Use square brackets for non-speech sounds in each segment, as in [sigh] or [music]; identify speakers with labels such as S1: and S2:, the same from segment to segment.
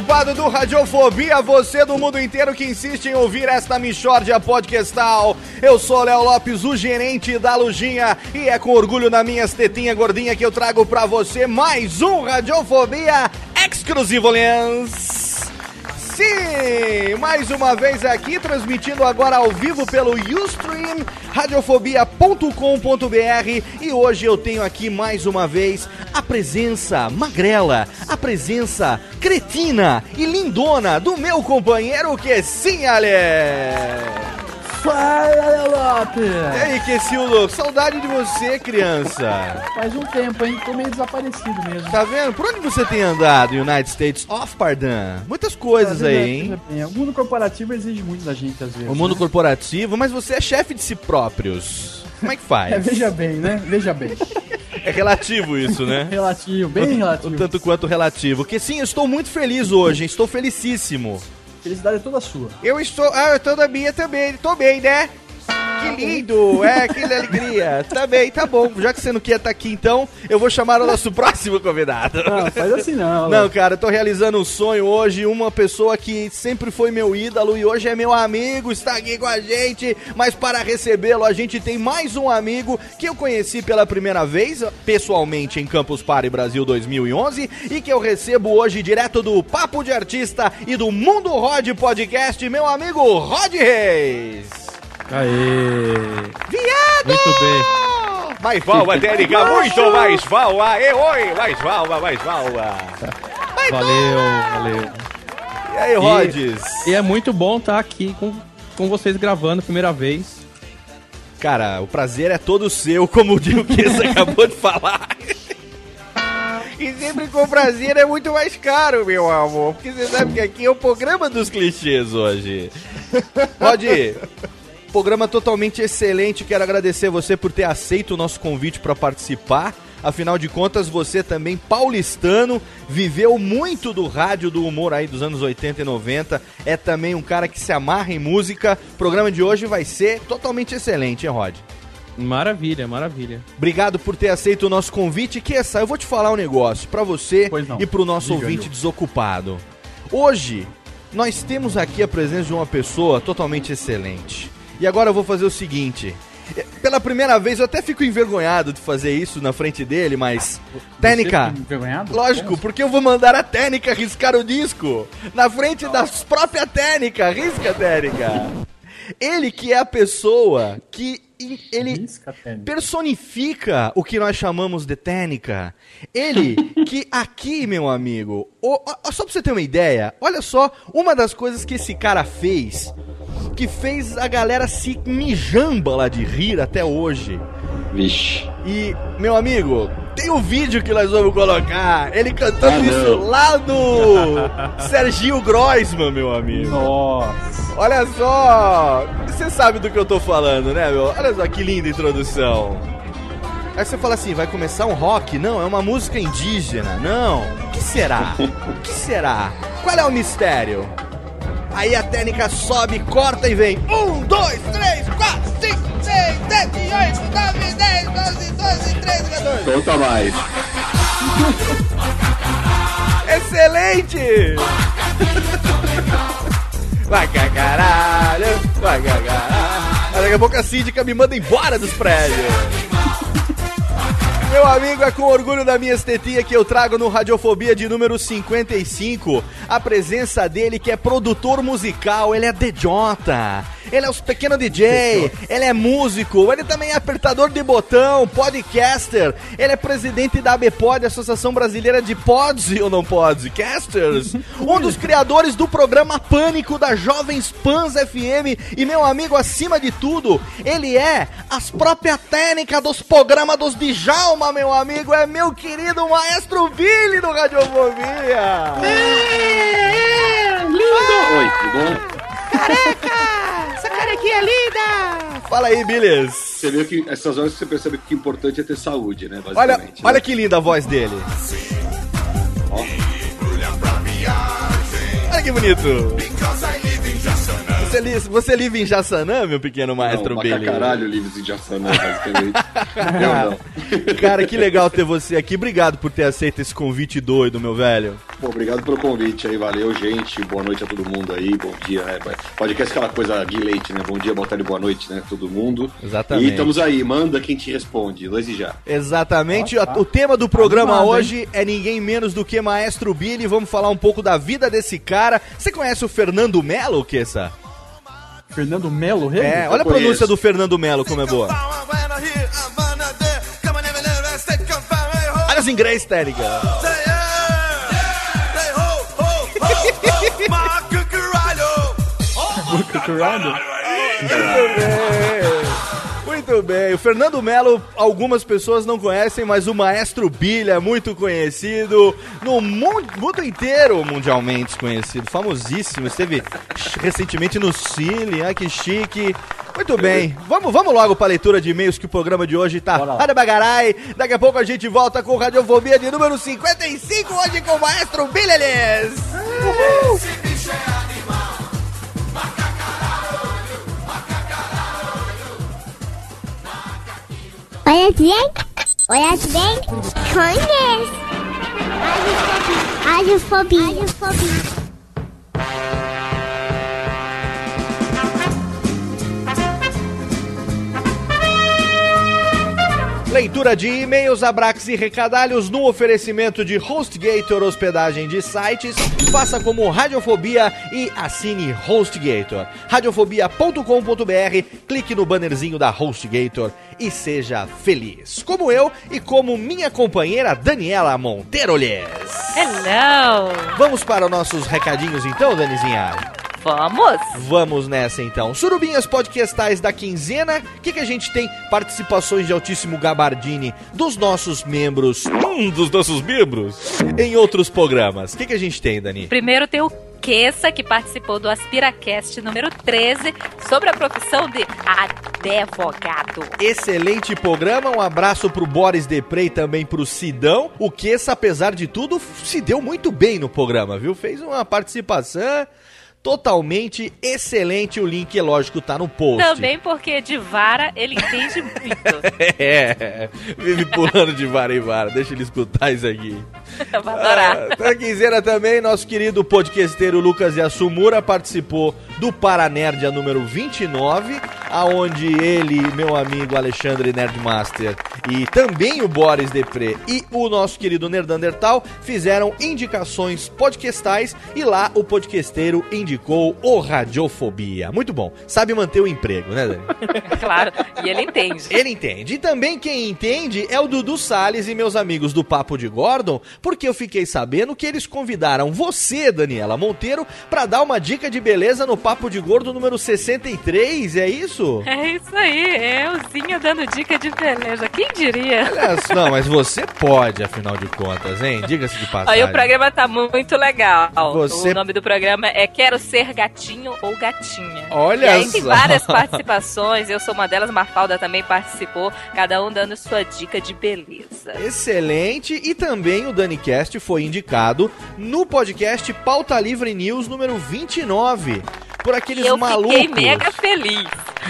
S1: Desocupado do Radiofobia, você do mundo inteiro que insiste em ouvir esta Michórdia podcastal. Eu sou Léo Lopes, o gerente da Lujinha, e é com orgulho na minhas tetinha gordinha que eu trago pra você mais um Radiofobia exclusivo Lens. Sim, mais uma vez aqui, transmitindo agora ao vivo pelo Ustream, radiofobia.com.br e hoje eu tenho aqui mais uma vez a presença magrela, a presença cretina e lindona do meu companheiro que sim, Ale!
S2: Fala, Lopes!
S1: E aí, Kessildo, saudade de você, criança.
S2: Faz um tempo, hein? Tô meio desaparecido mesmo.
S1: Tá vendo? Por onde você tem andado, United States of Pardon? Muitas coisas aí, hein?
S2: Bem, O mundo corporativo exige muito da gente, às vezes.
S1: O mundo
S2: né?
S1: corporativo, mas você é chefe de si próprios. Como é que faz? [laughs]
S2: É, veja bem, né? Veja bem. [laughs]
S1: É relativo isso, né? [laughs]
S2: Relativo, bem relativo.
S1: tanto quanto relativo. Que sim, eu estou muito feliz hoje, estou felicíssimo.
S2: Felicidade é toda sua.
S1: Eu estou. Ah, eu tô da minha também. Tô bem, né? Que lindo! É, que alegria! Tá bem, tá bom. Já que você não quer estar aqui, então, eu vou chamar o nosso [laughs] próximo convidado.
S2: Não, faz assim não.
S1: Não, cara, eu tô realizando um sonho hoje. Uma pessoa que sempre foi meu ídolo e hoje é meu amigo, está aqui com a gente. Mas para recebê-lo, a gente tem mais um amigo que eu conheci pela primeira vez, pessoalmente, em Campus Party Brasil 2011 e que eu recebo hoje direto do Papo de Artista e do Mundo Rod Podcast, meu amigo Rod Reis.
S3: Aê!
S1: Viado!
S3: Muito bem.
S1: Mais valva, técnica, muito mais valva. E oi, mais valva, mais valva.
S3: Valeu, valeu.
S1: E aí, Rods?
S3: E é muito bom estar aqui com, com vocês gravando a primeira vez.
S1: Cara, o prazer é todo seu, como o Dio Kiss [laughs] acabou de falar. E sempre com prazer é muito mais caro, meu amor. Porque você sabe que aqui é o programa dos clichês hoje. Pode. Programa totalmente excelente. Quero agradecer você por ter aceito o nosso convite para participar. Afinal de contas, você também paulistano, viveu muito do rádio do humor aí dos anos 80 e 90. É também um cara que se amarra em música. O programa de hoje vai ser totalmente excelente, hein, Rod?
S3: Maravilha, maravilha.
S1: Obrigado por ter aceito o nosso convite. Que essa, eu vou te falar um negócio pra você e pro nosso
S2: Diga,
S1: ouvinte
S2: Gil.
S1: desocupado. Hoje, nós temos aqui a presença de uma pessoa totalmente excelente. E agora eu vou fazer o seguinte. eh, Pela primeira vez, eu até fico envergonhado de fazer isso na frente dele, mas. Técnica!
S2: Você fica envergonhado?
S1: Lógico, porque eu vou mandar a Técnica riscar o disco. Na frente da própria Técnica. Risca, Técnica. Ele que é a pessoa que ele personifica o que nós chamamos de técnica. Ele [laughs] que aqui, meu amigo, o- o- só pra você ter uma ideia, olha só, uma das coisas que esse cara fez que fez a galera se mijamba lá de rir até hoje.
S4: Vixe.
S1: E, meu amigo, tem um vídeo que nós vamos colocar. Ele cantando
S4: Ah,
S1: isso lá no [laughs] Serginho Groisman, meu amigo.
S2: Nossa.
S1: Olha só! Você sabe do que eu tô falando, né, meu? Olha só que linda introdução. Aí você fala assim, vai começar um rock? Não, é uma música indígena. Não. O que será? O que será? Qual é o mistério? Aí a técnica sobe, corta e vem. Um, dois, três, quatro, cinco, seis, sete, oito, nove, dez, doze, doze, treze, 14.
S4: Conta mais. [laughs]
S1: Excelente! Vai cagaralho, vai cagaralho. Daqui a pouco a síndica me manda embora dos prédios. Meu amigo, é com orgulho da minha estetia que eu trago no Radiofobia de número 55 a presença dele que é produtor musical, ele é DJ, ele é os pequeno DJ, ele é músico, ele também é apertador de botão, podcaster, ele é presidente da ABPOD, Associação Brasileira de Pods ou não Podcasters, [laughs] um dos criadores do programa Pânico da Jovens Pans FM e meu amigo, acima de tudo, ele é as próprias técnicas dos programas dos Djalma, meu amigo, é meu querido maestro Billy do Radiofobia.
S4: Oi, tudo bom?
S1: Fala aí, Billy.
S4: Você viu que essas horas você percebe que o importante é ter saúde, né?
S1: Olha,
S4: Basicamente.
S1: olha
S4: né?
S1: que linda a voz dele. Olha que bonito. Você, li- você vive em Jassanã, meu pequeno maestro
S4: não,
S1: Billy?
S4: pra caralho livros de Jassanã, basicamente. [laughs] Eu não. [laughs]
S1: Cara, que legal ter você aqui. Obrigado por ter aceito esse convite doido, meu velho.
S4: Pô, obrigado pelo convite aí, valeu, gente. Boa noite a todo mundo aí, bom dia, né? Podcast é aquela coisa guilete, né? Bom dia, boa tarde, boa noite, né? Todo mundo.
S1: Exatamente.
S4: E estamos aí, manda quem te responde, Luiz e já.
S1: Exatamente.
S2: Ó, tá.
S1: O tema do programa
S2: Animado,
S1: hoje é ninguém menos do que Maestro Billy. Vamos falar um pouco da vida desse cara. Você conhece o Fernando Melo, Kessa?
S2: Fernando Melo, Rego?
S1: É, olha a pronúncia do Fernando Melo, como é boa. Olha os inglês, técnica.
S2: Curado?
S1: Muito bem. O Fernando Melo, algumas pessoas não conhecem, mas o Maestro Billy é muito conhecido no mundo, mundo inteiro, mundialmente conhecido, famosíssimo. Esteve recentemente no Chile, ah, que chique. Muito bem, vamos, vamos logo para a leitura de e-mails que o programa de hoje tá. Rádio Bagarai. Daqui a pouco a gente volta com Radiofobia de número 55, hoje com o Maestro
S5: Hola, Frank. Hola, Frank. Congress. Are?
S1: Leitura de e-mails, abrax e recadalhos no oferecimento de HostGator hospedagem de sites. Faça como Radiofobia e assine HostGator. Radiofobia.com.br, clique no bannerzinho da HostGator e seja feliz. Como eu e como minha companheira Daniela Monteiro-Lhes.
S6: Hello!
S1: Vamos para os nossos recadinhos então, Danizinha?
S6: Vamos!
S1: Vamos nessa então. Surubinhas podcastais da quinzena. O que, que a gente tem? Participações de altíssimo gabardine dos nossos membros. Hum, dos nossos membros? Em outros programas. O que, que a gente tem, Dani?
S6: Primeiro tem o Kessa, que participou do AspiraCast número 13, sobre a profissão de advogado.
S1: Excelente programa, um abraço pro Boris Depré e também pro Sidão. O Kessa, apesar de tudo, se deu muito bem no programa, viu? Fez uma participação totalmente excelente. O link, é lógico, tá no post.
S6: Também porque de vara ele entende [laughs] muito.
S1: É, vive pulando de vara em vara. Deixa ele escutar isso aqui. [laughs]
S6: Eu vou adorar.
S1: Ah, quinzena também, nosso querido podcasteiro Lucas Yasumura participou do Paranerdia número 29. aonde ele, meu amigo Alexandre Nerdmaster e também o Boris Depré e o nosso querido Nerdandertal fizeram indicações podcastais e lá o podcasteiro indicou o Radiofobia. Muito bom. Sabe manter o emprego, né, Dani? [laughs]
S6: claro. E ele entende.
S1: Ele entende. E também quem entende é o Dudu Salles e meus amigos do Papo de Gordon, porque eu fiquei sabendo que eles convidaram você, Daniela Monteiro, pra dar uma dica de beleza no Papo de Gordo número 63, é isso?
S6: É isso aí, é euzinho dando dica de beleza. Quem diria?
S1: Aliás, não, mas você pode, afinal de contas, hein? Diga-se de passagem.
S6: Aí o programa tá muito legal.
S1: Você-
S6: O nome do programa é Quero Ser Gatinho ou Gatinha.
S1: Olha
S6: e aí tem
S1: só.
S6: várias participações, eu sou uma delas, Mafalda também participou, cada um dando sua dica de beleza.
S1: Excelente. E também o DaniCast foi indicado no podcast Pauta Livre News número 29. Por aqueles
S6: eu
S1: malucos.
S6: fiquei mega feliz.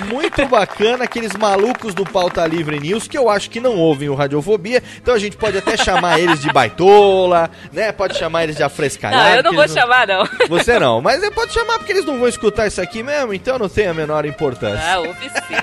S1: Muito bacana, aqueles malucos do Pauta Livre News, que eu acho que não ouvem o Radiofobia, então a gente pode até chamar eles de baitola, né? Pode chamar eles de afrescalhado.
S6: Não, eu não vou
S1: eles
S6: chamar, não.
S1: Você não, mas é, pode chamar porque eles não vão escutar isso aqui mesmo, então não tem a menor importância.
S6: Ah, ouve sim.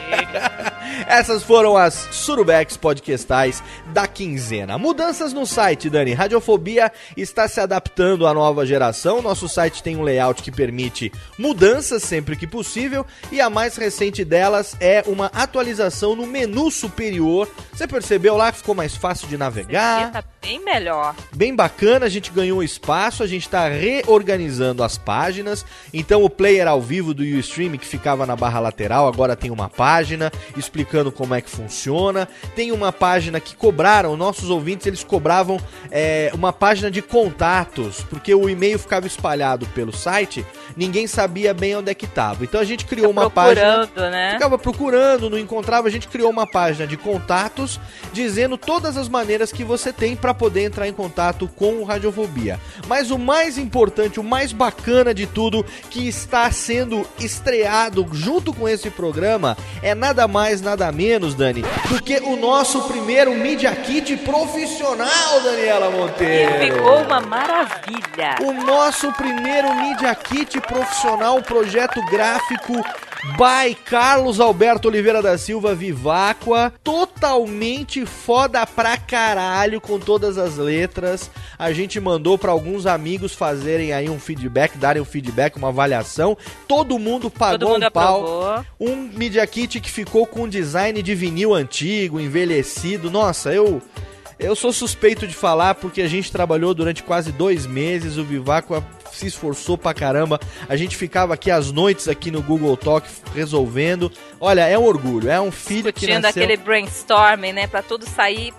S6: [laughs]
S1: Essas foram as Surubex podcastais da quinzena. Mudanças no site, Dani. Radiofobia está se adaptando à nova geração. Nosso site tem um layout que permite mudanças sempre que possível. E a mais recente delas é uma atualização no menu superior. Você percebeu lá que ficou mais fácil de navegar?
S6: Tá bem melhor.
S1: Bem bacana, a gente ganhou espaço, a gente está reorganizando as páginas. Então o player ao vivo do Ustream que ficava na barra lateral agora tem uma página explicando como é que funciona. Tem uma página que cobraram, nossos ouvintes eles cobravam é, uma página de contatos, porque o e-mail ficava espalhado pelo site, ninguém sabia bem onde é que estava. Então a gente criou uma página
S6: né?
S1: ficava procurando, não encontrava, a gente criou uma página de contatos dizendo todas as maneiras que você tem para poder entrar em contato com o Radiofobia. Mas o mais importante, o mais bacana de tudo que está sendo estreado junto com esse programa é nada mais, nada menos, Dani, do que o nosso primeiro Media Kit profissional, Daniela Monteiro.
S6: E ficou uma maravilha.
S1: O nosso primeiro Media Kit profissional, projeto gráfico by Carlos Alberto Oliveira da Silva Viváqua, totalmente foda pra caralho com todas as letras. A gente mandou pra alguns amigos fazerem aí um feedback, darem um feedback, uma avaliação. Todo mundo pagou
S6: Todo mundo
S1: um pau.
S6: aprovou.
S1: Um Media Kit que ficou com um design de vinil antigo, envelhecido. Nossa, eu eu sou suspeito de falar porque a gente trabalhou durante quase dois meses, o Vivaco se esforçou pra caramba. A gente ficava aqui às noites aqui no Google Talk resolvendo. Olha, é um orgulho, é um filho que
S6: Discutindo
S1: nasceu...
S6: aquele brainstorming, né? Pra tudo sair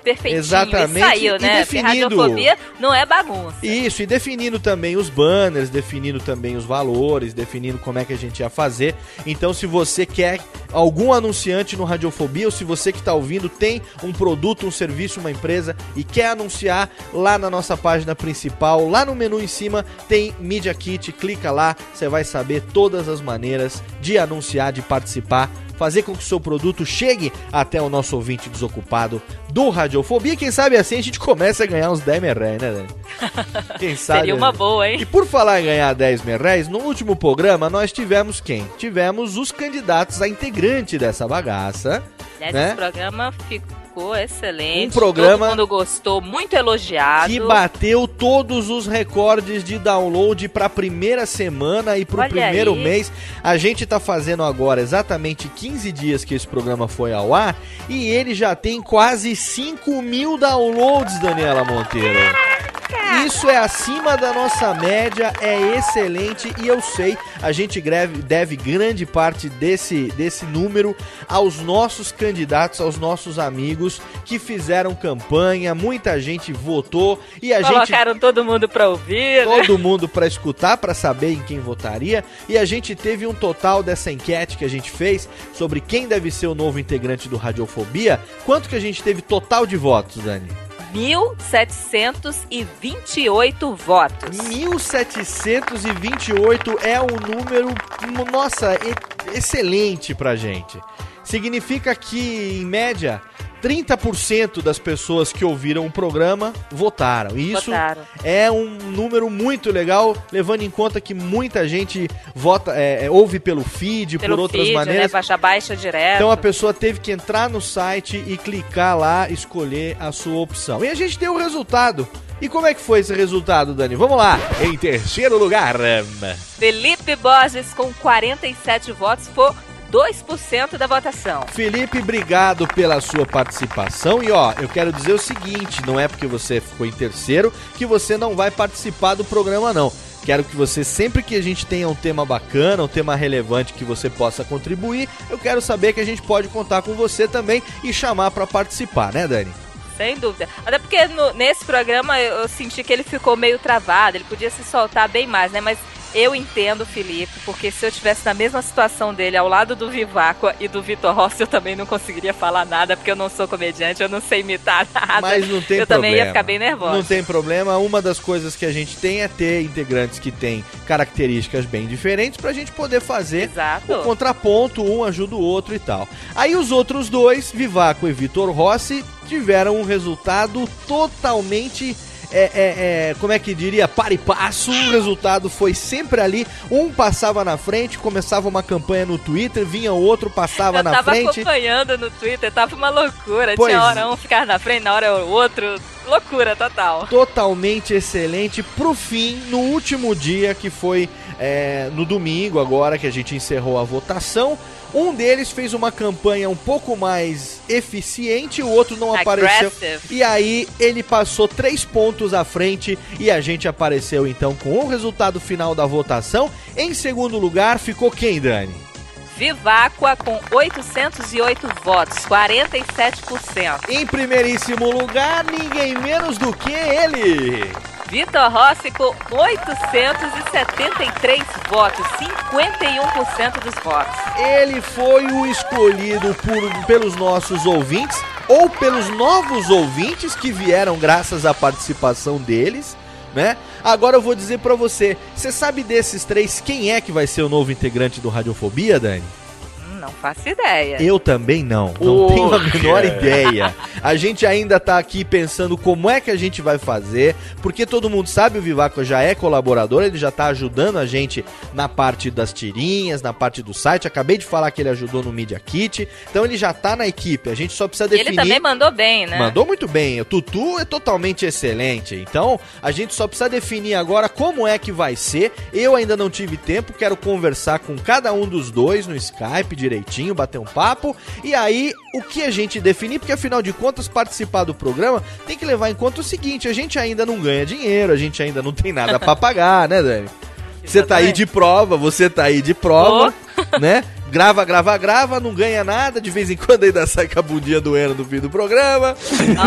S6: perfeitinho.
S1: Exatamente,
S6: E saiu,
S1: e
S6: né? Porque
S1: definindo-
S6: radiofobia não é bagunça.
S1: Isso, e definindo também os banners, definindo também os valores, definindo como é que a gente ia fazer. Então, se você quer algum anunciante no Radiofobia, ou se você que está ouvindo tem um produto, um serviço, uma empresa e quer anunciar lá na nossa página principal, lá no menu em cima tem Media Kit, clica lá, você vai saber todas as maneiras de anunciar, de participar fazer com que o seu produto chegue até o nosso ouvinte desocupado do Radiofobia. Quem sabe assim a gente começa a ganhar uns 10 merréis, né, Dani? [laughs] Quem sabe?
S6: Seria uma boa, hein?
S1: E por falar em ganhar 10 merréis, no último programa nós tivemos quem? Tivemos os candidatos a integrante dessa bagaça.
S6: Aliás,
S1: né?
S6: esse programa ficou excelente.
S1: Um programa-
S6: Todo mundo gostou, muito elogiado.
S1: Que bateu todos os recordes de download para a primeira semana e para o primeiro
S6: aí.
S1: mês. A gente tá fazendo agora exatamente 15 dias que esse programa foi ao ar e ele já tem quase 5 mil downloads, Daniela Monteiro. Isso é acima da nossa média, é excelente e eu sei, a gente greve- deve grande parte desse, desse número aos nossos candidatos, aos nossos amigos que fizeram campanha, muita gente votou e a gente
S6: Colocaram todo mundo pra ouvir. né?
S1: todo mundo para escutar, para saber em quem votaria. E a gente teve um total dessa enquete que a gente fez sobre quem deve ser o novo integrante do Radiofobia. Quanto que a gente teve total de votos, Dani?
S6: 1.728 votos.
S1: 1728 é um número, nossa, excelente pra gente. Significa que, em média, 30% das pessoas que ouviram o programa votaram. E isso
S6: Votaram.
S1: é um número muito legal, levando em conta que muita gente vota, é, é, ouve pelo feed,
S6: Pelo
S1: por outras
S6: feed, né?
S1: maneiras.
S6: Baixa, baixa direto.
S1: Então a pessoa teve que entrar no site e clicar lá, escolher a sua opção. E a gente deu o resultado. E como é que foi esse resultado, Dani? Vamos lá. Em terceiro lugar,
S6: Felipe Borges com 47 votos por 2% da votação.
S1: Felipe, obrigado pela sua participação. E ó, eu quero dizer o seguinte: não é porque você ficou em terceiro que você não vai participar do programa, não. Quero que você, sempre que a gente tenha um tema bacana, um tema relevante que você possa contribuir, eu quero saber que a gente pode contar com você também e chamar pra participar, né, Dani?
S6: Sem dúvida. Até porque no- nesse programa eu, eu senti que ele ficou meio travado, ele podia se soltar bem mais, né? Mas eu entendo o Felipe, porque se eu tivesse na mesma situação dele, ao lado do Viváqua e do Vitor Rossi, eu também não conseguiria falar nada, porque eu não sou comediante, eu não sei imitar [laughs] nada.
S1: Mas não tem
S6: eu
S1: problema.
S6: também ia ficar bem nervosa.
S1: Não tem problema. Uma das coisas que a gente tem é ter integrantes que têm características bem diferentes pra gente poder fazer
S6: Exato.
S1: o contraponto, um ajuda o outro e tal. Aí os outros dois, Vivaco e Vitor Rossi, tiveram um resultado totalmente. É, é, é, como é que diria? Para e passo. O resultado foi sempre ali. Um passava na frente, começava uma campanha no Twitter, vinha outro, passava
S6: eu
S1: na
S6: tava
S1: frente.
S6: acompanhando no Twitter, tava uma loucura.
S1: Pois.
S6: Tinha hora um ficar na frente, na hora o outro. Loucura total.
S1: totalmente excelente pro fim, no último dia que foi é, no domingo agora que a gente encerrou a votação. Um deles fez uma campanha um pouco mais eficiente, o outro não apareceu.
S6: Aggressive.
S1: E aí ele passou três pontos à frente e a gente apareceu então com o resultado final da votação. Em segundo lugar ficou quem, Dani?
S6: Viváqua com 808 votos, 47%.
S1: Em primeiríssimo lugar, ninguém menos do que ele.
S6: Vitor Rossi com 873 votos, 51% dos votos.
S1: Ele foi o escolhido por, pelos nossos ouvintes ou pelos novos ouvintes que vieram graças à participação deles, né? Agora eu vou dizer pra você, você sabe desses três quem é que vai ser o novo integrante do Radiofobia, Dani?
S6: Não faço ideia.
S1: Eu também não, não
S4: Ô,
S1: tenho a menor ideia. A gente ainda tá aqui pensando como é que a gente vai fazer, porque todo mundo sabe, o Vivaco já é colaborador, ele já tá ajudando a gente na parte das tirinhas, na parte do site. Acabei de falar que ele ajudou no Media Kit, então ele já tá na equipe. A gente só precisa definir.
S6: ele também mandou bem, né?
S1: Mandou muito bem. O Tutu é totalmente excelente. Então, a gente só precisa definir agora como é que vai ser. Eu ainda não tive tempo, quero conversar com cada um dos dois no Skype direitinho, bater um papo. E aí, o que a gente definir, porque afinal de contas, participar do programa tem que levar em conta o seguinte: a gente ainda não ganha dinheiro, a gente ainda não tem nada pra [laughs] pagar, né, Dani? Você tá aí de prova, você tá aí de prova, né? [laughs] Grava, grava, grava, não ganha nada, de vez em quando ainda sai com a bundinha doendo no fim do programa.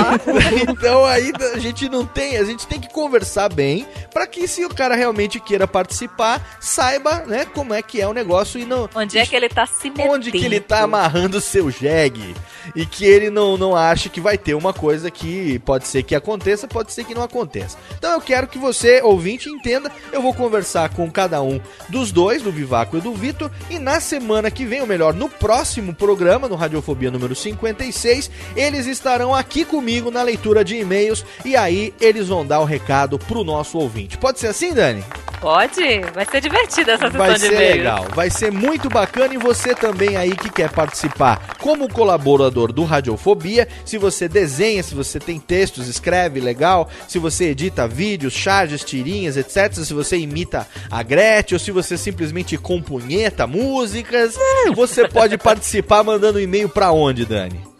S1: [laughs] então aí a gente não tem, a gente tem que conversar bem pra que se o cara realmente queira participar, saiba, né, como é que é o negócio e não
S6: Onde é que ele tá se metendo?
S1: onde que ele tá amarrando o seu jegue e que ele não, não acha que vai ter uma coisa que pode ser que aconteça, pode ser que não aconteça. Então eu quero que você, ouvinte, entenda, eu vou conversar com cada um dos dois, do Vivaco e do Vitor, e na semana que vem, ou melhor, no próximo programa, no Radiofobia número 56, eles estarão aqui comigo na leitura de e-mails e aí eles vão dar o recado pro nosso ouvinte. Pode ser assim, Dani?
S6: Pode, vai ser divertida essa sessão
S1: Vai
S6: de
S1: ser
S6: e-mail.
S1: legal, vai ser muito bacana e você também aí que quer participar como colaborador do Radiofobia, se você desenha, se você tem textos, escreve legal, se você edita vídeos, charges, tirinhas, etc, se você imita a Gretchen ou se você simplesmente compunheta músicas, você pode participar mandando um e-mail pra onde, Dani?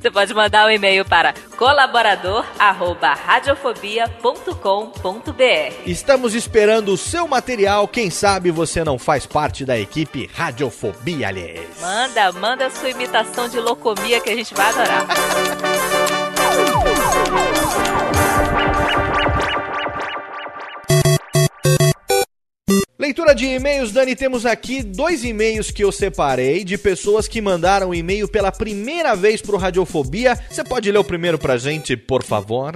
S6: Você pode mandar um e-mail para colaborador@radiofobia.com.br.
S1: Estamos esperando o seu material, quem sabe você não faz parte da equipe Radiofobia, aliás.
S6: Manda, manda a sua imitação de locomia que a gente vai adorar. [laughs]
S1: Leitura de e-mails, Dani, temos aqui dois e-mails que eu separei de pessoas que mandaram e-mail pela primeira vez pro Radiofobia. Você pode ler o primeiro pra gente, por favor?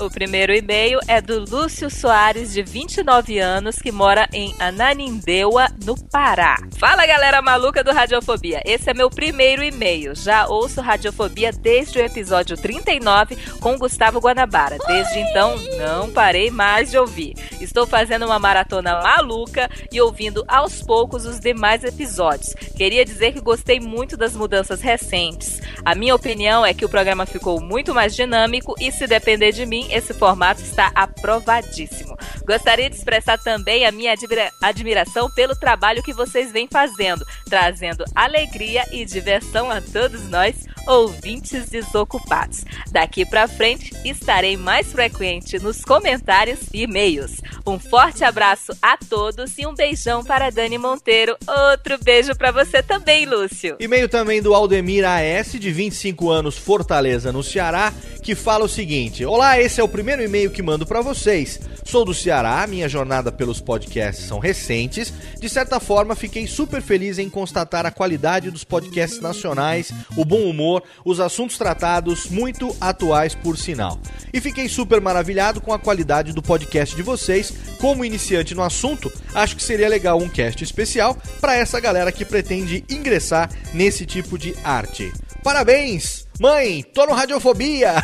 S6: O primeiro e-mail é do Lúcio Soares, de 29 anos, que mora em Ananindeua, no Pará. Fala, galera maluca do Radiofobia. Esse é meu primeiro e-mail. Já ouço Radiofobia desde o episódio 39 com Gustavo Guanabara. Desde então, não parei mais de ouvir. Estou fazendo uma maratona maluca e ouvindo aos poucos os demais episódios. Queria dizer que gostei muito das mudanças recentes. A minha opinião é que o programa ficou muito mais dinâmico e, se depender de mim, esse formato está aprovadíssimo. Gostaria de expressar também a minha admira admiração pelo trabalho que vocês vêm fazendo, trazendo alegria e diversão a todos nós, ouvintes desocupados. Daqui para frente, estarei mais frequente nos comentários e e-mails. Um forte abraço a todos e um beijão para Dani Monteiro. Outro beijo para você também, Lúcio.
S1: E-mail também do Aldemir AS, de 25 anos, Fortaleza, no Ceará, que fala o seguinte: Olá, esse é o primeiro e-mail que mando para vocês. Sou do Ceará, minha jornada pelos podcasts são recentes. De certa forma, fiquei super feliz em constatar a qualidade dos podcasts nacionais, o bom humor, os assuntos tratados, muito atuais por sinal. E fiquei super maravilhado com a qualidade do podcast de vocês. Como iniciante no assunto, acho que seria legal um cast especial para essa galera que pretende ingressar nesse tipo de arte. Parabéns! Mãe, tô no Radiofobia!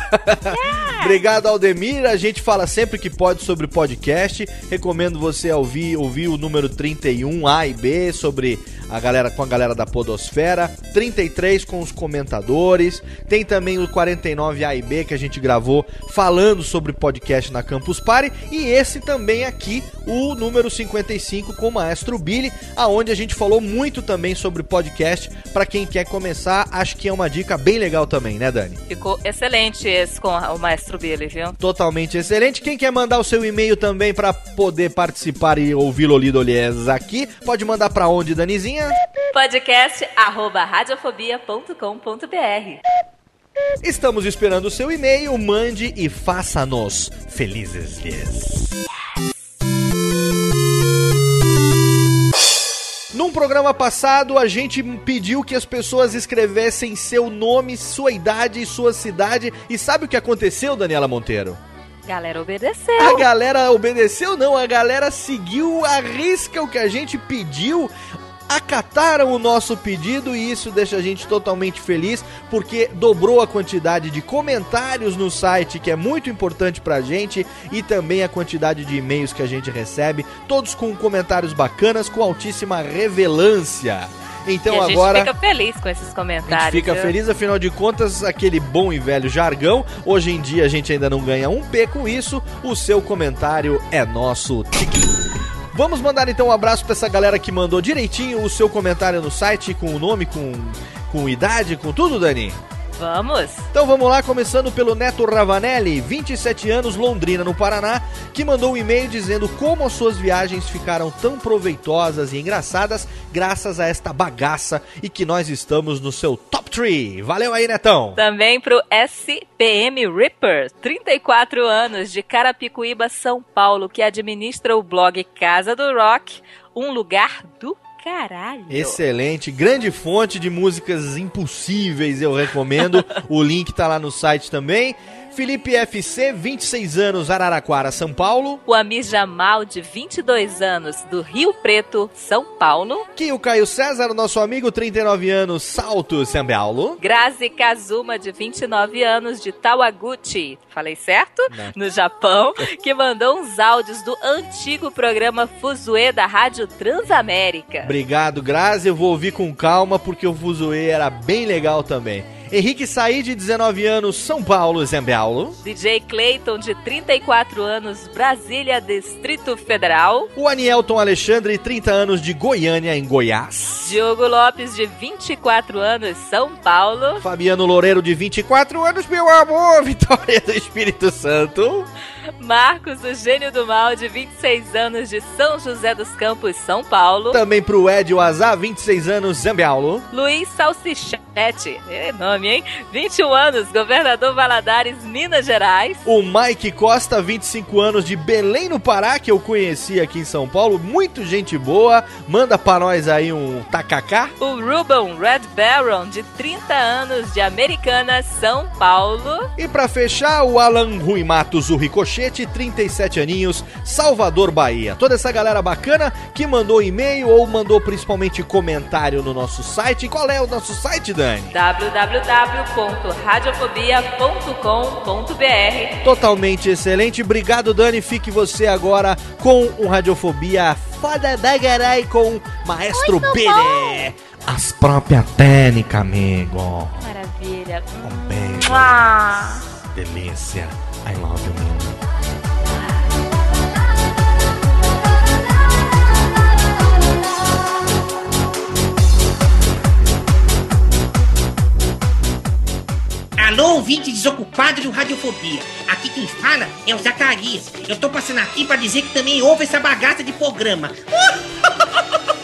S1: Obrigado, Aldemir. A gente fala sempre que pode sobre podcast. Recomendo você ouvir, ouvir o número 31 A e B sobre a galera com a galera da Podosfera, 33 com os comentadores, tem também o 49 A e B que a gente gravou falando sobre podcast na Campus Party e esse também aqui, o número 55 com o Maestro Billy, aonde a gente falou muito também sobre podcast para quem quer começar, acho que é uma dica bem legal também, né, Dani?
S6: Ficou excelente esse com o Maestro Billy, viu?
S1: Totalmente excelente. Quem quer mandar o seu e-mail também para poder participar e ouvir Lolido Olies aqui, pode mandar para onde, Danizinha?
S6: Podcast arroba radiofobia.com.br
S1: Estamos esperando o seu e-mail, mande e faça-nos felizes. Num programa passado, a gente pediu que as pessoas escrevessem seu nome, sua idade e sua cidade. E sabe o que aconteceu, Daniela Monteiro?
S6: Galera obedeceu.
S1: A galera obedeceu, não, a galera seguiu a risca o que a gente pediu acataram o nosso pedido e isso deixa a gente totalmente feliz porque dobrou a quantidade de comentários no site, que é muito importante pra gente, e também a quantidade de e-mails que a gente recebe, todos com comentários bacanas, com altíssima revelância. Então
S6: e a
S1: agora.
S6: gente fica feliz com esses comentários.
S1: A gente fica
S6: viu?
S1: feliz, afinal de contas, aquele bom e velho jargão. Hoje em dia a gente ainda não ganha um P com isso. O seu comentário é nosso. Vamos mandar então um abraço pra essa galera que mandou direitinho o seu comentário no site, com o nome, com, com idade, com tudo, Dani?
S6: Vamos!
S1: Então vamos lá, começando pelo Neto Ravanelli, 27 anos, Londrina, no Paraná, que mandou um e-mail dizendo como as suas viagens ficaram tão proveitosas e engraçadas graças a esta bagaça e que nós estamos no seu top 3. Valeu aí, Netão!
S6: Também pro SPM Ripper, 34 anos, de Carapicuíba, São Paulo, que administra o blog Casa do Rock, um lugar do caralho.
S1: Excelente, grande fonte de músicas impossíveis, eu recomendo. [laughs] o link tá lá no site também. Felipe FC, 26 anos, Araraquara, São Paulo.
S6: O Amir Jamal, de 22 anos, do Rio Preto, São Paulo.
S1: Que o Caio César, o nosso amigo, 39 anos, Salto, São Paulo.
S6: Grazi Kazuma, de 29 anos, de Tawaguchi, falei certo?
S1: Não.
S6: No Japão, que mandou uns áudios do antigo programa Fuzue da Rádio Transamérica.
S1: Obrigado, Grazi. Eu vou ouvir com calma porque o Fuzue era bem legal também. Henrique Said, 19 anos, São Paulo, Paulo.
S6: DJ Clayton, de 34 anos, Brasília, Distrito Federal.
S1: O Anielton Alexandre, 30 anos, de Goiânia, em Goiás.
S6: Diogo Lopes, de 24 anos, São Paulo.
S1: Fabiano Loureiro, de 24 anos, meu amor, [laughs] Vitória do Espírito Santo.
S6: Marcos, o gênio do mal, de 26 anos, de São José dos Campos, São Paulo.
S1: Também pro Ed Azar, 26 anos, Paulo.
S6: Luiz Salsichão. Pet, é nome, hein? 21 anos, governador Valadares, Minas Gerais.
S1: O Mike Costa, 25 anos, de Belém no Pará, que eu conheci aqui em São Paulo. Muito gente boa. Manda pra nós aí um tacacá.
S6: O Ruben Red Baron, de 30 anos, de Americana, São Paulo.
S1: E pra fechar, o Alan Rui Matos, o Ricochete, 37 aninhos, Salvador, Bahia. Toda essa galera bacana que mandou e-mail ou mandou principalmente comentário no nosso site. Qual é o nosso site, Dani?
S6: www.radiofobia.com.br
S1: Totalmente excelente. Obrigado, Dani. Fique você agora com o Radiofobia Foda da Garay com o Maestro Bene. As próprias técnicas, amigo.
S6: Maravilha.
S1: Um beijo. Delícia. I love you,
S7: Alô, ouvinte desocupado do Radiofobia. Aqui quem fala é o Zacarias. Eu tô passando aqui pra dizer que também houve essa bagaça de programa. [laughs]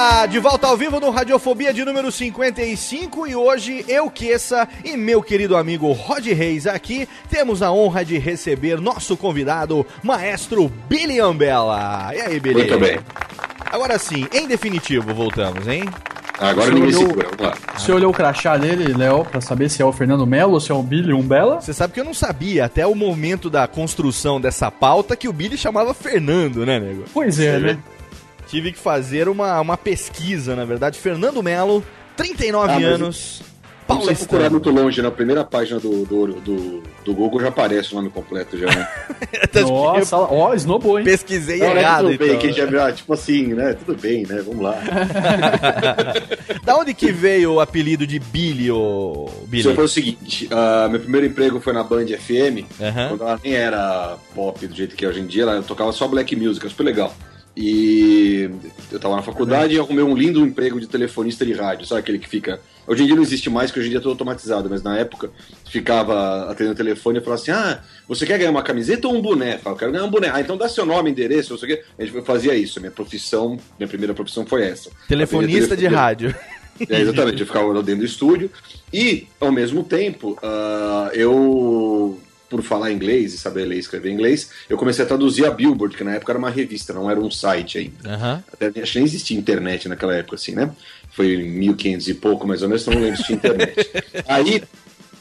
S1: de volta, de volta ao vivo no Radiofobia de número 55 e hoje eu, Queça e meu querido amigo Rod Reis aqui temos a honra de receber nosso convidado, maestro Billy Ambella. E aí, Billy?
S4: Muito bem.
S1: Agora sim, em definitivo, voltamos, hein?
S4: Agora ninguém
S2: olhou-
S4: segura, vamos lá.
S2: Você olhou o crachá dele, Léo, pra saber se é o Fernando Melo ou se é o Billy Umbella?
S1: Você sabe que eu não sabia até o momento da construção dessa pauta que o Billy chamava Fernando, né, nego?
S2: Pois é, né?
S1: Tive que fazer uma, uma pesquisa, na verdade. Fernando Melo, 39
S4: Ah,
S1: anos,
S4: Não precisa
S1: paulistano.
S4: procurar muito longe, na primeira página do, do, do, do Google já aparece o nome completo já, né? [laughs]
S2: Nossa, ó, snowball, hein?
S1: Pesquisei
S4: Não, né,
S1: errado,
S4: tudo bem,
S1: então.
S4: quem já viu, ah, tipo assim, né? Tudo bem, né? Vamos lá. [laughs]
S1: Da onde que veio o apelido de Billy, ô Billy?
S4: Isso foi o seguinte, ah, meu primeiro emprego foi na Band FM,
S1: Aham.
S4: quando ela nem era pop do jeito que é hoje em dia, ela tocava só black music, era super legal. E eu tava na faculdade e arrumei um lindo emprego de telefonista de rádio, sabe aquele que fica. Hoje em dia não existe mais, porque hoje em dia é tudo automatizado, mas na época ficava atendendo o telefone e falava assim: Ah, você quer ganhar uma camiseta ou um boné? Eu falava, quero ganhar um boné. Ah, então dá seu nome, endereço, não sei o quê. A gente fazia isso. Minha profissão, minha primeira profissão foi essa.
S1: Telefonista de rádio.
S4: é, exatamente, eu ficava dentro do estúdio. E, ao mesmo tempo, ah, eu, por falar inglês e saber ler e escrever inglês, eu comecei a traduzir a Billboard, que na época era uma revista, não era um site ainda.
S1: Aham.
S4: Até, acho que nem existia internet naquela época, assim, né? Foi em 1500 e pouco, mais ou menos, então não lembro se tinha internet. [laughs] Aí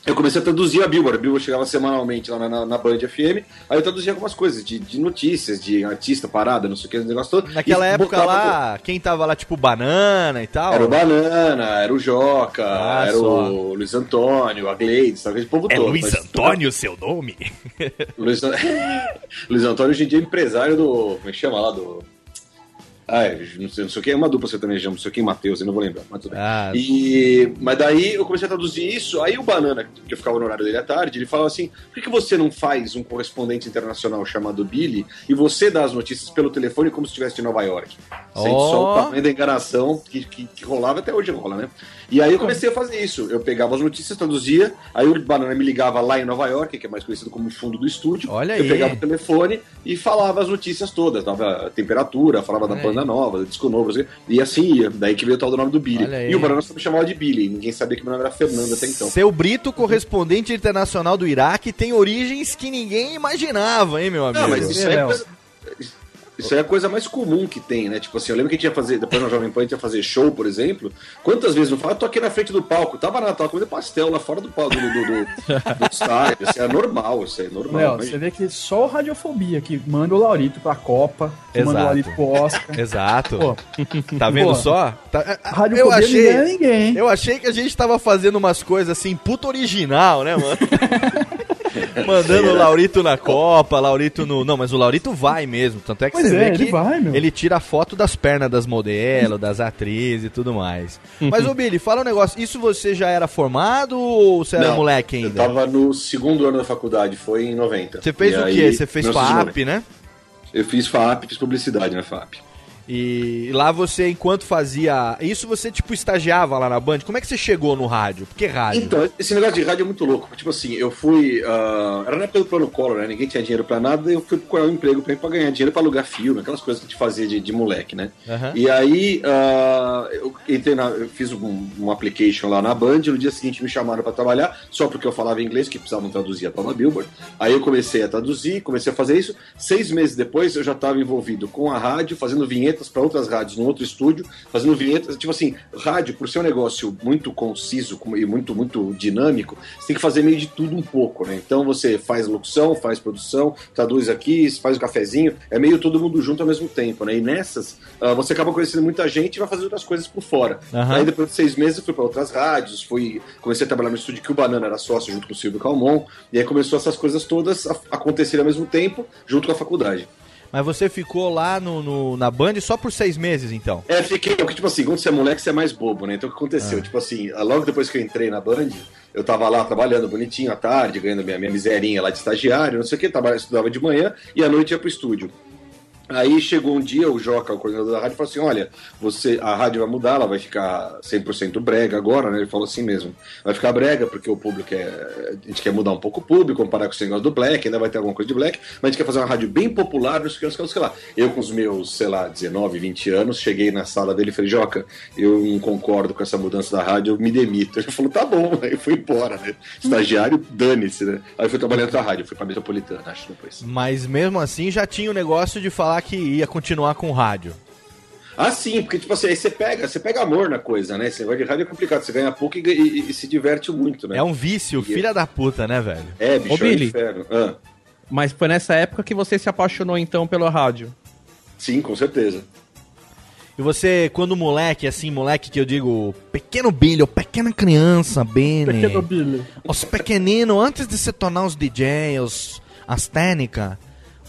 S4: eu comecei a traduzir a Billboard. A Billboard chegava semanalmente lá na, na, na Band FM. Aí eu traduzia algumas coisas, de, de notícias, de artista parada, não sei o que, esse negócio todo.
S1: Naquela época lá, quem tava lá, tipo, banana e tal.
S4: Era o Banana, era o Joca,
S1: Ah,
S4: era
S1: só.
S4: o Luiz Antônio, a Gleides, sabe? Esse povo
S8: É
S4: todo.
S8: Luiz
S4: mas-
S8: Antônio seu nome?
S4: Luiz, [laughs] Luiz Antônio hoje em dia é empresário do. Como é que chama lá? Do. Ah, é, não sei, não sei o que, é uma dupla sertaneja, não sei o que, Matheus, eu não vou lembrar, mas tudo bem.
S1: Ah,
S4: E, mas daí eu comecei a traduzir isso, aí o Banana, que eu ficava no horário dele à tarde, ele falava assim, por que, que você não faz um correspondente internacional chamado Billy e você dá as notícias pelo telefone como se estivesse em Nova York? Sente
S1: Ó.
S4: só o tamanho da enganação que, que, que rolava até hoje rola, né? E aí eu comecei a fazer isso, eu pegava as notícias, traduzia, aí o Banana me ligava lá em Nova York, que é mais conhecido como fundo do estúdio,
S1: Olha
S4: eu
S1: aí.
S4: pegava o telefone e falava as notícias todas, dava a temperatura, falava da
S1: Olha
S4: banda nova, do disco novo, não sei o quê. e assim ia, daí que veio o tal do nome do Billy.
S1: Olha aí.
S4: E o Banana só me chamava de Billy, ninguém sabia que meu nome era Fernando até então.
S1: Seu Brito, correspondente internacional do Iraque, tem origens que ninguém imaginava, hein, meu amigo?
S4: Não, mas isso aí, é coisa, isso é a coisa mais comum que tem, né? Tipo assim, eu lembro que a gente ia fazer, depois na Jovem Pan a gente ia fazer show, por exemplo. Quantas vezes eu falo, eu tô aqui na frente do palco, tava na tava comendo pastel lá fora do palco do, do, do, do [laughs] estádio. Isso é normal, isso aí é normal.
S2: Léo, você vê que só o Radiofobia que manda o Laurito pra Copa, que manda o. Laurito pro Oscar. [laughs]
S1: Exato.
S2: Pô,
S1: Tá vendo
S2: Pô.
S1: só? Tá-
S2: Radiofobia
S1: eu
S2: não
S1: achei,
S2: ganha ninguém.
S1: eu achei que a gente tava fazendo umas coisas assim, puta original, né, mano? [laughs] [laughs] Mandando o Laurito na Copa, Laurito no. Não, mas o Laurito vai mesmo. Tanto é que
S2: Pois
S1: você
S2: é,
S1: vê
S2: ele
S1: que
S2: vai, meu.
S1: ele tira a foto das pernas das modelos, das atrizes e tudo mais. Mas, ô Billy, fala um negócio. Isso você já era formado ou você era
S4: Não,
S1: moleque
S4: Eu
S1: ainda?
S4: tava no segundo ano da faculdade, foi em 90.
S1: Você fez
S4: E
S1: o
S4: aí,
S1: quê? Você fez
S4: 1990.
S1: FAP, né?
S4: Eu fiz FAP, fiz publicidade na FAP.
S1: E lá você, enquanto fazia. Isso você, tipo, estagiava lá na Band? Como é que você chegou no rádio? Por que rádio?
S4: Então, esse negócio de rádio é muito louco. Tipo assim, eu fui. ah, era na época do plano Collor, né? Ninguém tinha dinheiro pra nada, eu fui procurar um emprego pra, pra ganhar dinheiro pra alugar filme, aquelas coisas que a gente fazia de, de moleque, né?
S1: Aham.
S4: E aí ah, eu entrei na, eu fiz um, um application lá na Band, no dia seguinte me chamaram pra trabalhar, só porque eu falava inglês, que precisavam traduzir a Toma Billboard. Aí eu comecei a traduzir, comecei a fazer isso. Seis meses depois eu já estava envolvido com a rádio, fazendo vinhetas pra outras rádios no outro estúdio, fazendo vinhetas, tipo assim, rádio, por ser um negócio muito conciso e muito, muito dinâmico, você tem que fazer meio de tudo um pouco, né? Então você faz locução, faz produção, traduz aqui, faz o cafezinho, é meio todo mundo junto ao mesmo tempo, né? E nessas, ah, você acaba conhecendo muita gente e vai fazer outras coisas por fora.
S1: Aham.
S4: Aí depois de seis meses eu fui para outras rádios, fui, comecei a trabalhar no estúdio que o Banana era sócio junto com o Silvio Calmon, e aí começou essas coisas todas a acontecerem ao mesmo tempo, junto com a faculdade.
S1: Mas você ficou lá no, no- na Band só por seis meses, então?
S4: É, fiquei, porque, tipo assim, quando você é moleque, você é mais bobo, né? Então o que aconteceu?
S1: Ah.
S4: Tipo assim, logo depois que eu entrei na Band, eu tava lá trabalhando bonitinho à tarde, ganhando minha, minha miserinha lá de estagiário, não sei o que, trabalhava, estudava de manhã e à noite ia pro estúdio. Aí chegou um dia, o Joca, o coordenador da rádio, falou assim: Olha, você, a rádio vai mudar, ela vai ficar 100% brega agora, né? Ele falou assim mesmo: vai ficar brega porque o público é. A gente quer mudar um pouco o público, comparar com esse negócio do black, ainda vai ter alguma coisa de black, mas a gente quer fazer uma rádio bem popular, não sei o que, não sei o lá. Eu, com os meus, sei lá, 19, 20 anos, cheguei na sala dele e falei: Joca, eu não concordo com essa mudança da rádio, eu me demito. Ele falou: Tá bom, aí fui embora, né? Estagiário, dane-se, né? Aí fui trabalhar na rádio, fui pra metropolitana, acho, depois.
S1: Mas mesmo assim já tinha o negócio de falar que ia continuar com rádio.
S4: Ah, sim, porque tipo assim, aí você pega, você pega amor na coisa, né? Esse negócio de rádio é complicado, você ganha pouco e, e- e se diverte muito, né?
S1: É um vício, filha da puta, né, velho?
S4: É, bicho,
S3: Ô,
S4: é
S3: Billy.
S4: inferno. Ah,
S3: Mas foi nessa época que você se apaixonou então pela rádio.
S4: sim, com certeza.
S1: E você, quando moleque, assim, moleque que eu digo, pequeno Billy, ou pequena criança, Billy.
S2: Pequeno Billy.
S1: Os pequeninos, antes de se tornar os DJs, os, as técnicas,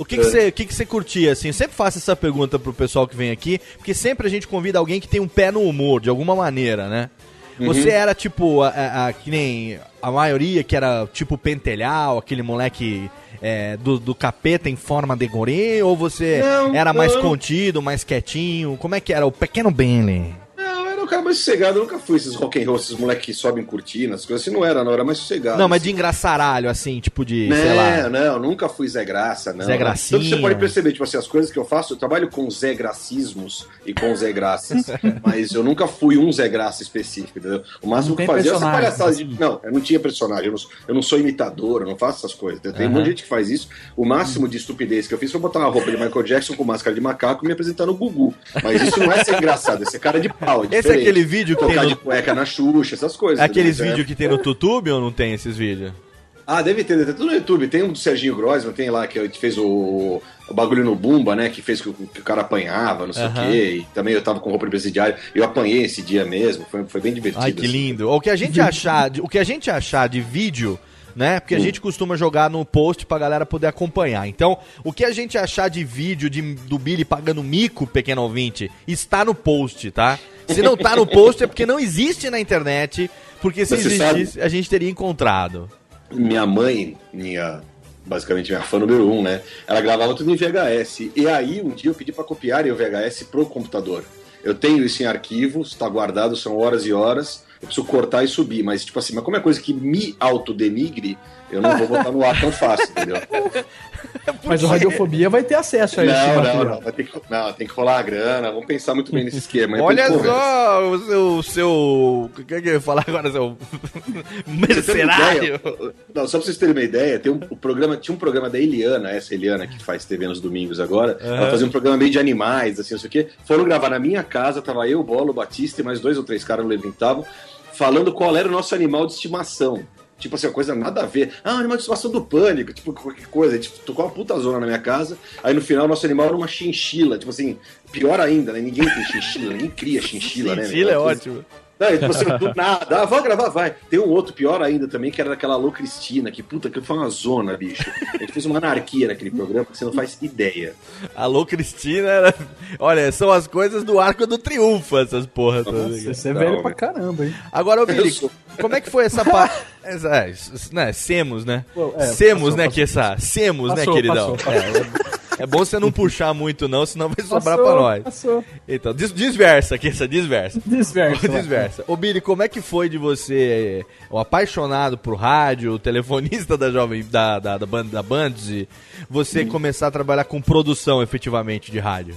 S1: o que
S4: É.
S1: você o que que você curtia, assim? Eu sempre faço essa pergunta pro pessoal que vem aqui, porque sempre a gente convida alguém que tem um pé no humor, de alguma maneira, né?
S4: Uhum.
S1: Você era tipo, a, a- a- que nem a maioria que era tipo pentelhal, aquele moleque é, do, do capeta em forma de gorê, ou você
S4: Não,
S1: era mais
S4: não.
S1: contido, mais quietinho? Como é que era? O pequeno Bentley.
S4: Cara mais sossegado, eu nunca fui esses rock and roll, esses moleques que sobem cortinas, coisas assim, não era, não, era mais sossegado.
S1: Não, mas
S4: assim.
S1: de engraçaralho, assim, tipo de, sei lá.
S4: Não, não, nunca fui Zé Graça, não.
S1: Zé Gracinha.
S4: Tanto que você pode perceber, tipo assim, as coisas que eu faço, eu trabalho com Zé Gracismos e com Zé Graças, [laughs] mas eu nunca fui um Zé Graça específico, entendeu? O máximo
S2: Não
S4: que fazia essa palhaçada de...
S2: assim.
S4: Não, eu não tinha personagem, eu não, eu não sou imitador, eu não faço essas coisas. Tem um
S1: Aham.
S4: monte de gente que faz isso. O máximo de estupidez que eu fiz foi botar uma roupa de Michael Jackson com máscara de macaco e me apresentar no Gugu. Mas isso não é ser engraçado, é ser cara de pau. É
S1: Esse é. Aquele vídeo que tem
S4: Tocar
S1: no-
S4: de cueca na Xuxa, essas coisas.
S1: Aqueles
S4: entendeu?
S1: vídeos que tem no YouTube ou não tem esses vídeos?
S4: Ah, deve ter, deve ter tudo no YouTube. Tem um do Serginho Grossman, tem lá que fez o, o bagulho no Bumba, né? Que fez que o, que o cara apanhava, não sei o quê. E também eu tava com roupa de presidiário. Eu apanhei esse dia mesmo, foi, foi bem divertido.
S1: Ai, que
S4: assim.
S1: lindo. O que a gente achar, de- o que a gente achar de vídeo, né? Porque a gente costuma jogar no post pra galera poder acompanhar. Então, o que a gente achar de vídeo de, do Billy pagando mico, pequeno ouvinte, está no post, tá? Se não tá no post é porque não existe na internet, porque se
S4: você
S1: existisse, a gente teria encontrado.
S4: Minha mãe, minha. Basicamente minha fã número um, né? Ela gravava tudo em VHS. E aí, um dia eu pedi pra copiarem o VHS pro computador. Eu tenho isso em arquivo, está guardado, são horas e horas. Eu preciso cortar e subir, mas tipo assim, mas como é coisa que me autodenigre, eu não vou botar no ar tão fácil, entendeu? [laughs]
S2: Mas o Radiofobia vai ter acesso a
S4: Não, não,
S2: material.
S4: não, vai ter que, não, tem que rolar a grana, vamos pensar muito bem nesse esquema.
S1: Olha só o seu, o seu. O que é que eu ia falar agora? Seu. [laughs] Mercenário.
S4: Não, só pra vocês terem uma ideia, tem um, o programa, tinha um programa da Eliana, essa Eliana que faz TV nos domingos agora.
S1: Aham.
S4: Ela fazia um programa meio de animais, assim, não sei o quê. Foram gravar na minha casa, tava eu, Bolo, Batista e mais dois ou três caras no Levintavam, falando qual era o nosso animal de estimação. Tipo assim, uma coisa nada a ver. Ah, animal de estimação do pânico, tipo, qualquer coisa. Tipo, tocou uma puta zona na minha casa. Aí no final, nosso animal era uma chinchila. Tipo assim, pior ainda, né? Ninguém tem chinchila, ninguém cria chinchila, né?
S1: Chinchila é ótimo.
S4: Não, tipo assim, do nada, ah, vou gravar, vai. Tem um outro pior ainda também, que era daquela Alô Cristina, que puta, que foi uma zona, bicho. A gente fez uma anarquia naquele programa que você não faz ideia.
S1: Alô, Cristina. era- Olha, são as coisas do arco do triunfo, essas porras.
S2: Nossa, você é
S4: Não,
S2: velho pra caramba, hein?
S1: Agora, ô Billy, como é que foi essa parte? [laughs] É, né, Semos, né?
S2: Pô, é,
S1: Semos,
S2: passou,
S1: né,
S2: passou.
S1: que essa. Semos,
S2: Passou,
S1: né, queridão?
S2: passou, passou.
S1: É bom você não puxar muito, não, senão vai sobrar
S2: Passou,
S1: pra nós.
S2: passou.
S1: Então, des desversa aqui, essa desversa.
S2: Desversa. [laughs]
S1: desversa. Ô, Billy, como é que foi de você, o apaixonado por rádio, o telefonista da Jovem, da, da, da, Band, da Bands, você começar a trabalhar com produção, efetivamente, de rádio?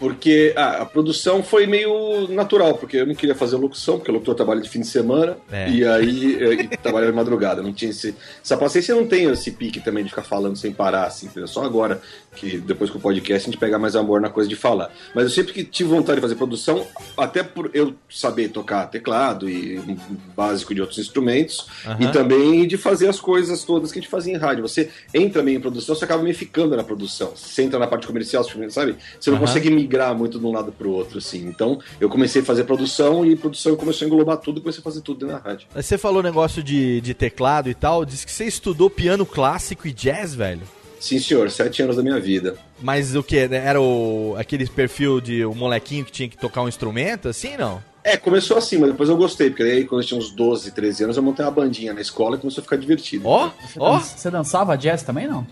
S4: Porque ah, a produção foi meio natural, porque eu não queria fazer locução, porque o locutor trabalha de fim de semana,
S1: É.
S4: e aí e trabalha de madrugada. Não tinha esse, essa paciência, não tem esse pique também de ficar falando sem parar, assim, entendeu? Só agora, que depois com o podcast a gente pega mais amor na coisa de falar. Mas eu sempre que tive vontade de fazer produção, até por eu saber tocar teclado e um básico de outros instrumentos,
S1: Aham.
S4: e também de fazer as coisas todas que a gente fazia em rádio. Você entra meio em produção, você acaba meio ficando na produção. Você entra na parte comercial, sabe? Você não
S1: Aham.
S4: consegue migrar muito de um lado pro outro, assim. Então, eu comecei a fazer produção e produção começou a englobar tudo e comecei a fazer tudo da rádio.
S1: Mas Você falou negócio de, de teclado e tal, disse que você estudou piano clássico e jazz, velho.
S4: Sim, senhor, sete anos da minha vida.
S1: Mas o que? Era o, aquele perfil de um molequinho que tinha que tocar um instrumento, assim, não?
S4: É, começou assim, mas depois eu gostei, porque aí quando eu tinha uns 12, 13 anos, eu montei uma bandinha na escola e começou a ficar divertido.
S1: Ó, ó,
S2: Você dançava jazz também, não?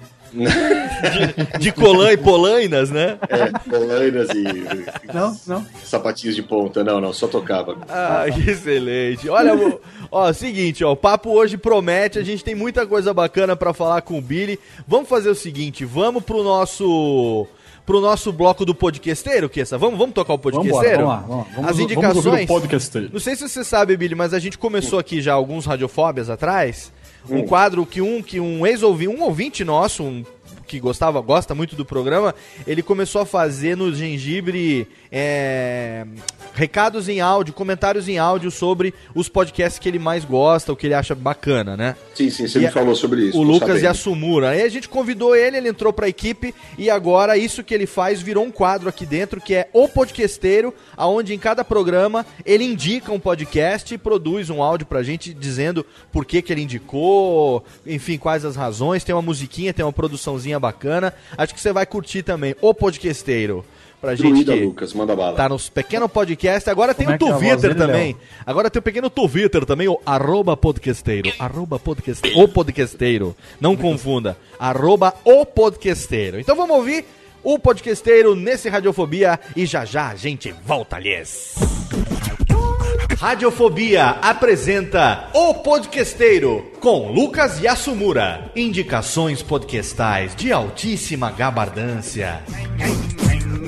S1: De colã e polainas, né?
S4: É, polainas e
S2: Não, não.
S4: sapatinhos de ponta. Não, não, só tocava.
S1: Ah, que excelente. Olha, o- ó, seguinte, ó, o papo hoje promete, a gente tem muita coisa bacana pra falar com o Billy. Vamos fazer o seguinte, vamos pro nosso pro nosso bloco do podcasteiro, Kessa. Vamos, vamos tocar o
S2: Vamos
S1: podcasteiro?
S2: embora, vamos lá. Vamos, vamos,
S1: As
S2: vamos ouvir
S1: indicações.
S2: o podcast.
S1: Não sei se você sabe, Billy, mas a gente começou aqui já alguns radiofóbias atrás. Um quadro que um que um ex-ouvinte, um ouvinte nosso, um que gostava, gosta muito do programa, ele começou a fazer no Gengibre é, recados em áudio, comentários em áudio sobre os podcasts que ele mais gosta, o que ele acha bacana, né?
S4: Sim, sim, você
S1: E
S4: me
S1: a-
S4: falou sobre isso.
S1: o Lucas
S4: sabendo.
S1: Yasumura. Aí a gente convidou ele, ele entrou pra equipe e agora isso que ele faz virou um quadro aqui dentro que é o podcasteiro, aonde em cada programa ele indica um podcast e produz um áudio pra gente dizendo por que que ele indicou, enfim, quais as razões, tem uma musiquinha, tem uma produçãozinha bacana. Acho que você vai curtir também o podcasteiro. Pra gente que
S4: Lucas, manda bala.
S1: tá nos pequenos podcasts. Agora tem
S2: Como
S1: o
S2: é é
S1: Twitter
S2: dele,
S1: também. Agora tem o pequeno Twitter também, o arroba podcasteiro. Arroba podcasteiro. O podcasteiro. Não confunda. Arroba o podcasteiro. Então vamos ouvir o podcasteiro nesse Radiofobia e já já a gente volta, lhes. Radiofobia apresenta O Podcasteiro com Lucas Yasumura. Indicações podcastais de altíssima gabardância.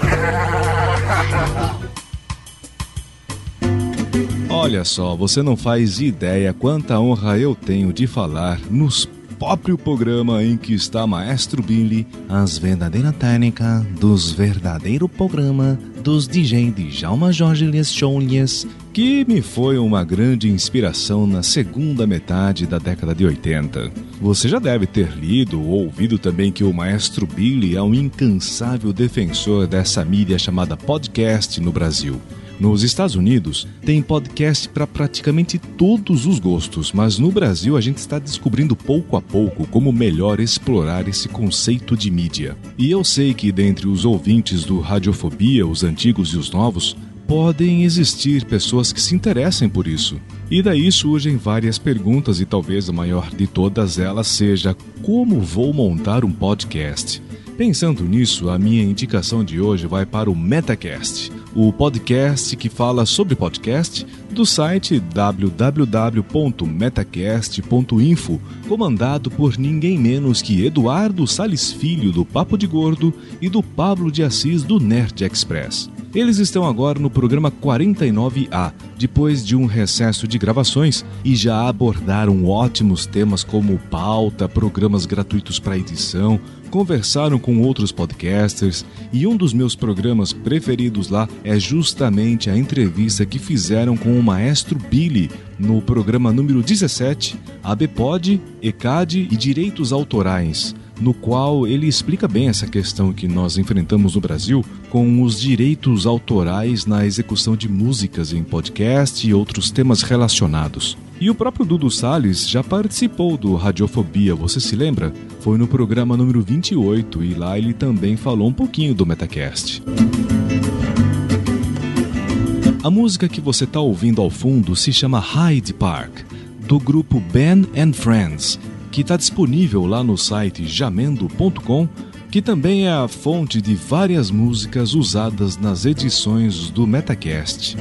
S1: [laughs]
S9: Olha só, você não faz ideia quanta honra eu tenho de falar nos próprio programa em que está Maestro Billy, as verdadeiras técnicas dos verdadeiro programa dos DJ Djalma Jorge Les Chonlies, que me foi uma grande inspiração na segunda metade da década de 80. Você já deve ter lido ou ouvido também que o Maestro Billy é um incansável defensor dessa mídia chamada podcast no Brasil. Nos Estados Unidos, tem podcast para praticamente todos os gostos, mas no Brasil a gente está descobrindo pouco a pouco como melhor explorar esse conceito de mídia. E eu sei que dentre os ouvintes do Radiofobia, os antigos e os novos, podem existir pessoas que se interessem por isso. E daí surgem várias perguntas, e talvez a maior de todas elas seja: como vou montar um podcast? Pensando nisso, a minha indicação de hoje vai para o Metacast, o podcast que fala sobre podcast do site www.metacast.info, comandado por ninguém menos que Eduardo Sales Filho do Papo de Gordo e do Pablo de Assis do Nerd Express. Eles estão agora no programa 49A, depois de um recesso de gravações, e já abordaram ótimos temas como pauta, programas gratuitos para edição, conversaram com outros podcasters, e um dos meus programas preferidos lá é justamente a entrevista que fizeram com o maestro Billy no programa número 17, ABPOD, ECAD e Direitos Autorais no qual ele explica bem essa questão que nós enfrentamos no Brasil com os direitos autorais na execução de músicas em podcast e outros temas relacionados. E o próprio Dudu Salles já participou do Radiofobia, você se lembra? Foi no programa número 28 e lá ele também falou um pouquinho do Metacast. A música que você está ouvindo ao fundo se chama Hyde Park, do grupo Ben and Friends, que está disponível lá no site jamendo.com que também é a fonte de várias músicas usadas nas edições do Metacast.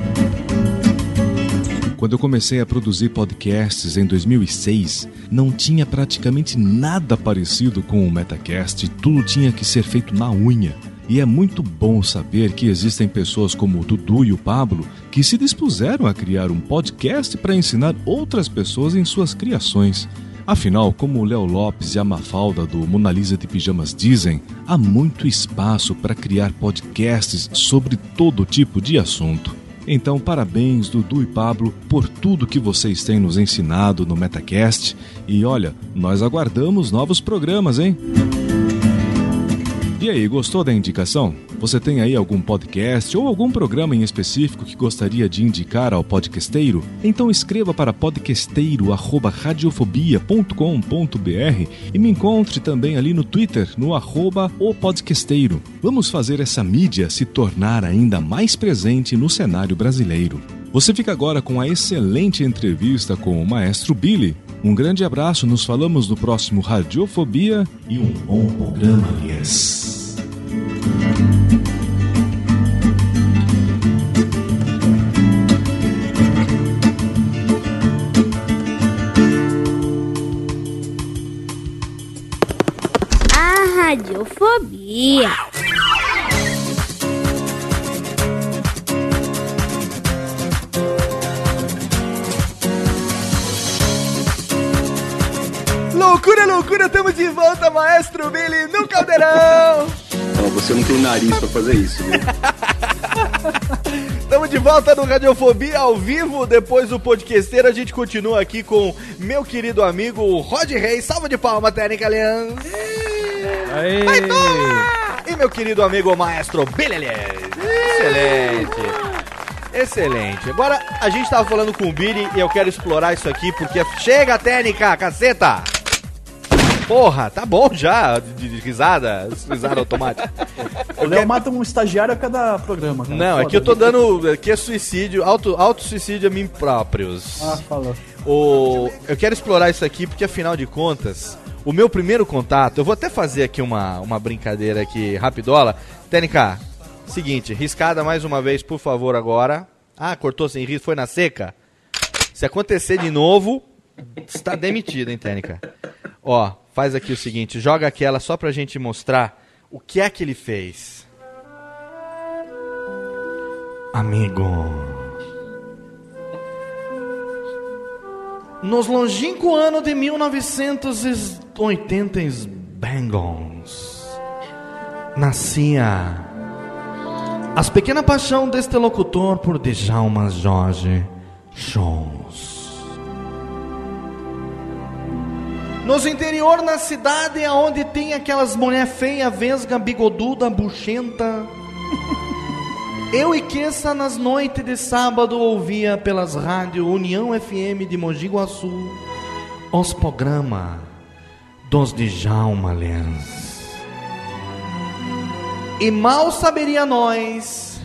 S9: Quando eu comecei a produzir podcasts em 2006, não tinha praticamente nada parecido com o Metacast, tudo tinha que ser feito na unha. E é muito bom saber que existem pessoas como o Dudu e o Pablo que se dispuseram a criar um podcast para ensinar outras pessoas em suas criações. Afinal, como Léo Lopes e a Mafalda do Mona Lisa de Pijamas dizem, há muito espaço para criar podcasts sobre todo tipo de assunto. Então, parabéns, Dudu e Pablo, por tudo que vocês têm nos ensinado no Metacast. E olha, nós aguardamos novos programas, hein? E aí, gostou da indicação? Você tem aí algum podcast ou algum programa em específico que gostaria de indicar ao podcasteiro? Então escreva para podcasteiro@radiofobia.com.br e me encontre também ali no Twitter no arroba o podcasteiro. Vamos fazer essa mídia se tornar ainda mais presente no cenário brasileiro. Você fica agora com a excelente entrevista com o maestro Billy. Um grande abraço, nos falamos no próximo Radiofobia e um bom programa, yes.
S5: A radiofobia.
S1: Loucura, loucura, estamos de volta, Maestro Billy, no caldeirão!
S4: Não, você não tem nariz pra fazer isso, viu?
S1: Estamos de volta no Radiofobia ao vivo. Depois do podcasteiro, a gente continua aqui com meu querido amigo Rod Reis. Salva de palma, Técnica Aliança.
S3: Aê!
S1: Vai, toma! E meu querido amigo Maestro Billy. Excelente. Excelente. Agora, a gente tava falando com o Billy e eu quero explorar isso aqui porque chega, Técnica, caceta! Porra, tá bom já, de, de risada, risada automática.
S2: O Léo mata um estagiário a cada programa, cara.
S1: Não,
S2: Foda.
S1: aqui eu tô dando. Aqui é suicídio, auto, auto-suicídio a mim próprios.
S2: Ah, falou.
S1: O, eu quero explorar isso aqui porque, afinal de contas, o meu primeiro contato. Eu vou até fazer aqui uma, uma brincadeira aqui rapidola. TNK, seguinte, riscada mais uma vez, por favor, agora. Ah, cortou sem risco, foi na seca? Se acontecer de novo, está demitido, hein, TNK? Ó, faz aqui o seguinte, joga aquela só pra gente mostrar o que é que ele fez. Amigo. Nos longínquo ano de 1980 em Bangons, nascia as pequena paixão deste locutor por Djalma Jorge Shows. Nos interior, na cidade, onde tem aquelas mulher feia, vesga, bigoduda, buchenta. [laughs] Eu e Queça, nas noites de sábado, ouvia pelas rádios União FM de Mogi Guaçu os programas dos Djalma Lens. E mal saberia nós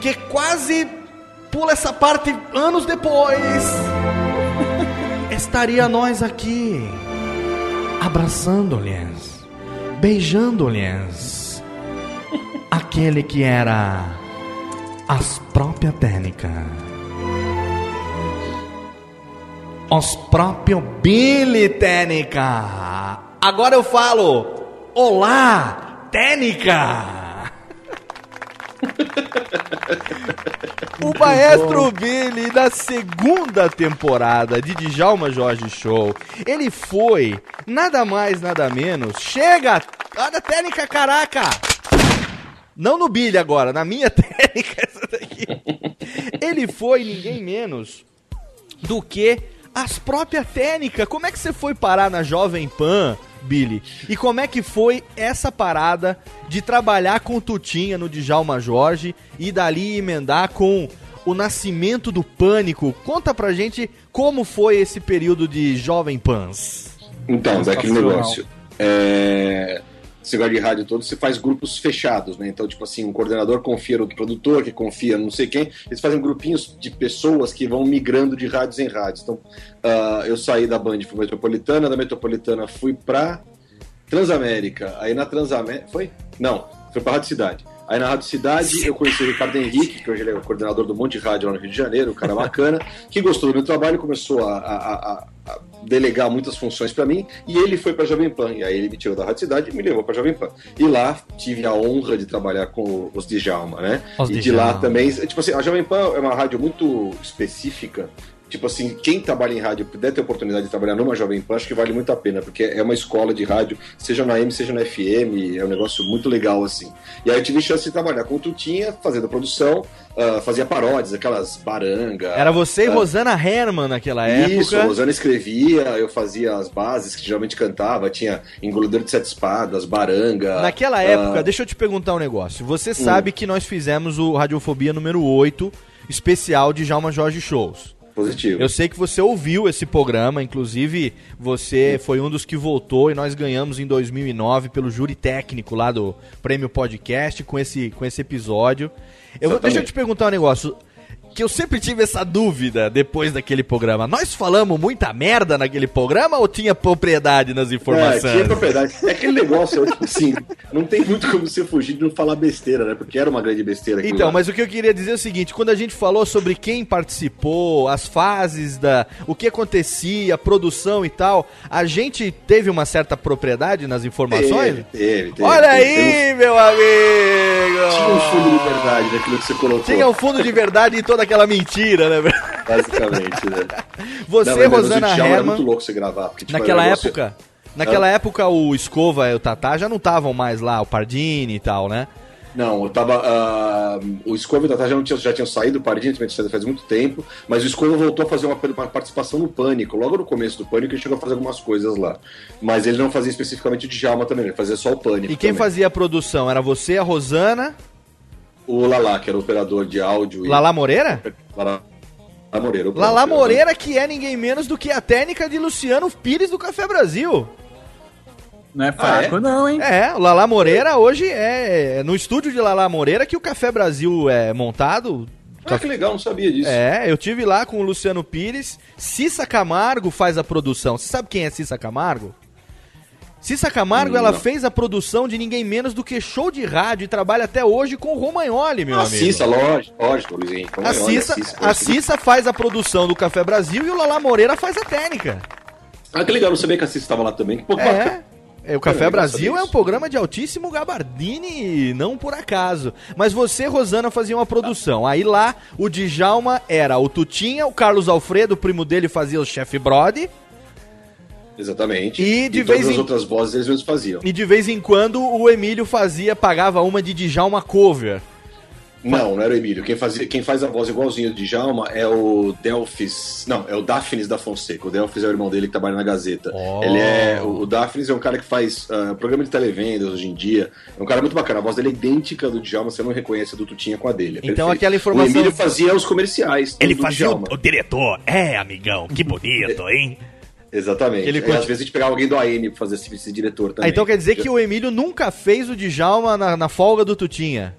S1: que quase pula essa parte anos depois estaria nós aqui abraçando-lhes, beijando-lhes [laughs] aquele que era as próprias técnicas. Os próprios Billy Técnica. Agora eu falo, olá, Técnica. [laughs] [laughs] O maestro Billy, na segunda temporada de Djalma Jorge Show, ele foi nada mais, nada menos. Chega! Olha a técnica, caraca! Não no Billy agora, na minha [laughs] técnica, essa daqui. Ele foi ninguém menos do que as próprias técnicas. Como é que você foi parar na Jovem Pan, Billy? E como é que foi essa parada de trabalhar com Tutinha no Djalma Jorge e dali emendar com o nascimento do pânico? Conta pra gente como foi esse período de Jovem Pans.
S4: Então, daquele
S1: Sensacional.
S4: negócio. É... Negócio de rádio todo, você faz grupos fechados, né? Então, tipo assim, um coordenador confia no produtor, que confia no não sei quem. Eles fazem grupinhos de pessoas que vão migrando de rádios em rádios. Então, ah, eu saí da Band, fui Metropolitana, da Metropolitana fui pra Transamérica. Aí na Transamérica. Foi? Não, foi pra Rádio Cidade. Aí na Rádio Cidade eu conheci o Ricardo Henrique, que hoje ele é o coordenador do Monte Rádio lá no Rio de Janeiro, um cara bacana, que gostou do meu trabalho começou a, a- a- delegar muitas funções pra mim, e ele foi pra Jovem Pan. E aí ele me tirou da Rádio Cidade e me levou pra Jovem Pan. E lá tive a honra de trabalhar com os Djalma, né?
S10: Os
S4: e de
S10: Djalma.
S4: lá também, tipo assim, a Jovem Pan é uma rádio muito específica. Tipo assim, quem trabalha em rádio puder ter oportunidade de trabalhar numa Jovem Pan, acho que vale muito a pena, porque é uma escola de rádio, seja na M, seja na FM, é um negócio muito legal, assim. E aí eu tive chance de trabalhar com o Tutinha, fazendo produção, ah, fazia paródias, aquelas baranga.
S1: Era você e
S4: ah,
S1: Rosana Herman naquela época.
S4: Isso, a Rosana escrevia, eu fazia as bases que geralmente cantava, tinha Engolidor de Sete Espadas, Baranga.
S1: Naquela
S4: ah,
S1: época, deixa eu te perguntar um negócio. Você sabe que nós fizemos o Radiofobia número 8, especial de Jalma Jorge Shows.
S4: Positivo.
S1: Eu sei que você ouviu esse programa, inclusive você foi um dos que votou e nós ganhamos em 2009 pelo júri técnico lá do Prêmio Podcast com esse, com esse episódio. Eu vou, deixa eu te perguntar um negócio. Que eu sempre tive essa dúvida depois daquele programa. Nós falamos muita merda naquele programa ou tinha propriedade nas informações?
S4: É, tinha propriedade. É aquele negócio, tipo assim, não tem muito como você fugir de não falar besteira, né? Porque era uma grande besteira
S1: Então,
S4: lá.
S1: mas o que eu queria dizer é o seguinte: quando a gente falou sobre quem participou, as fases da. o que acontecia, a produção e tal, a gente teve uma certa propriedade nas informações?
S4: Teve, teve, teve,
S1: Olha
S4: teve,
S1: aí,
S4: teve
S1: meu amigo!
S4: Tinha um fundo de verdade naquilo que você colocou.
S1: Tinha um fundo de verdade em toda aquela mentira, né?
S4: Basicamente, né? [laughs]
S1: Você,
S4: Não,
S1: Rosana
S4: o Djalma Era
S1: Herman.
S4: muito louco você gravar. Porque, tipo,
S1: Naquela
S4: negócio-
S1: época. Naquela época o Escova e o Tatá já não estavam mais lá, o Pardini e tal, né?
S4: Não, eu tava. ah, o Escova e o Tatá já, não tinham, já tinham saído, o Pardinho também tinha saído faz muito tempo, mas o Escova voltou a fazer uma, uma participação no Pânico. Logo no começo do Pânico ele chegou a fazer algumas coisas lá. Mas ele não fazia especificamente o Djalma também, ele fazia só o Pânico.
S1: E quem
S4: também.
S1: fazia a produção? Era você, a Rosana,
S4: O Lala, que era o operador de áudio. e-
S1: Lala Moreira?
S4: Lala Lala Moreira. o
S1: Lala. Moreira, que é ninguém menos do que a técnica de Luciano Pires do Café Brasil.
S2: Não é fraco, não, hein?
S1: É, o Lala Moreira hoje é no estúdio de Lala Moreira que o Café Brasil é montado.
S4: Ah, que legal, não sabia disso.
S1: É, eu tive lá com o Luciano Pires. Cissa Camargo faz a produção. Você sabe quem é Cissa Camargo? Cissa Camargo,
S4: Hum,
S1: ela
S4: não.
S1: fez a produção de ninguém menos do que show de rádio e trabalha até hoje com o Romagnoli, meu
S4: a
S1: amigo.
S4: Cissa, lógico, lógico, Luizinho.
S1: A Cissa, a Cissa faz a produção do Café Brasil e o Lala Moreira faz a técnica.
S4: Ah, que legal, não sabia que a Cissa estava lá também. Bacana.
S1: É. É, O Café Brasil é um programa de altíssimo gabardine, não por acaso. Mas você, Rosana, fazia uma produção. Aí lá, o Djalma era o Tutinha, o Carlos Alfredo, o primo dele, fazia o chefe Brody.
S4: Exatamente.
S1: E de
S4: todas
S1: vez
S4: as
S1: em-
S4: outras vozes eles mesmos faziam.
S1: E de vez em quando o Emílio fazia, pagava uma de Djalma cover.
S4: Não, não era o Emílio. Quem, fazia, quem faz a voz igualzinho de Djalma é o Delphis. Não, é o Daphnis da Fonseca. O Delphis é o irmão dele que trabalha na Gazeta.
S1: Oh.
S4: Ele é. O, Daphnis é um cara que faz ah, programa de televendas hoje em dia. É um cara muito bacana. A voz dele é idêntica do Djalma, você não reconhece a do Tutinha com a dele. é
S1: Então
S4: perfeito.
S1: aquela informação-
S4: O Emílio fazia os comerciais.
S8: Ele fazia o, o diretor. É, amigão, que bonito, [laughs] hein?
S4: Exatamente.
S1: Ele conti-
S4: às vezes a gente pegava alguém do AM pra fazer esse, esse diretor
S1: Ah,
S4: também.
S1: então quer dizer que o Emílio nunca fez o Djalma na, na folga do Tutinha.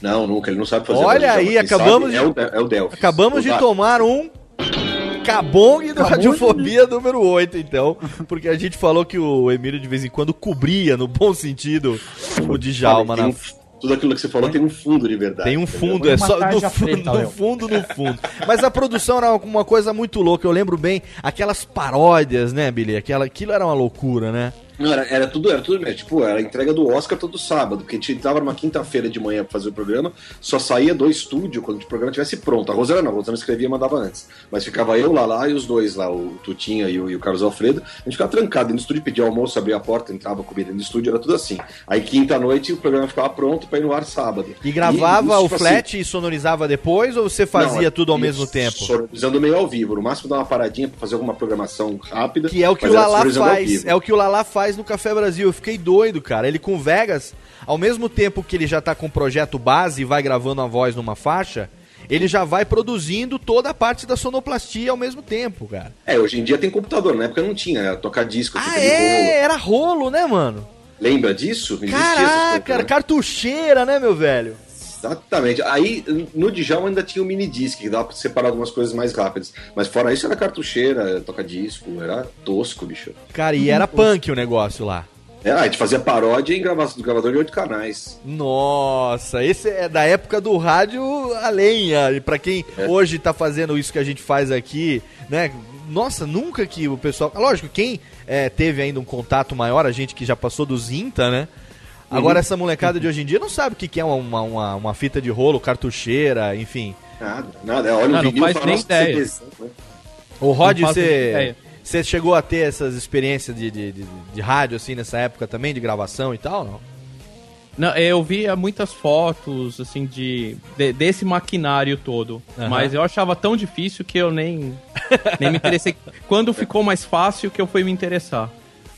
S4: Não, nunca, ele não sabe fazer
S1: Olha aí, acabamos
S4: sabe
S1: de-
S4: É o, é o Delphis.
S1: Acabamos
S4: O
S1: de tomar um cabong do? Radiofobia número 8, então. Porque a gente falou que o Emílio de vez em quando cobria, no bom sentido, o Djalma.
S4: Tem
S1: Na...
S4: um- tudo aquilo que você falou tem um fundo de verdade.
S1: Tem um fundo, é só no,
S2: tarja
S1: fu-
S2: preta,
S1: no fundo, no fundo. Mas a produção era uma coisa muito louca. Eu lembro bem aquelas paródias, né, Billy? Aquela, aquilo era uma loucura, né?
S4: Não, era, era tudo, era tudo, né, tipo, era a entrega do Oscar todo sábado, porque a gente entrava numa quinta-feira de manhã pra fazer o programa, só saía do estúdio quando o programa estivesse pronto. A Rosana não, a Rosana escrevia e mandava antes. Mas ficava eu lá, lá e os dois lá, o Tutinha e o, e o Carlos Alfredo. A gente ficava trancado dentro do estúdio, pedia almoço, abria a porta, entrava comida do estúdio, era tudo assim. Aí quinta-noite o programa ficava pronto pra ir no ar sábado.
S1: E gravava
S4: isso,
S1: o
S4: tipo assim,
S1: flat e sonorizava depois ou você fazia
S4: Não,
S1: tudo ao mesmo tempo?
S4: Sonorizando meio ao vivo. No máximo dar uma paradinha pra fazer alguma programação rápida.
S1: Que é o que o Lala faz. É o que o Lala faz no Café Brasil. Eu fiquei doido, cara. Ele com Vegas, ao mesmo tempo que ele já tá com o projeto base e vai gravando a voz numa faixa, ele já vai produzindo toda a parte da sonoplastia ao mesmo tempo, cara.
S4: É, hoje em dia tem computador, na época não tinha, era tocar disco,
S1: Ah, é?
S4: rolo.
S1: Era rolo, né, mano?
S4: Lembra disso? Não
S1: Caraca,
S4: coisas, né?
S1: cartucheira, né, meu velho?
S4: Exatamente. Aí no Djalma ainda tinha o mini disc, que dava pra separar algumas coisas mais rápidas. Mas fora isso era cartucheira, toca disco, era tosco, bicho.
S1: Cara, e era punk o negócio lá.
S4: É, a gente fazia paródia em gravação do gravador de oito canais.
S1: Nossa, esse é da época do rádio a lenha. E pra quem
S4: É.
S1: hoje tá fazendo isso que a gente faz aqui, né? Nossa, nunca que o pessoal. Lógico, quem é, teve ainda um contato maior, a gente que já passou dos INTA, né? Agora
S4: Uhum.
S1: essa molecada de hoje em dia não sabe o que que é uma, uma, uma fita de rolo, cartucheira, enfim.
S4: Nada, nada. É, olha
S3: Ah,
S4: o
S3: não
S4: vinil
S3: faz
S4: fala,
S3: nem ideia.
S4: Né?
S1: Ô Rod,
S3: Não
S1: você você chegou a ter essas experiências de, de, de, de rádio assim nessa época também, de gravação e tal, não?
S3: Não, eu via muitas fotos, assim, de, de- desse maquinário todo.
S1: Aham.
S3: Mas eu achava tão difícil que eu nem, [laughs] nem me interessei. Quando ficou mais fácil que eu fui me interessar.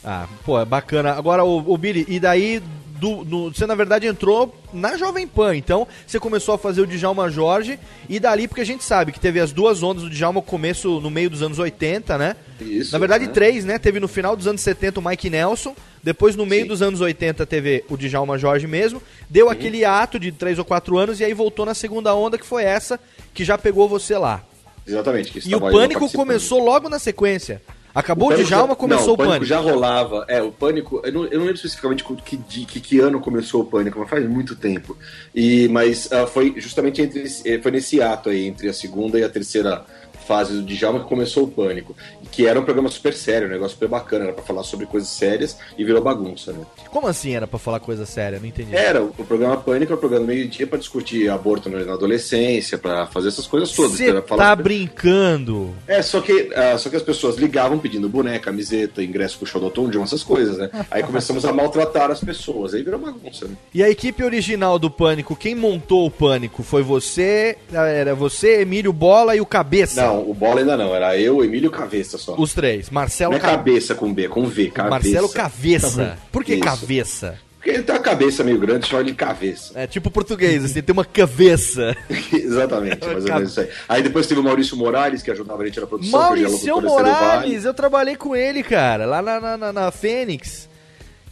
S1: Ah, pô, é bacana. Agora, o, o Billy, e daí do, do- você na verdade entrou na Jovem Pan, então você começou a fazer o Djalma Jorge, e dali, porque a gente sabe que teve as duas ondas do Djalma, começo no meio dos anos 80, né?
S4: Isso,
S1: Na verdade,
S4: né?
S1: três, né? Teve no final dos anos 70 o Mike Nelson, depois no meio dos anos 80 teve o Djalma Jorge mesmo, deu aquele ato de três ou quatro anos e aí voltou na segunda onda, que foi essa que já pegou você lá.
S4: Exatamente.
S1: E o Pânico começou logo na sequência. Acabou o,
S4: Pânico
S1: Djalma,
S4: já-
S1: começou
S4: não,
S1: o Pânico.
S4: já rolava. É, o Pânico. Eu não, eu não lembro especificamente que, que, que ano começou o Pânico, mas faz muito tempo. E, mas ah, foi justamente entre, eh, foi nesse ato aí, entre a segunda e a terceira fase do Djalma que começou o Pânico. Que era um programa super sério, um negócio super bacana, era pra falar sobre coisas sérias e virou bagunça, né?
S1: Como assim era pra falar coisa séria? Não entendi.
S4: Era, o, programa Pânico era o programa meio-dia pra discutir aborto na adolescência, pra fazer essas coisas todas.
S1: Você tá brincando.
S4: é, só que, ah, só que as pessoas ligavam pedindo boneca, camiseta, ingresso pro show do Tom John, essas coisas, né? Aí começamos a maltratar as pessoas, aí virou bagunça, né?
S1: E a equipe original do Pânico, quem montou o Pânico? Foi você, era você, Emílio Bola e o Cabeça?
S4: Não, o bola ainda não, era eu, Emílio e Cabeça só.
S1: Os três. Marcelo
S4: Não é
S1: Ca-
S4: cabeça com B, com V, cabeça.
S1: Marcelo Cabeça. Por que
S4: Isso.
S1: Cabeça?
S4: Porque ele tem uma cabeça meio grande, chama de cabeça.
S1: É tipo português, assim, tem uma cabeça. [laughs]
S4: Exatamente, mais ou menos isso aí. Aí depois teve o Maurício Morales, que ajudava a gente na produção. é
S1: Maurício. Morales, eu trabalhei com ele, cara, lá na, na, na- na Fênix.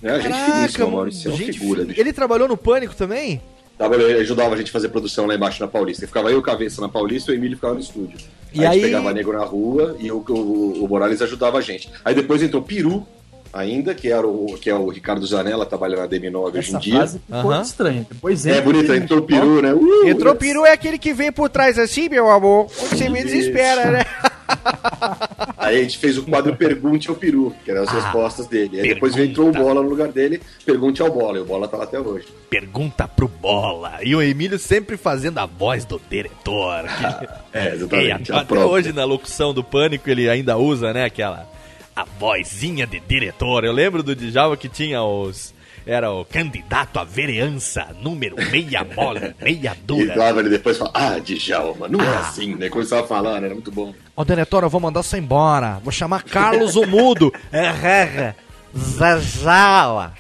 S4: É, gente finíssima, o Maurício, é uma
S1: gente
S4: figura,
S1: fi-
S4: bicho.
S1: Ele trabalhou no Pânico também?
S4: Tava, ele ajudava a gente a fazer produção lá embaixo na Paulista. Ficava eu, Cabeça na Paulista e o Emílio ficava no estúdio.
S1: E
S4: aí, a gente
S1: aí-
S4: pegava nego na rua e o, o, o Morales ajudava a gente. Aí depois entrou Peru, ainda, que, era o, que é o Ricardo Zanella, trabalha na DM9 hoje em
S2: Essa
S4: dia.
S2: frase ficou estranha. Depois
S4: É bonito,
S2: e-
S4: entrou o Peru, né? Uh,
S1: Entrou peru é aquele que vem por trás assim, meu amor. Você me desespera, né? [laughs]
S4: Aí a gente fez o quadro Pergunte ao Peru, que eram as
S1: Ah,
S4: respostas dele. Aí depois entrou o Bola no lugar dele, Pergunte ao Bola, e o Bola tá lá até hoje.
S1: Pergunta pro Bola. E o Emílio sempre fazendo a voz do diretor. [laughs]
S4: É, exatamente.
S1: E
S4: a
S1: até
S4: própria.
S1: hoje na locução do Pânico ele ainda usa, né, aquela a vozinha de diretor. Eu lembro do Djalma que tinha os era o candidato à vereança número meia mole, meia [laughs]
S4: E
S1: dura.
S4: lá ele depois fala, ah, Djalma, não é assim, né? Começava a falar, né? Era muito bom.
S1: Ó, diretor, eu vou mandar você embora. Vou chamar Carlos o Mudo. [laughs] É, é, é. Zazala.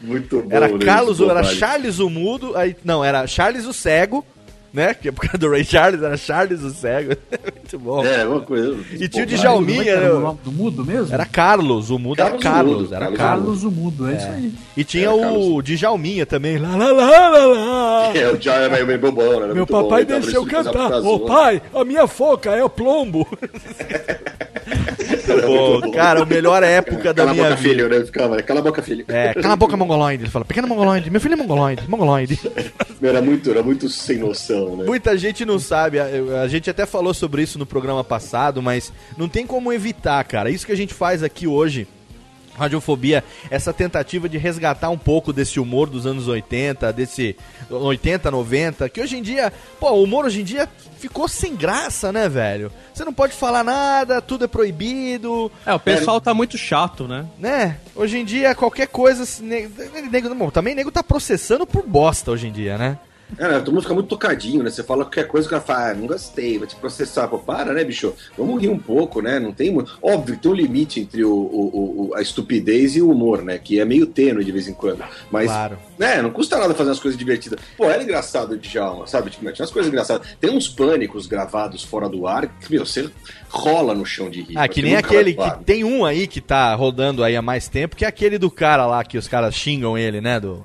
S4: Muito bom.
S1: Era
S4: né?
S1: Carlos, era Charles o Mudo, aí, não, era Charles o Cego, né? Que é por causa do Ray Charles, era Charles o Cego. [laughs] Muito bom.
S4: É, uma coisa.
S1: E tinha o
S4: Pô,
S1: Djalminha,
S2: Como é era
S1: né?
S2: o nome do mudo mesmo?
S1: Era Carlos, o Mudo era
S4: Carlos o
S1: Carlos,
S4: Mudo,
S1: era
S4: Carlos
S1: Carlos.
S2: O Mudo, é, isso aí.
S1: E tinha
S4: Era
S1: o Djalminha também, lá, lá, lá, lá, lá. [laughs]
S4: É, o Djalma era meio, bobão, né? Era
S1: Meu
S4: muito bom,
S1: papai
S4: ele tava
S1: deixou cantar. Ô
S4: zoar.
S1: pai, a minha foca é o plombo. [laughs] Bom,
S4: muito
S1: cara, a melhor época da
S4: Cala
S1: minha
S4: boca,
S1: vida.
S4: filho, né? Ficava? Cala a boca, filho.
S1: É, cala a boca, mongoloide. Ele fala, pequeno mongoloide. Meu filho é mongoloide, mongoloide.
S4: Era muito, era muito sem noção, né?
S1: Muita gente não sabe, a, a gente até falou sobre isso no programa passado, mas não tem como evitar, cara. Isso que a gente faz aqui hoje, Radiofobia, essa tentativa de resgatar um pouco desse humor dos anos 80, desse 80, 90, que hoje em dia, pô, o humor hoje em dia ficou sem graça, né, velho? Você não pode falar nada, tudo é proibido,
S3: É, o pessoal tá muito chato, né?
S1: né? Hoje em dia, qualquer coisa. nego- também nego tá processando por bosta hoje em dia, né?
S4: É, né? todo mundo fica muito tocadinho, né? Você fala qualquer coisa, o cara fala, ah, não gostei, vai te processar. Pô, para, né, bicho? Vamos rir um pouco, né? Não tem muito. Óbvio tem um limite entre o, o- o- a estupidez e o humor, né? Que é meio tênue de vez em quando. Mas,
S1: Claro.
S4: né, não custa nada fazer umas coisas divertidas. Pô, era engraçado o Djalma, sabe? Tipo, tinha umas coisas engraçadas. Tem uns pânicos gravados fora do ar que, meu, você rola no chão de rir.
S1: Ah, que nem aquele. Que tem um aí que tá rodando aí há mais tempo, que é aquele do cara lá que os caras xingam ele, né? Do.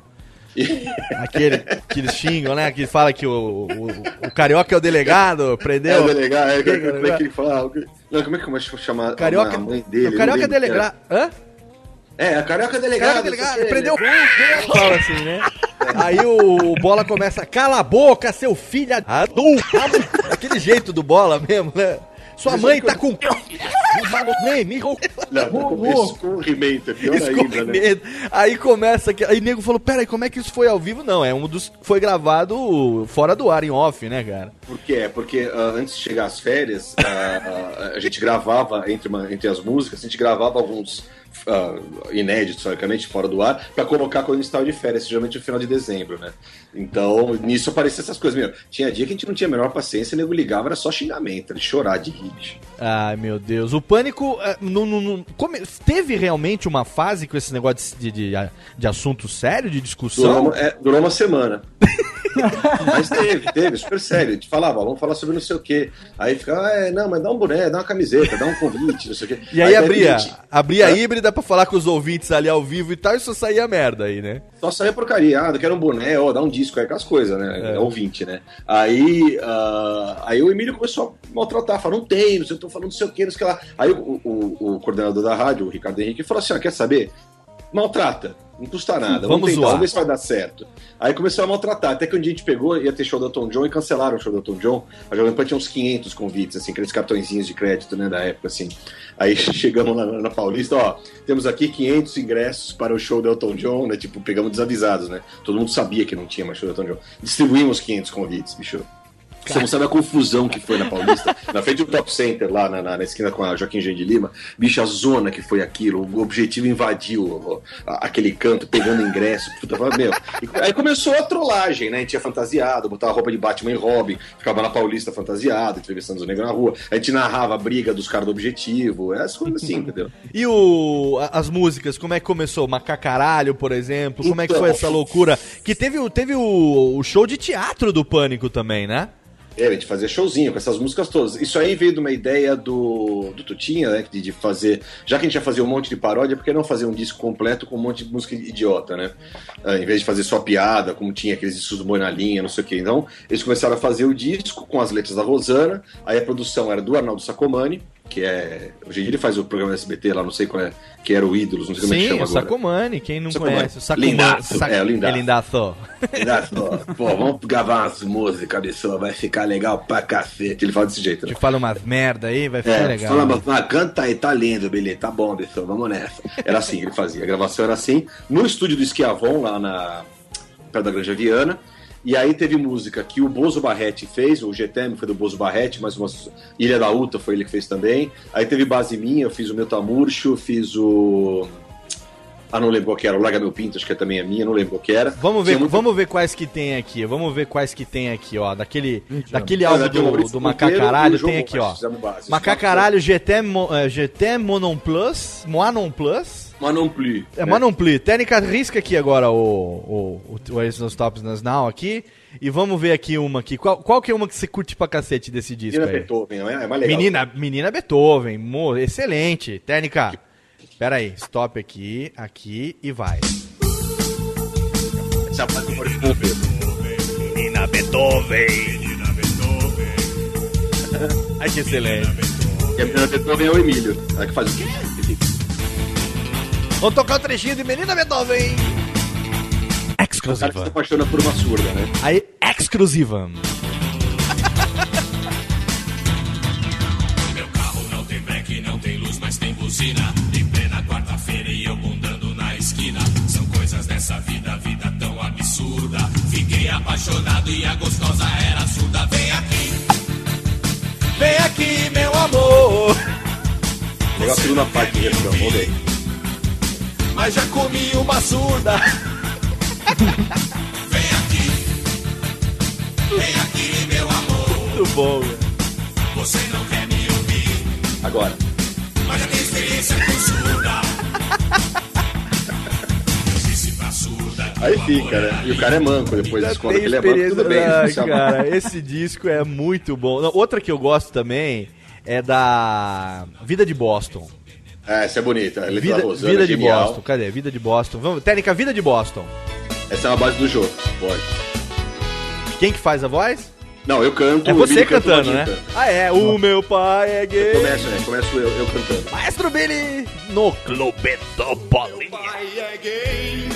S1: [laughs] Aquele que eles xingam, né? Que fala que o, o, o carioca é o delegado,
S4: É,
S1: prendeu.
S4: o delegado, é, como
S1: que é o
S4: é que ele fala? Não, como é que eu vou chamar
S1: Carioca,
S4: a mãe dele?
S1: o carioca é
S4: lembro,
S1: delegado. Hã?
S4: É, a carioca delegada.
S1: Carioca delegada,
S4: não sei o quê,
S1: prendeu o? Fala assim, né? [laughs] Aí o, o Bola começa, cala a boca, seu filho adulto. Aquele jeito do Bola mesmo, né? Sua mãe tá com... [laughs]
S4: Escorrimento, é pior ainda, né?
S1: Aí começa que aí nego falou: "Pera aí, como é que isso foi ao vivo?" Não, é um dos foi gravado fora do ar em off, né, cara?
S4: Por quê? Porque ah, antes de chegar às férias, ah, ah, a gente gravava entre, uma- entre as músicas, a gente gravava alguns ah, inéditos, historicamente, fora do ar, pra colocar quando a gente estava de férias, geralmente no final de dezembro, né? Então, nisso apareciam essas coisas. Meu, tinha dia que a gente não tinha a menor paciência, o nego ligava, era só xingamento, era chorar de rir.
S1: Ai, meu Deus. O pânico eh, não, não- não- come- teve realmente uma fase com esse negócio de, de, de assunto sério, de discussão?
S4: Durou uma, é, durou uma semana. [laughs] mas teve, teve, super sério. A gente falava, vamos falar sobre não sei o quê. Aí ficava, é, não, mas dá um boné, dá uma camiseta, dá um convite, não sei o quê.
S1: E aí,
S4: daí
S1: abria,
S4: a gente-
S1: abria a
S4: É.
S1: híbrida pra falar com os ouvintes ali ao vivo e tal, e só saía merda aí, né?
S4: Só saía porcaria, ah, eu quero um boné, ó, dá um disco aí, aquelas coisas, né? É. Ouvinte, né? Aí, ah, aí o Emílio começou a maltratar, falou, não tem, eu tô falando não sei o que, não sei o que lá. Aí o, o- o coordenador da rádio, o Ricardo Henrique, falou assim: ó, quer saber? Maltrata, não custa nada, vamos,
S1: Vamos
S4: tentar, vamos ver se vai dar certo. Aí começou a maltratar, até que um dia a gente pegou, ia ter show da Tom John e cancelaram o show da Tom John. A Jovem Pan tinha uns 500 convites, assim, aqueles cartõezinhos de crédito, né, da época, assim. Aí [laughs] chegamos lá na, Paulista, ó, temos aqui 500 ingressos para o show do Elton John, né, tipo, pegamos desavisados, né. Todo mundo sabia que não tinha mais show do Elton John. Distribuímos 500 convites, bicho. Você não sabe a confusão que foi na Paulista, [laughs] na frente do Top Center, lá na, na- na esquina com a Joaquim Jean de Lima. Bicho, a zona que foi aquilo, o objetivo invadiu o- a- aquele canto, pegando ingresso. Puta, meu. E aí começou a trollagem, né? A gente ia fantasiado, botava roupa de Batman e Robin, ficava na Paulista fantasiado, entrevistando os negros na rua. A gente narrava a briga dos caras do objetivo, essas coisas assim, entendeu?
S1: E o, as músicas, como é que começou? Macacaralho, por exemplo? Como é que
S4: Então.
S1: foi essa loucura? Que teve, teve o, o show de teatro do Pânico também, né?
S4: É, a gente fazia showzinho com essas músicas todas. Isso aí veio de uma ideia do, do Tutinha, né? De, de fazer. Já que a gente ia fazer um monte de paródia, por que não fazer um disco completo com um monte de música idiota, né? Ah, em vez de fazer só piada, como tinha aqueles discos do Boi na Linha, não sei o quê. Então, eles começaram a fazer o disco com as letras da Rosana. Aí a produção era do Arnaldo Sacomani, que é. Hoje em dia ele faz o programa SBT lá, não sei qual é, que era o Ídolos, não sei como é que
S1: Sim,
S4: chama
S1: o
S4: agora.
S1: Sacomani, quem não
S4: Sacomani.
S1: conhece. O Sacomani.
S4: Lindaço,
S1: Sac-
S4: é, o Lindaço.
S1: É lindaço.
S4: Exato. [laughs] Pô, vamos gravar umas músicas, pessoa, vai ficar legal pra cacete. Ele fala desse jeito, né?
S1: Te fala umas merda aí, vai ficar
S4: É,
S1: legal.
S4: fala, mas, ah, canta aí, tá lindo, beleza, tá bom, pessoal, vamos nessa. Era assim ele fazia, a gravação era assim, no estúdio do Esquiavon, lá na perto da Granja Viana. E aí teve música que o Bozo Barretti fez, o GTM foi do Bozo Barretti, mas uma Ilha da Uta foi ele que fez também. Aí teve base minha, eu fiz o meu Tamurcho, fiz o. Ah, não lembro qual que era, o Larga Meu Pinto, acho que também é minha, não lembro qual que era.
S1: Vamos ver,
S4: muito-
S1: vamos ver quais que tem aqui. Vamos ver quais que tem aqui, ó. Daquele, daquele álbum
S4: daquele
S1: do, do
S4: Monteiro
S1: Macacaralho tem aqui, ó. Macacaralho GT, eh, GT Monon Plus, Moanon Plus.
S4: Plus.
S1: É, Monon Plus. Técnica, risca aqui agora o, o, o, o Ace nos Tops nas Now aqui. E vamos ver aqui uma aqui. Qual, qual que é uma que você curte pra cacete desse disco
S4: Menina
S1: aí?
S4: Beethoven, é é mais legal.
S1: Menina, menina Beethoven, mo- excelente. Técnica, pera aí, stop aqui, aqui e vai.
S4: Essa parte do Maurício Monteiro.
S8: Menina Beethoven.
S1: Ai, que excelente.
S4: A menina Beethoven é o Emílio. Ela que faz o quê?
S1: Vamos tocar o trechinho de Menina Beethoven.
S4: O cara que se
S1: Exclusiva.
S4: apaixona por uma surda, né?
S1: Aí, exclusiva.
S11: Meu carro não tem break, não tem luz, mas tem buzina. Em plena quarta-feira e eu bundando na esquina. São coisas dessa vida, vida tão absurda. Fiquei apaixonado e a gostosa era surda. Vem aqui,
S1: Vem aqui, meu amor.
S4: Legal a segunda parte refrão, vamos ver.
S1: Mas já comi uma surda. [laughs]
S11: vem aqui. Vem aqui, meu amor.
S1: Muito bom, velho.
S11: Você não quer me ouvir,
S4: Agora.
S11: mas já tem experiência com surda. [laughs] Eu disse pra surda.
S4: Aí fica, né? E o cara é manco, depois
S1: tem
S4: que ele é manco, tudo bem.
S1: Ai,
S4: é uma-
S1: cara, esse disco é muito bom. Não, outra que eu gosto também é da Vida de Boston.
S4: É, essa é bonita. A letra
S1: Vida,
S4: Rosana,
S1: Vida de
S4: genial.
S1: Boston. Cadê? Vida de Boston. Vamos, técnica Vida de Boston.
S4: Essa é a base do jogo. Pode.
S1: Quem que faz a voz?
S4: Não, eu canto.
S1: É você cantando, né? Ah, é. O meu pai é gay.
S4: Começo, né? Começo eu, eu cantando.
S1: Maestro Billy no Clube do Bolinha.
S11: pai é gay,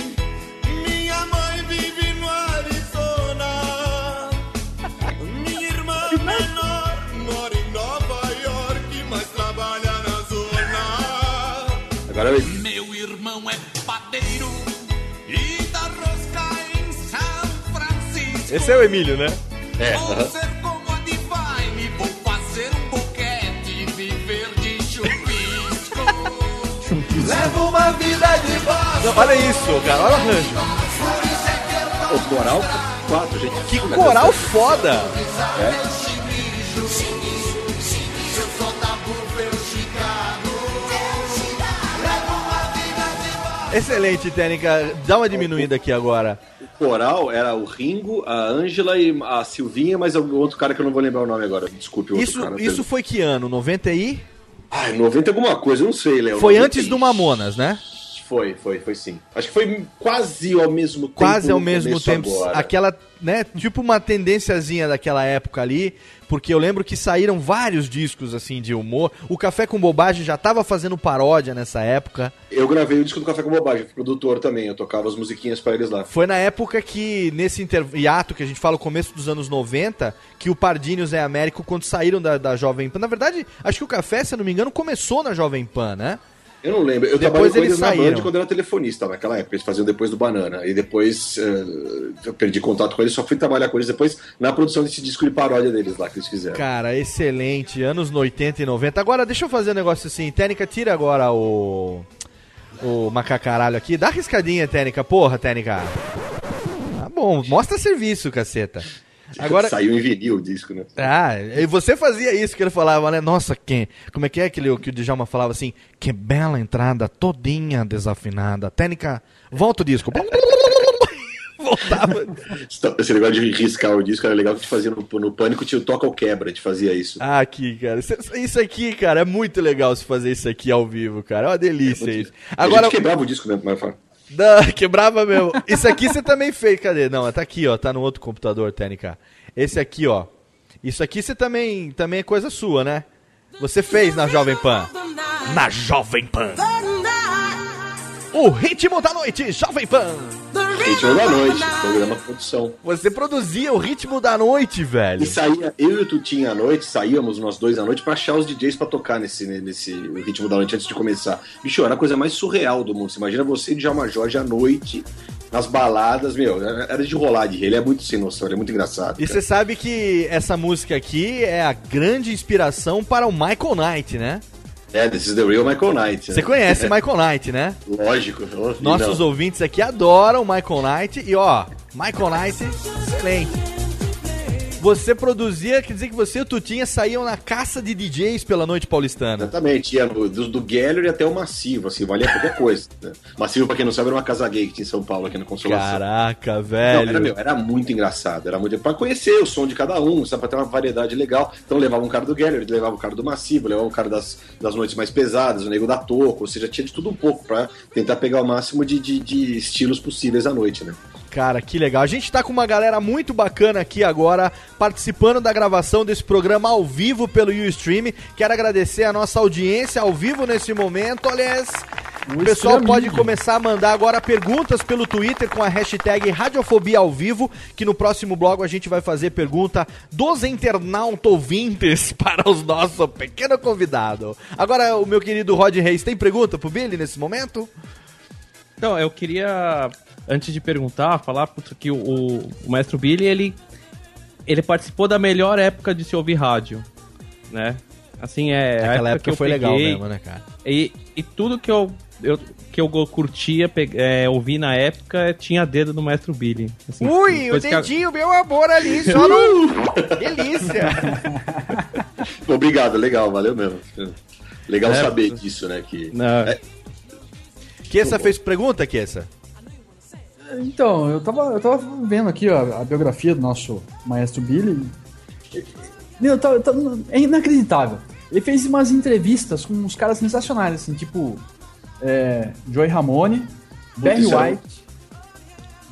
S4: Agora eu...
S11: Meu irmão é padeiro e dá rosca em São Francisco.
S1: Esse é o Emílio, né?
S4: É,
S11: Vou
S4: aham.
S11: ser como a Divine, vou fazer um boquete e viver de chupisco. Levo uma vida de bosta.
S1: Não, olha isso, cara. Olha o arranjo.
S4: O coral, quatro, gente.
S1: Que coral foda.
S4: É.
S1: Excelente, Técnica. Dá uma diminuída aqui agora.
S4: O coral era o Ringo, a Ângela e a Silvinha, mas o outro cara que eu não vou lembrar o nome agora. Desculpe, o outro
S1: Isso,
S4: cara.
S1: isso foi que ano? 90 e?
S4: Ai, 90 alguma coisa, eu não sei, Léo.
S1: Foi
S4: 90
S1: antes do Mamonas, né?
S4: Foi, foi, foi sim. Acho que foi quase ao mesmo tempo.
S1: Quase ao mesmo tempo.
S4: agora.
S1: Aquela, né, tipo uma tendênciazinha daquela época ali, porque eu lembro que saíram vários discos assim de humor. O Café com Bobagem já tava fazendo paródia nessa época.
S4: Eu gravei o disco do Café com Bobagem, fui produtor também, eu tocava as musiquinhas pra eles lá.
S1: Foi na época que, nesse inter... hiato que a gente fala, o começo dos anos 90, que o Pardinho e o Zé Américo, quando saíram da, da Jovem Pan. Na verdade, acho que o Café, se eu não me engano, começou na Jovem Pan, né?
S4: Eu não lembro. Eu
S1: Depois
S4: trabalhei com eles na
S1: saíram.
S4: Band quando eu era telefonista naquela época. Eles faziam depois do Banana. E depois eh, eu perdi contato com eles, só fui trabalhar com eles depois na produção desse disco de paródia deles lá que eles fizeram.
S1: Cara, excelente. Anos 80 e 90. Agora, deixa eu fazer um negócio assim. Técnica, tira agora o. O macacaralho aqui. Dá riscadinha, Técnica. Porra, Técnica. Tá bom, mostra serviço, caceta. [laughs] Agora.
S4: Saiu em vinil o disco, né?
S1: Ah, e você fazia isso que ele falava, né? Nossa, que, como é que é aquele que o Djalma falava assim? Que bela entrada, todinha desafinada. Técnica, volta o disco. [laughs] Voltava.
S4: Esse negócio de riscar o disco era legal que a gente fazia no, no Pânico, tinha o Toca ou Quebra, a gente fazia isso.
S1: Ah, aqui, cara. Isso- Isso aqui, cara, é muito legal se fazer isso aqui ao vivo, cara. É uma delícia isso.
S4: a
S1: Agora,
S4: gente quebrava o disco dentro, mas fala.
S1: Da- [laughs] quebrava mesmo. Isso aqui você também fez, cadê? Não, tá aqui, ó. Tá no outro computador, TNK. Esse aqui, ó. Isso aqui você também, também é coisa sua, né? Você fez na Jovem Pan. Na Jovem Pan. O ritmo da noite, Jovem Pan.
S4: Ritmo da Noite, programa produção.
S1: Você produzia o ritmo da noite, velho.
S4: E saía, eu e o Tutinho à noite, saíamos nós dois à noite pra achar os DJs pra tocar nesse, nesse ritmo da noite antes de começar. Bicho, era a coisa mais surreal do mundo. Você imagina você e Djalma Jorge à noite, nas baladas, meu, era de rolar de rir. Ele é muito sem noção, ele é muito engraçado.
S1: E você sabe que essa música aqui é a grande inspiração para o Michael Knight, né?
S4: É, This is the Real Michael Knight.
S1: Você
S4: né?
S1: conhece Michael Knight, né?
S4: Lógico.
S1: Nossos
S4: não.
S1: ouvintes aqui adoram Michael Knight. E ó, Michael Knight, excelente. Você produzia, quer dizer que você e o Tutinha saíam na caça de DJs pela noite paulistana.
S4: Exatamente, ia do, do, Gallery até o Massivo, assim, valia qualquer coisa. Né? Massivo, pra quem não sabe, era uma casa gay que tinha em São Paulo, aqui na Consolação.
S1: Caraca,
S4: Não,
S1: velho.
S4: era, meu, era muito engraçado, era muito pra conhecer o som de cada um, sabe, pra ter uma variedade legal. Então levava um cara do Gallery, levava um cara do Massivo, levava um cara das, das noites mais pesadas, o nego da Toco, ou seja, tinha de tudo um pouco pra tentar pegar o máximo de, de, de estilos possíveis à noite, né?
S1: Cara, que legal. A gente tá com uma galera muito bacana aqui agora, participando da gravação desse programa ao vivo pelo Ustream. Quero agradecer a nossa audiência ao vivo nesse momento. Olha, o pessoal
S2: Streaming.
S1: pode começar a mandar agora perguntas pelo Twitter com a hashtag Radiofobia ao vivo, que no próximo blog a gente vai fazer pergunta dos internautas ouvintes [laughs] para os nosso pequeno convidado. Agora, o meu querido Rod Reis, tem pergunta pro Billy nesse momento?
S3: Então, eu queria, antes de perguntar, falar puta, que o, o, Maestro Billy, ele, ele participou da melhor época de se ouvir rádio, né? Assim, é... a
S1: Aquela época
S3: que eu
S1: foi legal
S3: peguei,
S1: mesmo, né, cara?
S3: E, e tudo que eu, eu, que eu curtia pe- é, ouvir na época tinha dedo do Maestro Billy. Assim,
S1: Ui, o
S3: a-
S1: dedinho, meu amor, ali, só no... [laughs] Delícia! [laughs]
S4: Obrigado, legal, valeu mesmo. Legal
S1: É,
S4: saber disso, né? Que,
S3: Não.
S4: é,
S1: Kessa fez pergunta, Kessa?
S2: Então, eu tava, eu tava vendo aqui ó, a biografia do nosso maestro Billy. Meu, tá- tá- é inacreditável. Ele fez umas entrevistas com uns caras sensacionais, assim, tipo é, Joey Ramone, Barry
S4: isso era-
S2: White,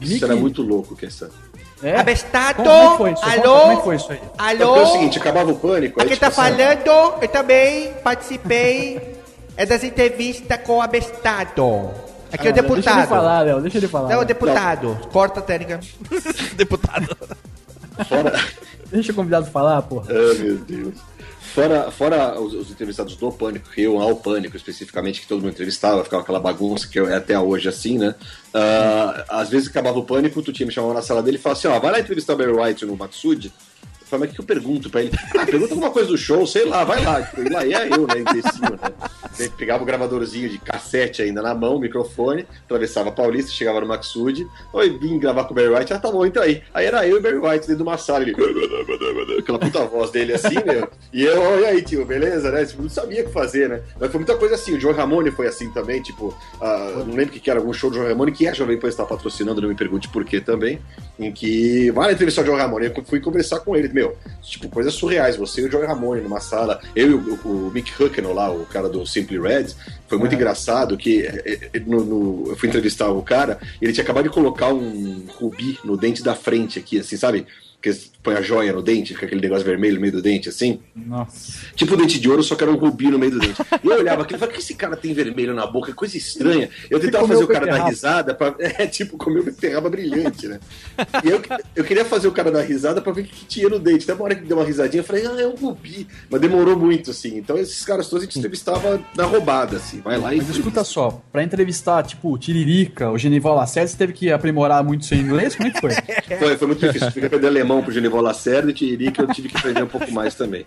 S4: isso era muito louco, que essa.
S2: É?
S12: Abestado.
S2: Como, como é que foi isso?
S12: Alô?
S2: Como é que foi isso aí?
S12: Alô?
S4: É o seguinte, acabava o pânico. aí,
S12: Aqui
S4: tipo,
S12: tá
S4: assim,
S12: falando, eu também participei é das entrevistas com o abestado. Aqui é o
S2: Ah, Deixa ele
S12: deputado.
S2: falar, Léo, deixa ele falar.
S12: Não, o deputado. Corta a técnica. [laughs]
S1: deputado.
S4: Fora...
S2: Deixa o convidado falar, porra.
S4: Ah, meu Deus. Fora, fora os, os entrevistados do Pânico, que eu ao Pânico especificamente, que todo mundo entrevistava, ficava aquela bagunça que é até hoje assim, né? Ah, às vezes acabava o Pânico, tu tinha me chamado na sala dele e falava assim: ó, vai lá entrevistar o Barry White no Matsud. Falei, mas o que eu pergunto pra ele? Ah, pergunta alguma coisa do show, sei lá, vai lá. E lá ia eu, né, imbecil, né? Pegava o gravadorzinho de cassete ainda na mão, microfone, atravessava a Paulista, chegava no Maxud, oi, vim gravar com o Barry White, ah, tá bom, entra aí. Aí era eu e o Barry White dentro de uma sala, ele... Aquela puta voz dele assim, meu. E eu, e aí, tio, beleza, né? Tipo, não sabia o que fazer, né? Mas foi muita coisa assim, o Joe Ramone foi assim também, tipo, ah, não lembro o que era, algum show do Joe Ramone, que a Jovem Pan está patrocinando, não me pergunte por quê também, em que, vai lá entrevistar o Joe Ramone, eu fui conversar com ele, meu, tipo, coisas surreais, você e o Joe Ramone numa sala, eu e o, o Mick Hucknall lá, o cara do Simply Red, foi muito engraçado que eh, eh, no- no- eu fui entrevistar o cara, e ele tinha acabado de colocar um rubi no dente da frente aqui, assim, sabe? Que põe a joia no dente, fica aquele negócio vermelho no meio do dente, assim.
S2: Nossa.
S4: Tipo dente de ouro, só que era um rubi no meio do dente. E eu olhava aquilo e falava, o que esse cara tem vermelho na boca? Que coisa estranha. Eu tentava fazer o cara dar risada, pra... [laughs] é tipo, comer beterraba brilhante, né? E eu, eu queria fazer o cara dar risada pra ver o que, tinha no dente. Até uma hora que deu uma risadinha, eu falei, ah, é um rubi. Mas demorou muito, assim. Então esses caras todos a gente entrevistava na roubada, assim. Vai lá e.
S2: Mas escuta só, pra entrevistar, tipo, o Tiririca, o Genival Lacerda, você teve que aprimorar muito seu inglês? Como é que foi?
S4: Foi, foi muito difícil. Tive que aprender alemão pro Genival Lacerda e Tiririca eu tive que aprender um pouco mais também.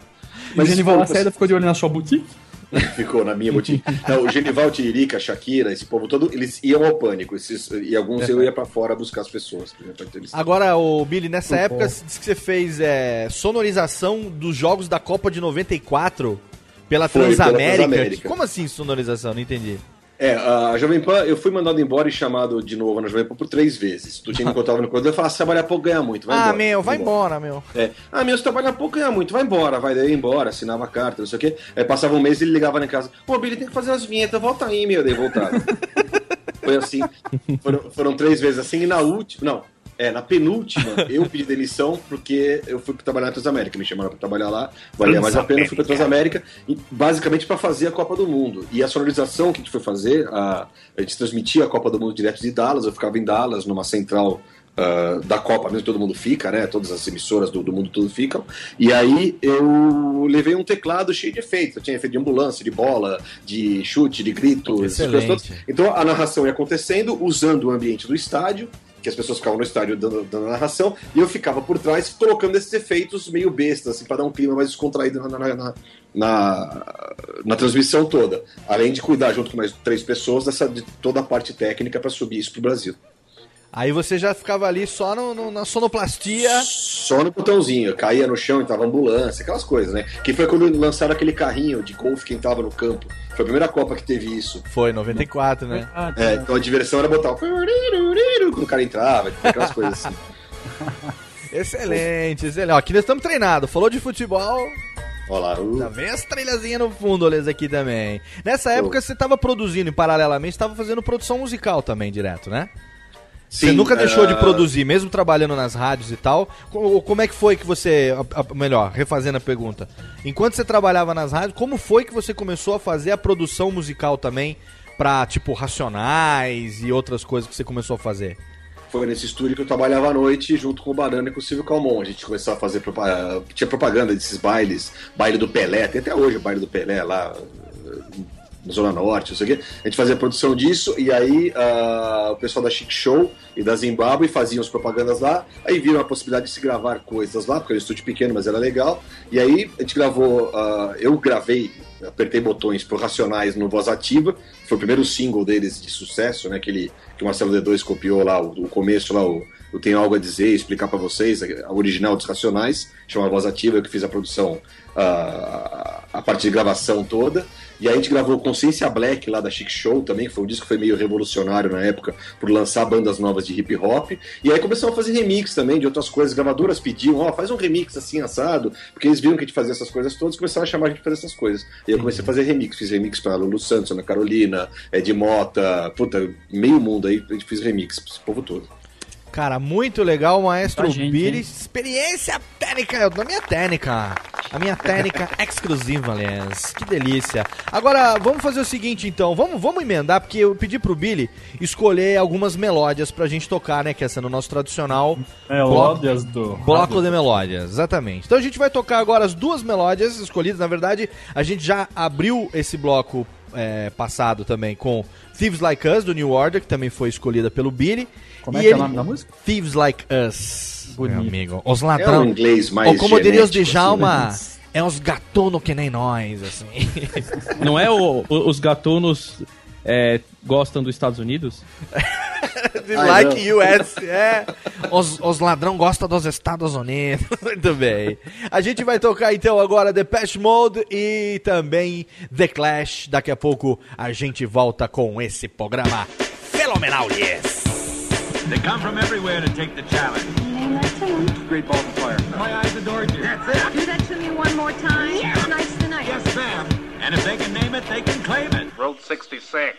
S2: o Genival
S4: foi-
S2: Lacerda ficou de olho na sua boutique? [laughs]
S4: Ficou na minha boutique. Não, o Genival, Tiririca, Shakira, esse povo todo, eles iam ao pânico. Esses, e alguns eu ia pra fora buscar as pessoas. Pra, pra entrevistar.
S1: Agora, o Billy, nessa
S4: Muito
S1: época,
S4: bom.
S1: você disse que você fez é, sonorização dos jogos da Copa de 94 pela
S4: Foi, pela
S1: Transamérica.
S4: Transamérica.
S1: Como assim sonorização? Não entendi.
S4: É, a Jovem Pan, eu fui mandado embora e chamado de novo na Jovem Pan por três vezes. Tu tinha me contado no corredor e falava, se trabalhar pouco ganha muito. Vai
S1: ah,
S4: embora,
S1: meu, vai embora, meu.
S4: É. Ah, meu, se trabalhar pouco ganha muito, vai embora, vai daí embora, assinava a carta, não sei o quê. Aí passava um mês e ele ligava em casa, pô, Billy, tem que fazer as vinhetas, volta aí, meu, daí voltava. [laughs] Foi assim, foram, foram três vezes assim, e na última, não, é, na penúltima, [laughs] eu pedi demissão porque eu fui trabalhar na Transamérica, me chamaram pra trabalhar lá, valia mais a pena, eu fui pra Transamérica, basicamente pra fazer a Copa do Mundo. E a sonorização que a gente foi fazer, a, a gente transmitia a Copa do Mundo direto de Dallas, eu ficava em Dallas, numa central ah, da Copa, mesmo todo mundo fica, né? Todas as emissoras do, do mundo todo ficam. E aí eu levei um teclado cheio de efeitos. Eu tinha efeito de ambulância, de bola, de chute, de grito, essas coisas
S1: Excelente.
S4: todas. Então a narração ia acontecendo usando o ambiente do estádio, que as pessoas ficavam no estádio dando, dando a narração, e eu ficava por trás colocando esses efeitos meio bestas, assim, para dar um clima mais descontraído na, na, na, na, na transmissão toda. Além de cuidar junto com mais três pessoas dessa, de toda a parte técnica para subir isso pro Brasil.
S1: Aí você já ficava ali só no- no- na sonoplastia.
S4: Só no botãozinho, caía no chão, entrava ambulância, aquelas coisas, né? Que foi quando lançaram aquele carrinho de golfe que entrava no campo. Foi a primeira Copa que teve isso.
S1: Foi, 94, né?
S4: É, então a diversão era botar o... quando o cara entrava, tipo, aquelas [laughs] coisas assim.
S1: Excelente, excelente. Ó, aqui nós estamos treinados. Falou de futebol.
S4: Olha lá. uh.
S1: Já vem as trilhazinhas no fundo, Olês, aqui também. Nessa época você estava produzindo e paralelamente estava fazendo produção musical também, direto, né? Você
S4: Sim,
S1: nunca deixou de
S4: ah,
S1: produzir, mesmo trabalhando nas rádios e tal. Co- Como é que foi que você. Melhor, refazendo a pergunta. Enquanto você trabalhava nas rádios, como foi que você começou a fazer a produção musical também pra, tipo, Racionais e outras coisas que você começou a fazer?
S4: Foi nesse estúdio que eu trabalhava à noite junto com o Banana e com o Silvio Calmon. A gente começou a fazer propa- tinha propaganda desses bailes, baile do Pelé, tem até hoje o baile do Pelé lá Zona Norte, não sei o quê. A gente fazia produção disso e aí ah, o pessoal da Chic Show e da Zimbábue faziam as propagandas lá. Aí viram a possibilidade de se gravar coisas lá, porque era um estúdio pequeno, mas era legal. E aí a gente gravou, ah, eu gravei, apertei botões pro Racionais no Voz Ativa. Foi o primeiro single deles de sucesso, né? Que, ele, que o Marcelo D2 copiou lá, o, o começo lá, o Eu Tenho Algo a Dizer, explicar pra vocês, a, a original dos Racionais, chama Voz Ativa, eu que fiz a produção, ah, a parte de gravação toda. E aí a gente gravou Consciência Black lá da Chic Show também, que foi um disco que foi meio revolucionário na época, por lançar bandas novas de hip hop. E aí começamos a fazer remix também de outras coisas. Gravadoras pediam, ó, faz um remix assim, assado, porque eles viram que a gente fazia essas coisas todas, começaram a chamar a gente pra fazer essas coisas. E eu comecei a fazer remix, fiz remix pra Lulu Santos, Ana Carolina, Ed Mota, puta, meio mundo aí, a gente fez remix esse povo todo.
S1: Cara, muito legal, maestro
S2: gente,
S1: Billy.
S2: hein?
S1: Experiência técnica, eu a minha técnica. A minha técnica [laughs] exclusiva, aliás. Que delícia. Agora, vamos fazer o seguinte, então. Vamos, vamos emendar, porque eu pedi pro Billy escolher algumas melódias pra gente tocar, né? Que essa é no nosso tradicional
S2: Melódias do.
S1: Bloco de melódias, exatamente. Então a gente vai tocar agora as duas melódias escolhidas. Na verdade, a gente já abriu esse bloco é, passado também com Thieves Like Us, do New Order, que também foi escolhida pelo Billy.
S2: Como é que é o nome da música?
S1: Thieves Like Us,
S2: Bonito.
S1: meu amigo. Os
S4: É
S1: ladrão.
S4: um inglês mais
S1: Ou como diria os Djalma,
S4: assim,
S1: é uns gatuno que nem nós, assim.
S3: Não é o- o- os gatunos é, gostam dos Estados Unidos? [laughs] [laughs]
S1: like US, é. Os, os ladrão gostam dos Estados Unidos. [laughs] Muito bem. A gente vai tocar então agora The Patch Mode e também The Clash. Daqui a pouco a gente volta com esse programa fenomenal, yes.
S13: They come from everywhere to take the challenge.
S14: Name that him.
S13: Great ball player. My eyes adored you. That's it.
S14: Do that to me one more time.
S13: Yeah.
S14: Nice tonight.
S13: Yes, ma'am. And if they can name it, they can claim it. Road 66.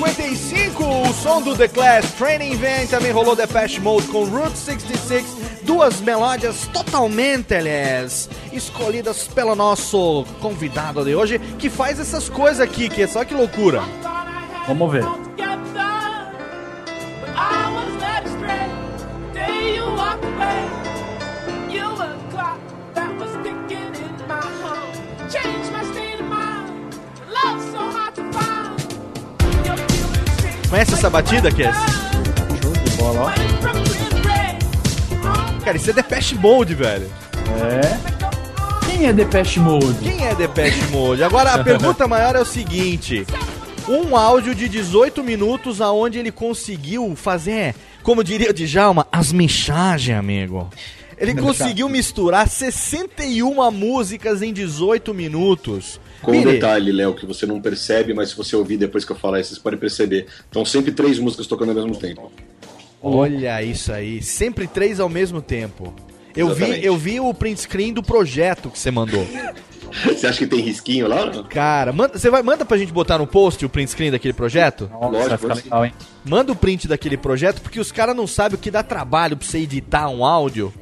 S1: 55, o som do The Class Training Van também rolou Depeche Mode com Route 66, duas melódias totalmente, aliás, escolhidas pelo nosso convidado de hoje, que faz essas coisas aqui, que é só que loucura.
S2: Vamos ver.
S1: Essa batida, Kess?
S2: Show de bola, ó.
S1: Cara, isso é Depeche Mode, velho.
S2: É. Quem é Depeche Mode?
S1: Quem é Depeche Mode? Agora, a [laughs] pergunta maior é o seguinte. Um áudio de 18 minutos aonde ele conseguiu fazer, como diria o Djalma, as mixagens, amigo. Ele conseguiu misturar 61 músicas em 18 minutos.
S4: Com um
S1: Mire,
S4: detalhe, Léo, que você não percebe, mas se você ouvir depois que eu falar isso, vocês podem perceber. Então sempre três músicas tocando ao mesmo tempo.
S1: Olha isso aí, sempre três ao mesmo tempo. Eu vi,
S4: Exatamente.
S1: eu vi o print screen do projeto que você mandou. [laughs]
S4: Você acha que tem risquinho lá?
S1: Cara, manda, você vai, manda pra gente botar no post o print screen daquele projeto?
S4: Lógico, vai ficar
S2: legal, hein?
S1: Manda o print daquele projeto, porque os caras não sabem o que dá trabalho pra você editar um áudio.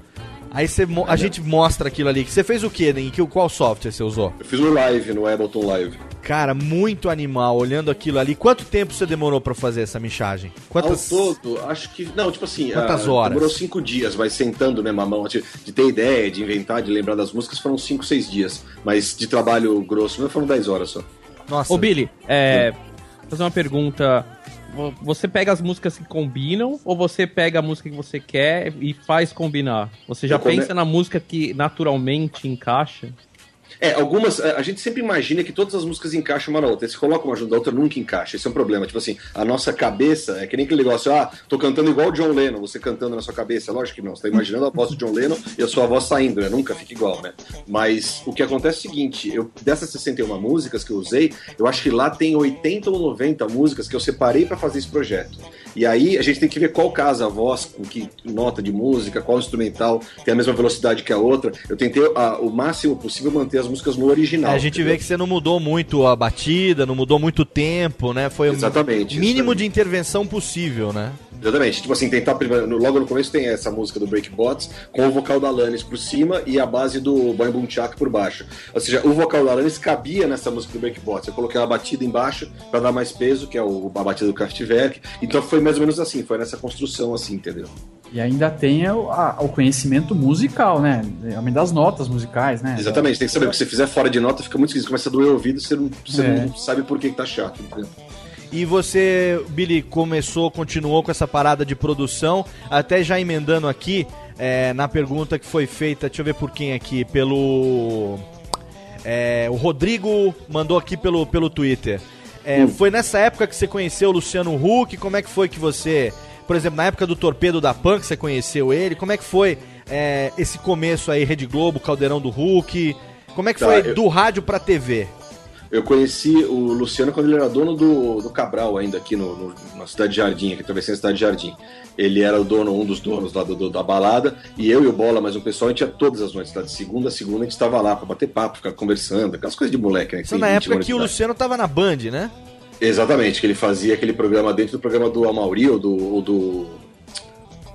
S1: Aí você, mo- a gente mostra aquilo ali. Você fez o quê? Em que, qual software você usou?
S4: Eu fiz no live, no Ableton Live.
S1: Cara, muito animal, olhando aquilo ali. Quanto tempo você demorou pra fazer essa mixagem? Quantas...
S4: Ao todo, acho que. Não, tipo assim.
S1: Quantas
S4: ah,
S1: horas?
S4: Demorou cinco dias, mas sentando mesmo a mão, de, de ter ideia, de inventar, de lembrar das músicas, foram cinco, seis dias. Mas de trabalho grosso, mesmo foram 10 horas só.
S1: Nossa.
S3: Ô, Billy, é. Vou fazer uma pergunta. Vo- Você pega as músicas que combinam ou você pega a música que você quer e faz combinar? Você já
S4: Eu come-
S3: pensa na música que naturalmente encaixa?
S4: É, algumas. A a gente sempre imagina que todas as músicas encaixam uma na outra. Se coloca uma junto da outra, nunca encaixa. Esse é um problema. Tipo assim, a nossa cabeça é que nem aquele negócio, ah, tô cantando igual o John Lennon, você cantando na sua cabeça. Lógico que não. Você tá imaginando a voz do John Lennon e a sua voz saindo, né? Nunca fica igual, né? Mas o que acontece é o seguinte: eu, dessas 61 músicas que eu usei, eu acho que lá tem 80 ou 90 músicas que eu separei pra fazer esse projeto. E aí a gente tem que ver qual casa a voz, com que nota de música, qual instrumental tem a mesma velocidade que a outra. Eu tentei a- o máximo possível manter as músicas no original.
S1: É, a gente vê que você não mudou muito a batida, não mudou muito o tempo, né? Foi o
S4: Exatamente,
S1: mínimo de intervenção possível, né?
S4: Exatamente. Tipo assim, tentar Logo no começo tem essa música do Breakbots com o vocal da Alanis por cima e a base do Boy Boom Chak por baixo. Ou seja, o vocal da Alanis cabia nessa música do Breakbots. Eu coloquei uma batida embaixo pra dar mais peso, que é o, a batida do Kraftwerk. Então foi mais ou menos assim, foi nessa construção assim, entendeu?
S2: E ainda tem o, a- o conhecimento musical, né? Realmente das notas musicais, né?
S4: Exatamente, tem que saber, porque se fizer fora de nota fica muito esquisito, começa a doer o ouvido, você não, você
S2: É.
S4: não sabe por que, que tá chato, entendeu?
S1: E você, Billy, começou, continuou com essa parada de produção, até já emendando aqui é, na pergunta que foi feita, deixa eu ver por quem aqui, pelo. é, o Rodrigo mandou aqui pelo, pelo Twitter. É, Foi nessa época que você conheceu o Luciano Huck? Como é que foi que você. Por exemplo, na época do Torpedo da que você conheceu ele, como é que foi é, esse começo aí, Rede Globo, Caldeirão do Hulk? Como é que
S4: Tá,
S1: foi
S4: eu-
S1: do rádio pra TV?
S4: Eu conheci o Luciano quando ele era dono do, do Cabral, ainda aqui no, no- na Cidade de Jardim, aqui atravessando a Cidade de Jardim. Ele era o dono, um dos donos lá do, do- da balada, e eu e o Bola, mais um pessoal, a gente ia todas as noites, tá? de segunda a segunda, a gente estava lá pra bater papo, ficar conversando, aquelas coisas de moleque, né? tem
S1: na
S4: 20
S1: época que o. Luciano tava na Band, né?
S4: Exatamente, que ele fazia aquele programa dentro do programa do Amauri ou do. Ou do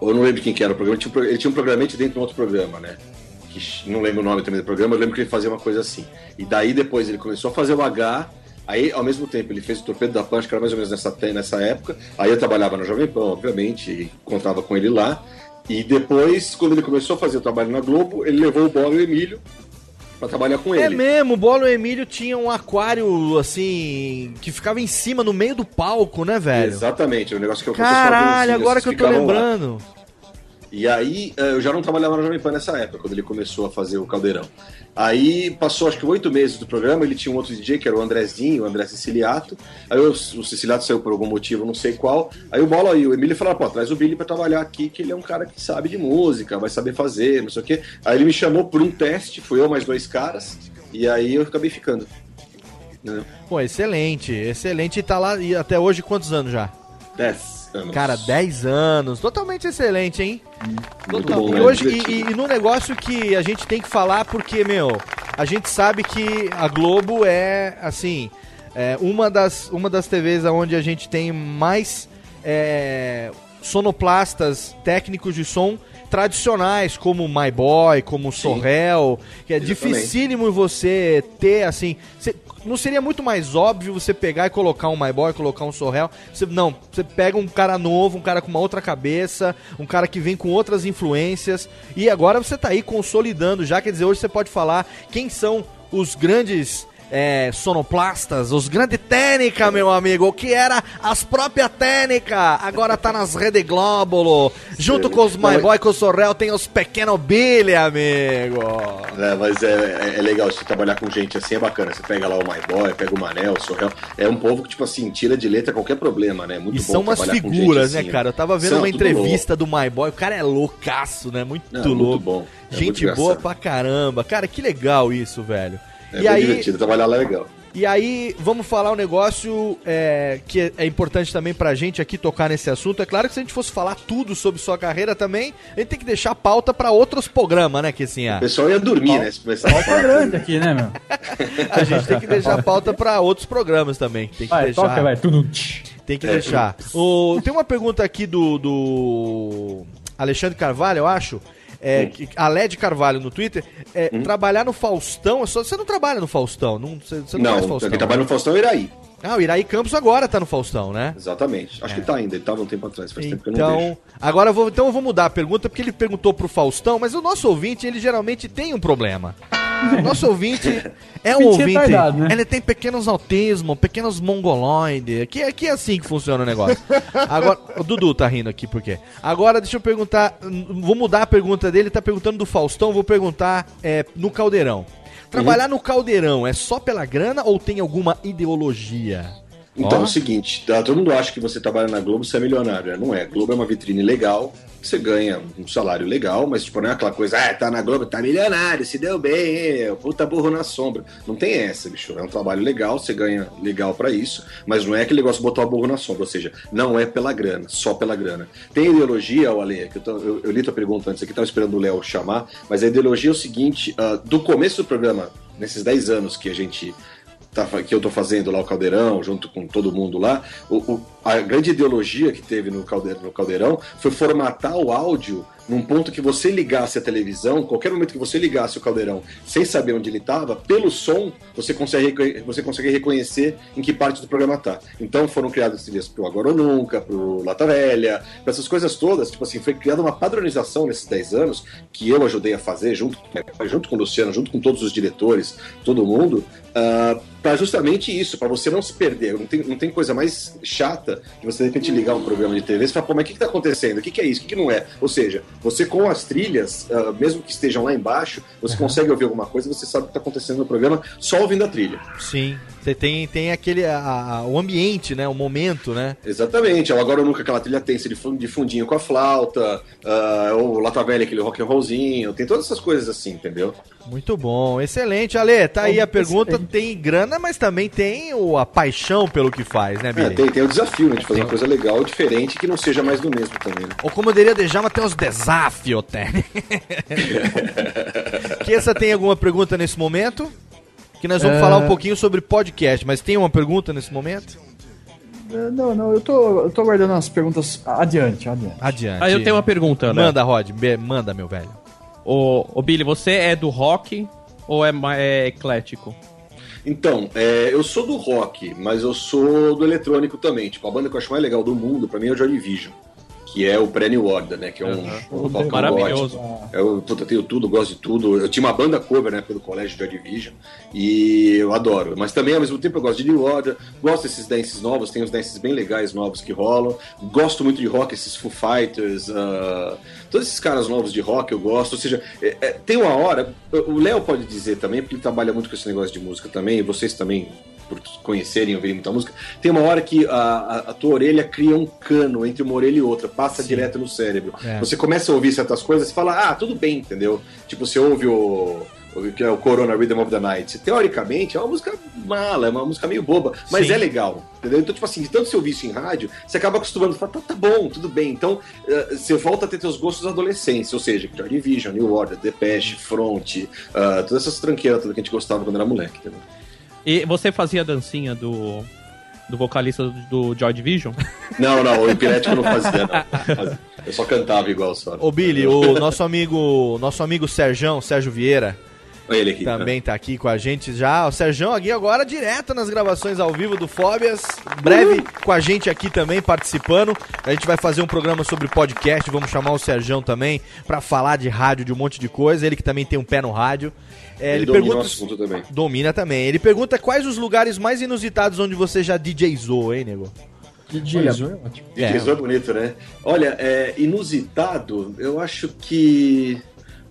S4: eu não lembro quem que era o programa, ele tinha um pro- ele tinha um programete dentro de um outro programa, né? Que não lembro o nome também do programa, eu lembro que ele fazia uma coisa assim. E daí depois ele começou a fazer o H, aí ao mesmo tempo ele fez o Torpedo da Punch, que era mais ou menos nessa, nessa época. Aí eu trabalhava na Jovem Pan, obviamente, e encontrava com ele lá. E depois, quando ele começou a fazer o trabalho na Globo, ele levou o Bola e o Emílio pra trabalhar com
S1: É
S4: ele.
S1: mesmo, o Bolo e o Emílio tinham um aquário, assim, que ficava em cima, no meio do palco, né, velho?
S4: Exatamente, o negócio que eu
S1: Caralho, agora que eu tô lembrando.
S4: E aí, eh, eu já não trabalhava na Jovem Pan nessa época, quando ele começou a fazer o Caldeirão. Aí, passou acho que oito meses do programa, ele tinha um outro DJ, que era o Andrezinho, o André Siciliato. Aí o, o Siciliato saiu por algum motivo, não sei qual. Aí o Bola e o Emílio falaram, pô, traz o Billy pra trabalhar aqui, que ele é um cara que sabe de música, vai saber fazer, não sei o quê. Aí ele me chamou por um teste, fui eu mais dois caras, e aí eu acabei ficando. Entendeu?
S1: Pô, excelente, excelente. E tá lá, e até hoje quantos anos já?
S4: Dez anos.
S1: Cara, 10 anos. Totalmente excelente, hein?
S4: Muito
S1: Total-
S4: bom,
S1: e
S4: né?
S1: hoje,
S4: Divertido.
S1: e, e, num negócio que a gente tem que falar, porque, meu, a gente sabe que a Globo é, assim, é uma, das, uma das TVs onde a gente tem mais é, sonoplastas técnicos de som tradicionais, como My Boy, como Sorrel, que é
S4: Exatamente.
S1: dificílimo você ter, assim... não seria muito mais óbvio você pegar e colocar um My Boy, colocar um Sorrel? Você, não, você pega um cara novo, um cara com uma outra cabeça, um cara que vem com outras influências, e agora você tá aí consolidando já, quer dizer, hoje você pode falar quem são os grandes é, sonoplastas, os grandes técnica, meu amigo, o que era as próprias técnica, agora tá nas Rede Glóbulo, junto com os My Boy, com o Sorrel, tem os pequeno Billy, amigo.
S4: É, mas é, é- é legal, se trabalhar com gente assim é bacana. Você pega lá o My Boy, pega o Manel, o Sorrel. É um povo que, tipo assim, tira de letra qualquer problema, né? Muito
S1: E
S4: bom
S1: são umas figuras,
S4: assim,
S1: né, cara? Eu tava vendo
S4: São
S1: uma entrevista do My Boy, o cara é loucaço, né? Muito
S4: Não, muito
S1: louco.
S4: bom. É
S1: Gente
S4: muito
S1: boa pra caramba. Cara, que legal isso, velho.
S4: É
S1: e
S4: bem
S1: aí,
S4: divertido, trabalhar lá é legal.
S1: E aí, vamos falar um negócio é, que é- é importante também pra gente aqui tocar nesse assunto. É claro que se a gente fosse falar tudo sobre sua carreira também, a gente tem que deixar a pauta pra outros programas, né, que assim,
S4: O pessoal ia dormir, né? Se começar a
S2: Pauta
S4: falar
S2: grande aqui, né, meu? [laughs]
S1: a gente tem que deixar a pauta pra outros programas também. Tem que
S2: Vai,
S1: deixar.
S2: toca, vai. Tudo.
S1: Tem que
S2: É,
S1: deixar. O, tem uma pergunta aqui do, do Alexandre Carvalho, eu acho. É, que, a LED Carvalho no Twitter. É, Trabalhar no Faustão. é só- Você não trabalha no Faustão? Não, você, você não,
S4: Não,
S1: faz Faustão.
S4: quem trabalha no Faustão é o Iraí.
S1: Ah, o Iraí Campos agora tá no Faustão, né?
S4: Exatamente. Acho
S1: É.
S4: que tá ainda. Ele tava um tempo atrás, faz tempo que eu não vejo.
S1: Então, agora eu vou, então eu vou mudar a pergunta, porque ele perguntou pro Faustão, mas o nosso ouvinte, ele geralmente tem um problema. Nosso ouvinte é um
S2: Ouvinte
S1: ouvinte.
S2: retardado, né?
S1: Ele tem pequenos autismo, pequenos mongoloides. Aqui, aqui é assim que funciona o negócio. Agora, o Dudu tá rindo aqui, por quê? Agora, deixa eu perguntar. Vou mudar a pergunta dele, tá perguntando do Faustão, vou perguntar é, no Caldeirão. Trabalhar no Caldeirão é só pela grana ou tem alguma ideologia?
S4: Então
S1: Ó.
S4: é o seguinte, tá, todo mundo acha que você trabalha na Globo, você é milionário. né? Não é. Globo é uma vitrine legal, você ganha um salário legal, mas tipo, não é aquela coisa, ah, tá na Globo, tá milionário, se deu bem, hein, puta burro na sombra. Não tem essa, bicho. É um trabalho legal, você ganha legal pra isso, mas não é aquele negócio de botar o burro na sombra, ou seja, não é pela grana, só pela grana. Tem ideologia, o Ale, que eu, tô- eu- eu li tua pergunta antes aqui, tava esperando o Léo chamar, mas a ideologia é o seguinte, ah, do começo do programa, nesses 10 anos que a gente tá, que eu tô fazendo lá o Caldeirão, junto com todo mundo lá, o- o- a grande ideologia que teve no Caldeirão, no Caldeirão foi formatar o áudio num ponto que você ligasse a televisão, qualquer momento que você ligasse o Caldeirão, sem saber onde ele estava, pelo som, você consegue, você consegue reconhecer em que parte do programa tá. Então foram criadas trilhas pro Agora ou Nunca, pro Lata Velha, pra essas coisas todas, tipo assim, foi criada uma padronização nesses 10 anos, que eu ajudei a fazer, junto, junto com o Luciano, junto com todos os diretores, todo mundo, ah, para justamente isso, para você não se perder. Não tem, não tem coisa mais chata que você de repente ligar um programa de TV e falar, pô, mas o que, que tá acontecendo? O que, que é isso? O que, que não é? Ou seja, você com as trilhas, ah, mesmo que estejam lá embaixo, você consegue ouvir alguma coisa você sabe o que tá acontecendo no programa só ouvindo a trilha.
S1: Sim. Você tem, tem aquele. a- a- o ambiente, né? O momento, né?
S4: Exatamente, agora ou nunca aquela trilha tensa de fun- de fundinho com a flauta, ah, ou Lata Velha, aquele rock and rollzinho, tem todas essas coisas assim, entendeu?
S1: Muito bom, excelente. Ale, tá aí a pergunta. Tem grana, mas também tem o, a paixão pelo que faz, né,
S4: É,
S1: Billy?
S4: tem, tem o desafio né, de fazer uma coisa legal, diferente, que não seja mais do mesmo também. Né?
S1: Ou como eu diria, deixar, tem os desafios, técnico. que essa tem alguma pergunta nesse momento? Que nós vamos
S2: É.
S1: falar um pouquinho sobre podcast, mas tem uma pergunta nesse momento?
S2: É, Não, não, eu tô, eu tô aguardando as perguntas adiante, adiante.
S1: Adiante.
S3: Aí eu tenho uma pergunta, né?
S1: Manda, Rod, manda, meu velho.
S3: Ô, ô Billy, você é do rock ou é, é eclético?
S4: Então, é, eu sou do rock, mas eu sou do eletrônico também. Tipo, a banda que eu acho mais legal do mundo, pra mim, é o Joy Division. Que é o Pre-New Order, né? Que é um, um rock
S3: Maravilhoso.
S4: gótico. Eu, puta, tenho tudo, gosto de tudo. Eu tinha uma banda cover época do colégio Joy Division. E eu adoro. Mas também, ao mesmo tempo, eu gosto de New Order. Gosto desses dances novos. Tem uns dances bem legais novos que rolam. Gosto muito de rock, esses Foo Fighters. ah, todos esses caras novos de rock eu gosto. Ou seja, é- é, tem uma hora... O Léo pode dizer também, porque ele trabalha muito com esse negócio de música também. E vocês também por conhecerem e ouvirem muita música, tem uma hora que a, a, a tua orelha cria um cano entre uma orelha e outra, passa direto no cérebro.
S1: É.
S4: Você começa a ouvir certas coisas e fala, ah, tudo bem, entendeu? Tipo, você ouve o. que é o Corona Rhythm of the Night. Teoricamente, é uma música mala, é uma música meio boba, mas
S1: Sim.
S4: é legal, entendeu? Então, tipo assim, de tanto você ouvir isso em rádio, você acaba acostumando, fala, tá, tá bom, tudo bem. Então, eh, você volta a ter seus gostos da adolescência, ou seja, Joy Division, New Order, Depeche, Front, ah, todas essas tranqueiras que a gente gostava quando era moleque, entendeu?
S3: E você fazia a dancinha do, do vocalista do, Joy Division? [laughs]
S4: Não, não, o epilético eu não fazia, não. Eu só cantava igual só.
S1: Ô, Billy, o nosso amigo, nosso amigo Serjão, Sérgio Vieira,
S4: Ele aqui.
S1: também tá aqui com a gente já. O Serjão aqui agora direto nas gravações ao vivo do Fóbias. Breve com a gente aqui também participando. A gente vai fazer um programa sobre podcast. Vamos chamar o Serjão também pra falar de rádio, de um monte de coisa. Ele que também tem um pé no rádio. É,
S4: Ele, domina o assunto também.
S1: Domina também. Ele pergunta quais os lugares mais inusitados onde você já DJzou, hein, nego?
S2: DJ Azul é ótimo.
S1: É.
S4: DJ é bonito, né? Olha, é, inusitado, eu acho que.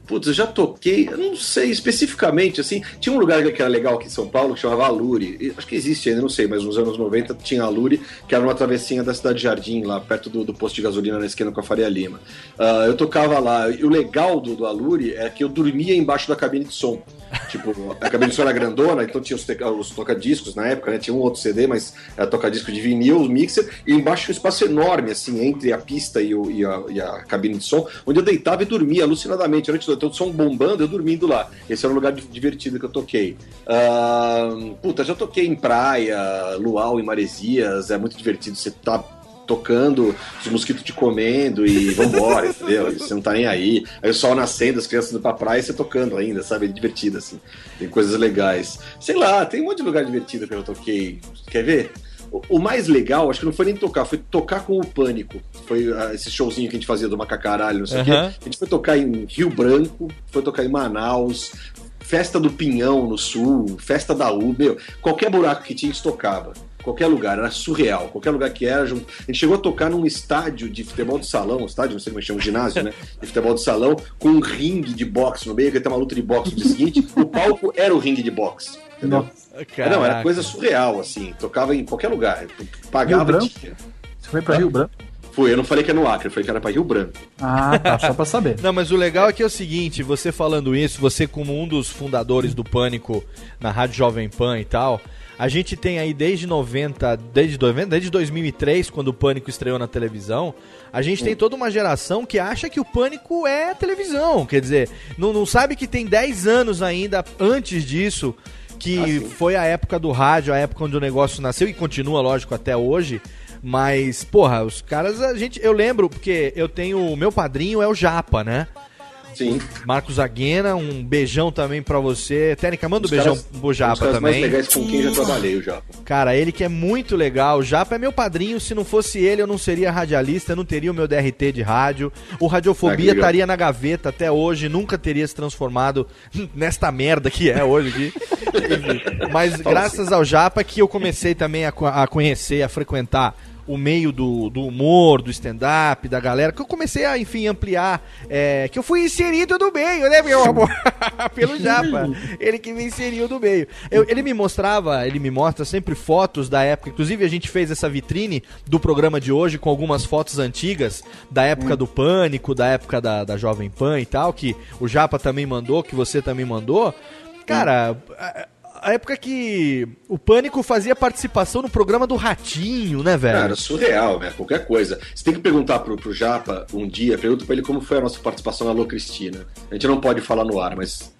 S4: Putz, eu já toquei, eu não sei especificamente, assim. Tinha um lugar que era legal aqui em São Paulo que chamava Alure. Acho que existe ainda, não sei, mas nos anos 90 tinha Alure, que era uma travessinha da Cidade Jardim, lá perto do, do posto de gasolina na esquina com a Faria Lima. Ah, eu tocava lá, e o legal do, do Alure é que eu dormia embaixo da cabine de som. Tipo, a cabine de som era grandona, então tinha os, os toca-discos na época, né? Tinha um outro CD, mas era toca-disco de vinil, o mixer, e embaixo um espaço enorme, assim, entre a pista e, o- e a, e a cabine de som, onde eu deitava e dormia alucinadamente. A toda, então som bombando, eu dormindo lá. Esse era um lugar di- divertido que eu toquei. Ahn, puta, já toquei em praia, luau, em maresias, é muito divertido. Você tá tocando, os mosquitos te comendo e vambora, [laughs] entendeu? E você não tá nem aí. Aí o sol nascendo, as crianças indo pra praia e você tocando ainda, sabe? É divertido, assim. Tem coisas legais. Sei lá, tem um monte de lugar divertido que eu toquei. Quer ver? O- O mais legal, acho que não foi nem tocar, foi tocar com o Pânico. Foi ah, esse showzinho que a gente fazia do Macacaralho, não sei o quê. A gente foi tocar em Rio Branco, foi tocar em Manaus, Festa do Pinhão no Sul, Festa da U, meu, qualquer buraco que tinha, a gente tocava. Qualquer lugar, era surreal. Qualquer lugar que era. A gente chegou a tocar num estádio de futebol de salão, estádio, não sei como é que chama, ginásio, né? De futebol de salão, com um ringue de boxe no meio, que ia ter uma luta de boxe no dia seguinte. O palco era o ringue de boxe. Entendeu? Não, era coisa surreal, assim. Tocava em qualquer lugar. Pagava.
S2: Você foi pra Rio Branco?
S4: Fui, eu não falei que era no Acre, eu falei que era pra Rio Branco.
S2: Ah, tá, só pra saber.
S1: Não, mas o legal é que é o seguinte, você falando isso, você como um dos fundadores do Pânico na Rádio Jovem Pan e tal, a gente tem aí desde 90, desde 90, desde 2003, quando o Pânico estreou na televisão, a gente tem toda uma geração que acha que o Pânico é televisão, quer dizer, não, não sabe que tem 10 anos ainda antes disso, que foi a época do rádio, a época onde o negócio nasceu e continua, lógico, até hoje. Mas, porra, os caras, a gente. Eu lembro, porque eu tenho. O meu padrinho é o Japa, né?
S4: Sim.
S1: Marcos Aguena, um beijão também pra você. Técnica, manda um beijão
S4: caras-
S1: pro Japa
S4: os caras
S1: também.
S4: mais legais com quem já trabalhei, o Japa.
S1: Cara, ele que é muito legal. O Japa é meu padrinho. Se não fosse ele, eu não seria radialista, eu não teria o meu DRT de rádio. O
S4: Ah,
S1: Radiofobia
S4: legal.
S1: estaria na gaveta até hoje, nunca teria se transformado [laughs] nesta merda que é hoje aqui. [laughs] Mas graças ao Japa que eu comecei também a, a conhecer, a frequentar o meio do, do humor, do stand-up, da galera, que eu comecei a, enfim, ampliar, é, que eu fui inserido no meio, né, meu amor? [laughs] Pelo Japa. Ele que me inseriu no meio. Eu- ele me mostrava, ele me mostra sempre fotos da época, inclusive a gente fez essa vitrine do programa de hoje com algumas fotos antigas, da época do Pânico, da época da, da Jovem Pan e tal, que o Japa também mandou, que você também mandou. Cara, a, época que o Pânico fazia participação no programa do Ratinho, né, velho?
S4: Cara, surreal, né? Qualquer coisa. Você tem que perguntar pro, pro Japa um dia, pergunta pra ele como foi a nossa participação na Alô Cristina. A gente não pode falar no ar, mas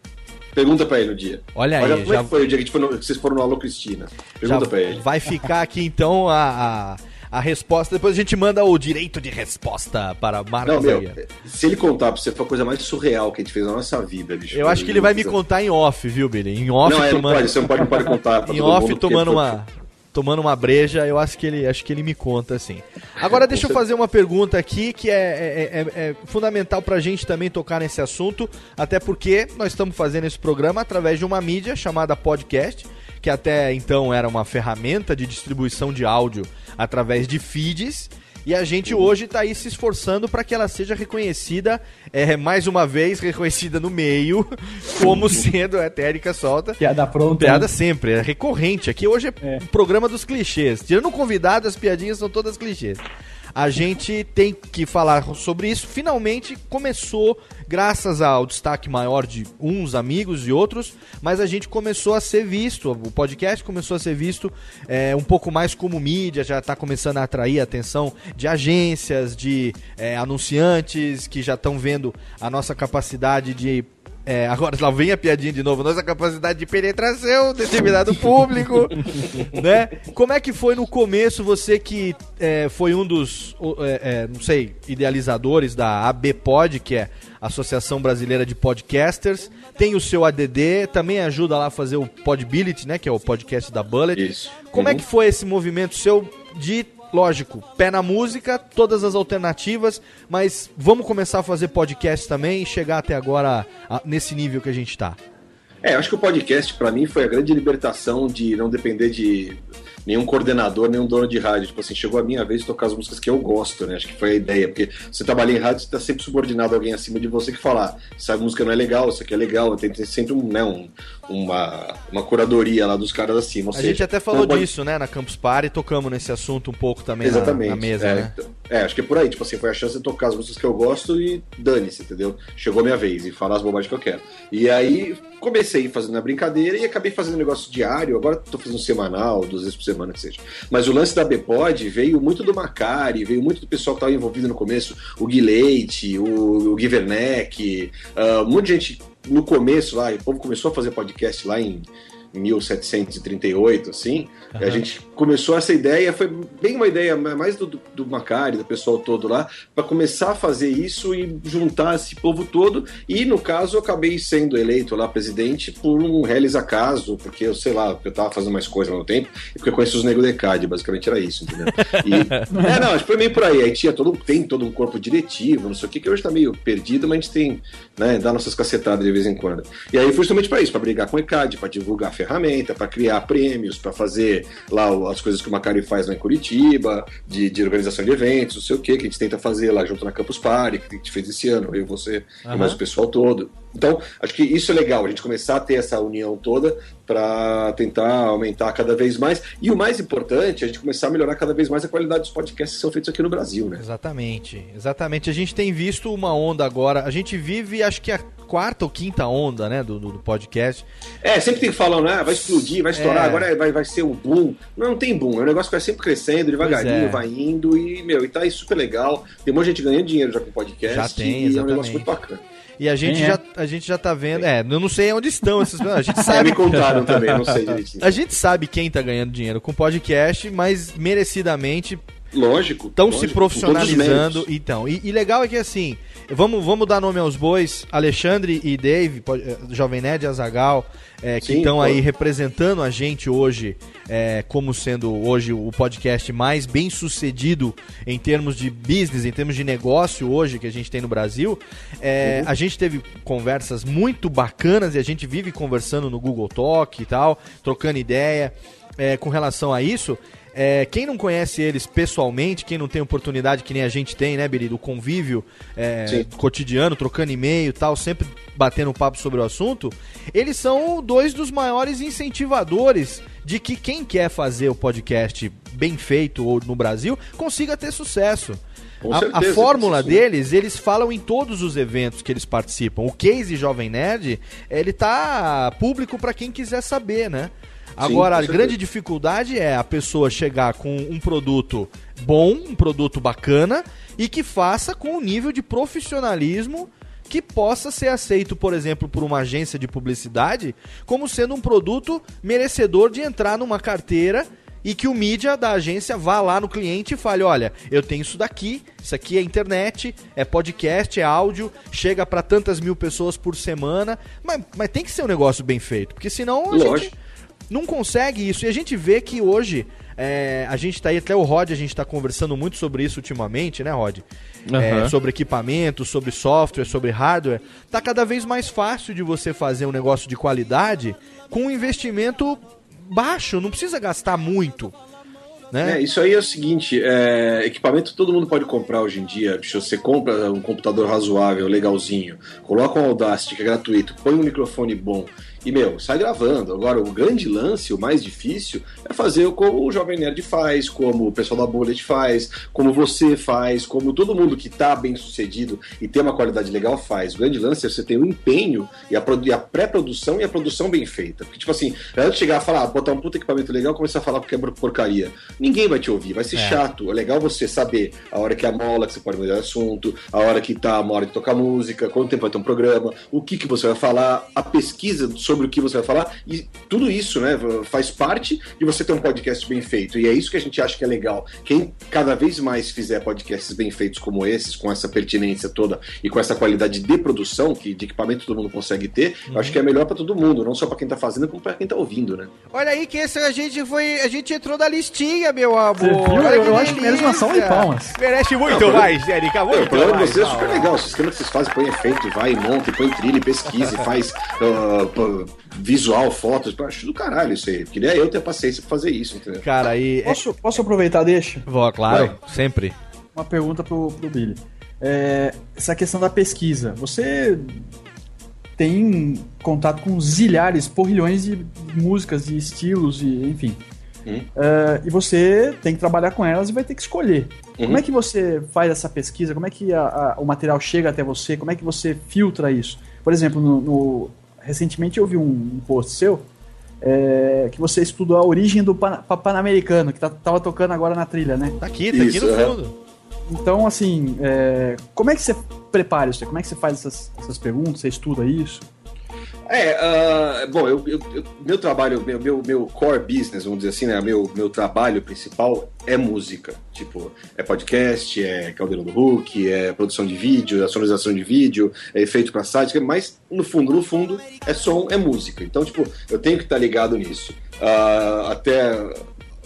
S4: pergunta pra ele no dia.
S1: Olha aí,
S4: como é
S1: já-
S4: que foi o dia que a gente foi no- que vocês foram no Alô Cristina? Pergunta
S1: Já
S4: pra ele.
S1: Vai ficar aqui então a, a, a resposta. Depois a gente manda o direito de resposta para Marcos
S4: Não, meu,
S1: Aguiar.
S4: se ele contar pra você, foi a coisa mais surreal que a gente fez na nossa vida, bicho.
S1: Eu acho que ele vai me contar em off, viu, Billy? Em off
S4: Não, é, não
S1: tomando.
S4: pode, você não pode- não pode contar pra [laughs]
S1: em off
S4: mundo,
S1: tomando
S4: foi-
S1: uma. Tomando uma breja, eu acho que ele, acho que ele me conta assim. Agora deixa eu fazer uma pergunta aqui que é, é, é- é fundamental pra gente também tocar nesse assunto, até porque nós estamos fazendo esse programa através de uma mídia chamada podcast, que até então era uma ferramenta de distribuição de áudio através de feeds. E a gente hoje está aí se esforçando para que ela seja reconhecida, é, mais uma vez, reconhecida no meio, [laughs] como sendo a Térica solta.
S2: Piada pronta.
S1: Piada
S2: né?
S1: sempre, é recorrente. Aqui hoje é, um programa dos clichês. Tirando o convidado, as piadinhas são todas clichês. A gente tem que falar sobre isso. Finalmente começou, graças ao destaque maior de uns amigos e outros, mas a gente começou a ser visto, o podcast começou a ser visto é, um pouco mais como mídia, já está começando a atrair a atenção de agências, de é, anunciantes que já estão vendo a nossa capacidade de é, agora lá vem a piadinha de novo. Nossa capacidade de penetração, determinado público, [laughs] né? Como é que foi no começo você que é, foi um dos, é, é, não sei, idealizadores da ABPod, que é a Associação Brasileira de Podcasters, tem o seu ADD, também ajuda lá a fazer o Podbility, né? Que é o podcast da Bullet.
S4: Isso.
S1: Como é
S4: Uhum.
S1: que foi esse movimento seu de, lógico, pé na música, todas as alternativas, mas vamos começar a fazer podcast também e chegar até agora a- nesse nível que a gente tá?
S4: É, acho que o podcast, pra mim, foi a grande libertação de não depender de nenhum coordenador, nenhum dono de rádio. Tipo assim, chegou a minha vez de tocar as músicas que eu gosto, né? Acho que foi a ideia. Porque você trabalha em rádio, você tá sempre subordinado a alguém acima de você que falar, essa música não é legal, isso aqui é legal. Tem, tem sempre um, né, um- uma, uma curadoria lá dos caras acima.
S1: A
S4: seja,
S1: gente até falou
S4: não
S1: disso, né, na Campus Party, tocamos nesse assunto um pouco também na-
S4: Exatamente.
S1: na, mesa,
S4: é,
S1: né?
S4: então- é, acho que é por aí. Tipo assim, foi a chance de tocar as músicas que eu gosto e dane-se, entendeu? Chegou a minha vez e falar as bobagens que eu quero. E aí comecei fazendo a brincadeira e acabei fazendo um negócio diário. Agora tô fazendo semanal, duas vezes por semana que seja. Mas o lance da Bpod veio muito do Macari, veio muito do pessoal que estava envolvido no começo. O Gui Leite, o, o Gui Werneck, ah, um monte de gente no começo lá. O povo começou a fazer podcast lá em 1738, assim.
S1: Aham.
S4: A gente começou essa ideia, foi bem uma ideia mais do, do, Macari, do pessoal todo lá, para começar a fazer isso e juntar esse povo todo. E no caso, eu acabei sendo eleito lá presidente por um reles acaso, porque eu sei lá, porque eu tava fazendo mais coisa lá no tempo, e porque eu conheço os negros de CAD, basicamente era isso, entendeu? E, [laughs] é, não, acho que foi meio por aí. Aí tinha todo, tem todo um corpo diretivo, não sei o que, que hoje tá meio perdido, mas a gente tem, né, dá nossas cacetadas de vez em quando. E aí foi justamente para isso, para brigar com o ECAD, para divulgar a ferramenta, para criar prêmios, para fazer lá o- as coisas que o Macari faz lá em Curitiba, de, de organização de eventos, não sei o que, que a gente tenta fazer lá junto na Campus Party, que a gente fez esse ano, eu, você
S1: Aham.
S4: e mais o pessoal todo. Então, acho que isso é legal, a gente começar a ter essa união toda para tentar aumentar cada vez mais. E o mais importante, é a gente começar a melhorar cada vez mais a qualidade dos podcasts que são feitos aqui no Brasil, né?
S1: Exatamente, exatamente. A gente tem visto uma onda agora. A gente vive, acho que a quarta ou quinta onda, né, do, do, do podcast.
S4: É, sempre tem que falar, né? Vai explodir, vai estourar,
S1: É.
S4: agora vai, vai ser um boom. Não, não tem boom, é um negócio que vai sempre crescendo, devagarinho,
S1: é.
S4: vai indo e, meu, e tá aí super legal. Tem um monte de gente ganhando dinheiro já com podcast.
S1: Já tem,
S4: e é um
S1: exatamente.
S4: negócio muito bacana.
S1: E a gente,
S4: é?
S1: já, a gente já tá vendo. É, eu não sei onde estão essas pessoas. A gente [laughs] sabe.
S4: É, me contaram também, eu não sei direitinho.
S1: A gente sabe quem tá ganhando dinheiro com podcast, mas merecidamente.
S4: Lógico.
S1: Estão se profissionalizando. Então, e, e legal é que assim, vamos, vamos dar nome aos bois, Alexandre e Dave, pode- eh, Jovem Nerd e Azagal, que
S4: Sim,
S1: estão aí representando a gente hoje, eh, como sendo hoje o podcast mais bem sucedido em termos de business, em termos de negócio hoje que a gente tem no Brasil. Eh,
S4: Uhum.
S1: A gente teve conversas muito bacanas e a gente vive conversando no Google Talk e tal, trocando ideia com relação a isso. É, quem não conhece eles pessoalmente, quem não tem oportunidade que nem a gente tem, né, Biri, do convívio é, cotidiano, trocando e-mail e tal, sempre batendo papo sobre o assunto, eles são dois dos maiores incentivadores de que quem quer fazer o podcast bem feito ou no Brasil consiga ter sucesso.
S4: Com
S1: A, a
S4: certeza,
S1: fórmula
S4: isso.
S1: deles, eles falam em todos os eventos que eles participam. O Case Jovem Nerd, ele tá público para quem quiser saber, né? Agora,
S4: com
S1: a grande dificuldade é a pessoa chegar com um produto bom, um produto bacana e que faça com um nível de profissionalismo que possa ser aceito, por exemplo, por uma agência de publicidade, como sendo um produto merecedor de entrar numa carteira e que o mídia da agência vá lá no cliente e fale: olha, eu tenho isso daqui, isso aqui é internet, é podcast, é áudio, chega para tantas mil pessoas por semana, mas, mas tem que ser um negócio bem feito, porque senão a gente
S4: Lógico.
S1: Não consegue isso. E a gente vê que hoje, é, a gente tá aí, até o Rod, a gente tá conversando muito sobre isso ultimamente, né, Rod? É,
S3: Aham.
S1: sobre equipamento, sobre software, sobre hardware. Tá cada vez mais fácil de você fazer um negócio de qualidade com um investimento baixo, não precisa gastar muito. Né?
S4: É, isso aí é o seguinte, é, equipamento todo mundo pode comprar hoje em dia. Bicho, você compra um computador razoável, legalzinho, coloca um Audacity que é gratuito, põe um microfone bom e, meu, sai gravando. Agora, o grande lance, o mais difícil, é fazer como o Jovem Nerd faz, como o pessoal da Bullet faz, como você faz, como todo mundo que tá bem sucedido e tem uma qualidade legal faz. O grande lance é você ter o empenho e a, a pré-produção e a produção bem feita. Porque, tipo assim, antes de chegar a falar, ah, botar um puta equipamento legal, começar a falar porque é porcaria. Ninguém vai te ouvir, vai ser
S1: É.
S4: chato. É legal você saber a hora que é a mola, que você pode mudar de assunto, a hora que tá uma hora de tocar música, quanto tempo vai ter um programa, o que, que você vai falar, a pesquisa sobre o que você vai falar, e tudo isso, né, faz parte de você ter um podcast bem feito. E é isso que a gente acha que é legal. Quem cada vez mais fizer podcasts bem feitos como esses, com essa pertinência toda e com essa qualidade de produção, que de equipamento todo mundo consegue ter, eu acho que é melhor pra todo mundo, não só pra quem tá fazendo, como pra quem tá ouvindo, né?
S1: Olha aí que esse a gente foi. A gente entrou na listinha, meu amor.
S2: Você viu?
S1: Olha
S2: Eu acho que merece uma salva de palmas.
S1: Merece muito
S4: Não,
S1: mais, Erika.
S4: Não,
S1: Muito
S4: o programa de vocês é super legal. O sistema que vocês fazem, põe efeito, vai, monta, e põe trilha, e pesquisa, e faz pô, visual, fotos. Acho do caralho isso aí. Queria eu ter paciência pra fazer isso, entendeu?
S1: Cara, aí.
S2: Posso, posso aproveitar, deixa?
S1: Vó, claro, sempre.
S2: Uma pergunta pro, pro Billy. É, essa questão da pesquisa. Você tem contato com zilhares, porrilhões de músicas e estilos e enfim.
S4: Hum.
S2: É, e você tem que trabalhar com elas e vai ter que escolher.
S4: Uhum.
S2: Como é que você faz essa pesquisa? Como é que a- a- o material chega até você? Como é que você filtra isso? Por exemplo, no, no- recentemente eu vi um, post seu é, que você estudou a origem do Pan- pa- Pan-Americano, que tá, tava tocando agora na trilha, né?
S1: Tá aqui, tá aqui
S4: Isso,
S1: no
S4: é.
S1: fundo.
S2: Então, assim, é, como é que você prepara isso? Como é que você faz essas, essas perguntas? Você estuda isso?
S4: É, ah, bom, eu, eu- eu- meu trabalho, meu, meu, meu core business, vamos dizer assim, né? Meu, meu trabalho principal é música. Tipo, é podcast, é caldeirão do Hulk, é produção de vídeo, é sonorização de vídeo, é efeito pra site, mas no fundo, no fundo, é som, é música. Então, tipo, eu tenho que estar ligado nisso. Ah, até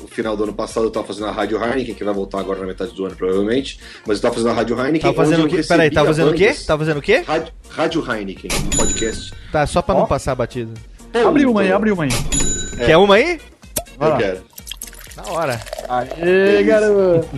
S4: o final do ano passado eu tava fazendo a Rádio Heineken, que vai voltar agora na metade do ano, provavelmente. Mas eu tava fazendo a Rádio Heineken.
S1: Tá fazendo o quê? Peraí, tá
S4: recebia
S1: fazendo o quê? Tá fazendo o quê?
S4: Rádio, Rádio Heineken, um podcast.
S1: Tá, só pra
S2: Ó.
S1: não passar batido.
S2: abre uma aí, abre uma aí.
S1: Quer uma aí?
S4: Eu quero.
S1: Na hora.
S2: Aê, garoto!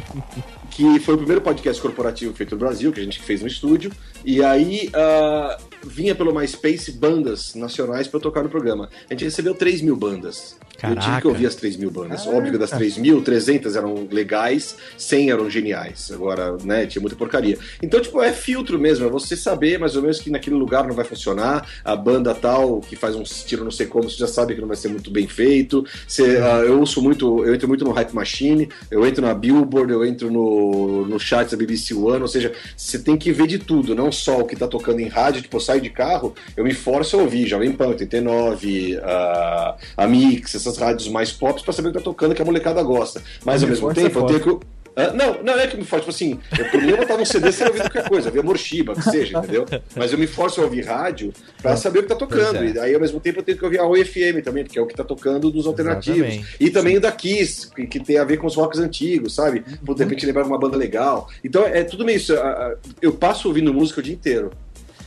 S4: que foi o primeiro podcast corporativo feito no Brasil, que a gente fez no estúdio. E aí ah, vinha pelo MySpace bandas nacionais para tocar no programa. A gente recebeu 3 mil bandas. Eu tive
S1: Caraca.
S4: que ouvir as 3 mil bandas. Óbvio que das 3 mil, 300 eram legais, 100 eram geniais. Agora, né, tinha muita porcaria. Então, tipo, é filtro mesmo. É você saber mais ou menos que naquele lugar não vai funcionar. A banda tal, que faz uns tiros não sei como, você já sabe que não vai ser muito bem feito. Você, ah, eu ouço muito, eu entro muito no Hype Machine, eu entro na Billboard, eu entro no, no chat da BBC One. Ou seja, você tem que ver de tudo, não só o que tá tocando em rádio. Tipo, eu saio de carro, eu me forço a ouvir Jovem Pan, 89, a, a Mix, essas rádios mais pop pra saber o que tá tocando, que a molecada gosta. Mas ao
S2: Me
S4: mesmo tempo, eu tenho que. Ah, não, não é que me força, tipo assim, eu eu botava um CD sem ouvir qualquer coisa, via Morshiba, que seja, entendeu? Mas eu me forço a ouvir rádio pra saber o que tá tocando.
S1: É.
S4: E aí, ao mesmo tempo, eu tenho que ouvir a Oi FM também, que é o que tá tocando dos alternativos.
S1: Exatamente.
S4: E também o da Kiss, que, que tem a ver com os rocks antigos, sabe? Por de repente lembrar de uma banda legal. Então é tudo meio isso. ah, ah, Eu passo ouvindo música o dia inteiro.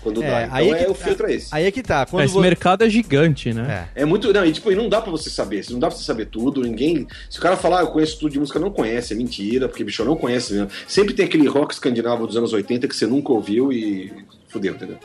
S4: Quando
S1: É,
S4: dá. Então
S1: aí
S4: é,
S1: é que-
S4: o filtro é esse.
S1: Aí é que tá. Quando
S3: Esse
S1: vo-
S3: mercado é gigante, né?
S4: É muito. Não, e tipo, e não dá pra você saber. Não dá pra você saber tudo. Ninguém. Se o cara falar, ah, eu conheço tudo de música, não conhece, é mentira, porque bicho não conhece mesmo. Sempre tem aquele rock escandinavo dos anos 80 que você nunca ouviu e. Fudeu, entendeu?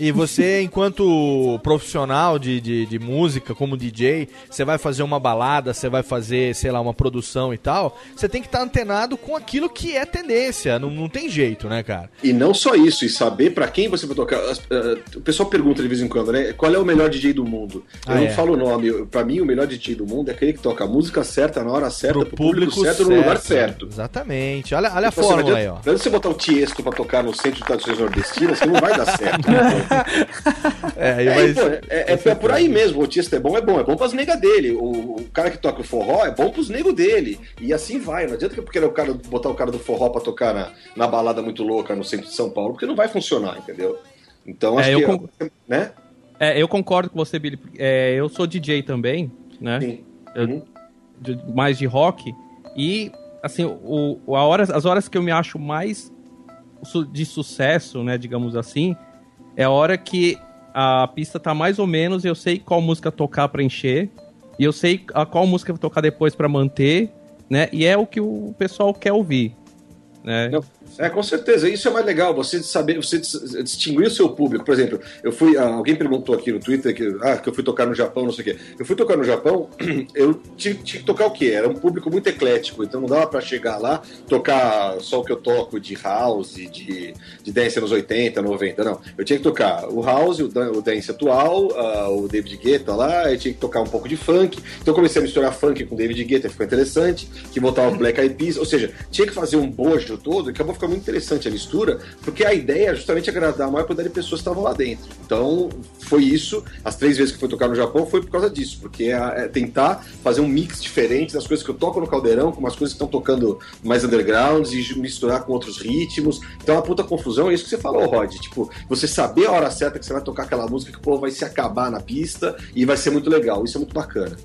S1: E você, enquanto profissional de, de, de música, como DJ, você vai fazer uma balada, você vai fazer, sei lá, uma produção e tal, você tem que estar antenado com aquilo que é tendência. Não, não tem jeito, né, cara?
S4: E não só isso, e saber pra quem você vai tocar. Ah, o pessoal pergunta de vez em quando, né? Qual é o melhor DJ do mundo? Eu
S1: Ah,
S4: não
S1: é.
S4: falo o nome. Pra mim, o melhor DJ do mundo é aquele que toca a música certa, na hora certa, pro, público, certo, no lugar certo.
S1: Exatamente. Olha, olha a
S4: Então, assim,
S1: fórmula aí, ó.
S4: Não adianta você botar o Tiesto pra tocar no centro de tradições nordestinas, que não vai dar certo. [laughs] [laughs]
S1: É,
S4: É,
S1: mas-
S4: pô, é, é- é por aí mesmo. O Tiesto é bom, é bom. É bom pras negas dele. O, o cara que toca o forró é bom pros negros dele. E assim vai. Não adianta que porque o cara botar o cara do forró pra tocar na, na balada muito louca no centro de São Paulo, porque não vai funcionar, entendeu? Então
S3: É,
S4: acho
S3: eu
S4: que.
S3: con-
S4: Né?
S3: É, eu concordo com você, Billy. É, eu sou DJ também, né? Eu- de- mais de rock. E, assim, o, o- a horas, as horas que eu me acho mais de sucesso, né, digamos assim, é a hora que a pista tá mais ou menos, eu sei qual música tocar pra encher, e eu sei a qual música tocar depois pra manter, né? E é o que o pessoal quer ouvir, né?
S4: É, com certeza. Isso é mais legal, você saber, você dis- distinguir o seu público. Por exemplo, eu fui. ah, Alguém perguntou aqui no Twitter que, ah, que eu fui tocar no Japão, não sei o quê. Eu fui tocar no Japão, [clears throat] eu tinha, tinha que tocar o quê? Era um público muito eclético, então não dava pra chegar lá, tocar só o que eu toco de house, de, de dance anos 80, 90. Não. Eu tinha que tocar o house, o, dan- o dance atual, ah, o David Guetta lá, eu tinha que tocar um pouco de funk. Então comecei a misturar funk com David Guetta, ficou interessante, que voltava o Black Eyed Peas, ou seja, tinha que fazer um bojo todo, acabou ficando muito interessante a mistura, porque a ideia é justamente agradar a maior quantidade de pessoas que estavam lá dentro. Então, foi isso, as três vezes que foi tocar no Japão foi por causa disso, porque é, é tentar fazer um mix diferente das coisas que eu toco no caldeirão, com umas coisas que estão tocando mais undergrounds e misturar com outros ritmos. Então, é uma puta confusão, é isso que você falou, Rod. Tipo, você saber a hora certa que você vai tocar aquela música que o povo vai se acabar na pista e vai ser muito legal. Isso é muito bacana.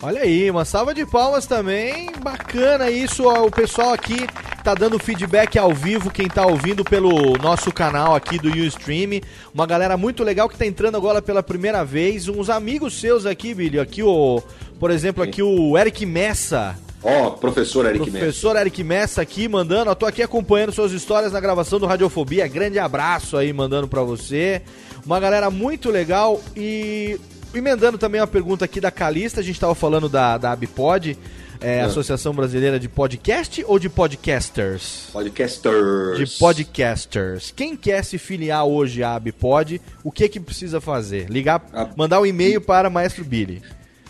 S1: Olha aí, uma salva de palmas também. Bacana isso, ó, o pessoal aqui tá dando feedback ao vivo, quem tá ouvindo pelo nosso canal aqui do Ustream. Uma galera muito legal que tá entrando agora pela primeira vez. Uns amigos seus aqui, Billy. Aqui o, por exemplo, aqui o Eric Messa.
S4: Ó, professor Eric Messa.
S1: Professor Eric Messa aqui mandando, ó, tô aqui acompanhando suas histórias na gravação do Radiofobia. Grande abraço aí mandando pra você. Uma galera muito legal e emendando também uma pergunta aqui da Calista, a gente tava falando da, da Abpod, é,
S4: Ah.
S1: Associação Brasileira de Podcast ou de Podcasters?
S4: Podcasters.
S1: De podcasters. Quem quer se filiar hoje à Abpod, o que que precisa fazer? Ligar, mandar um e-mail para Maestro Billy.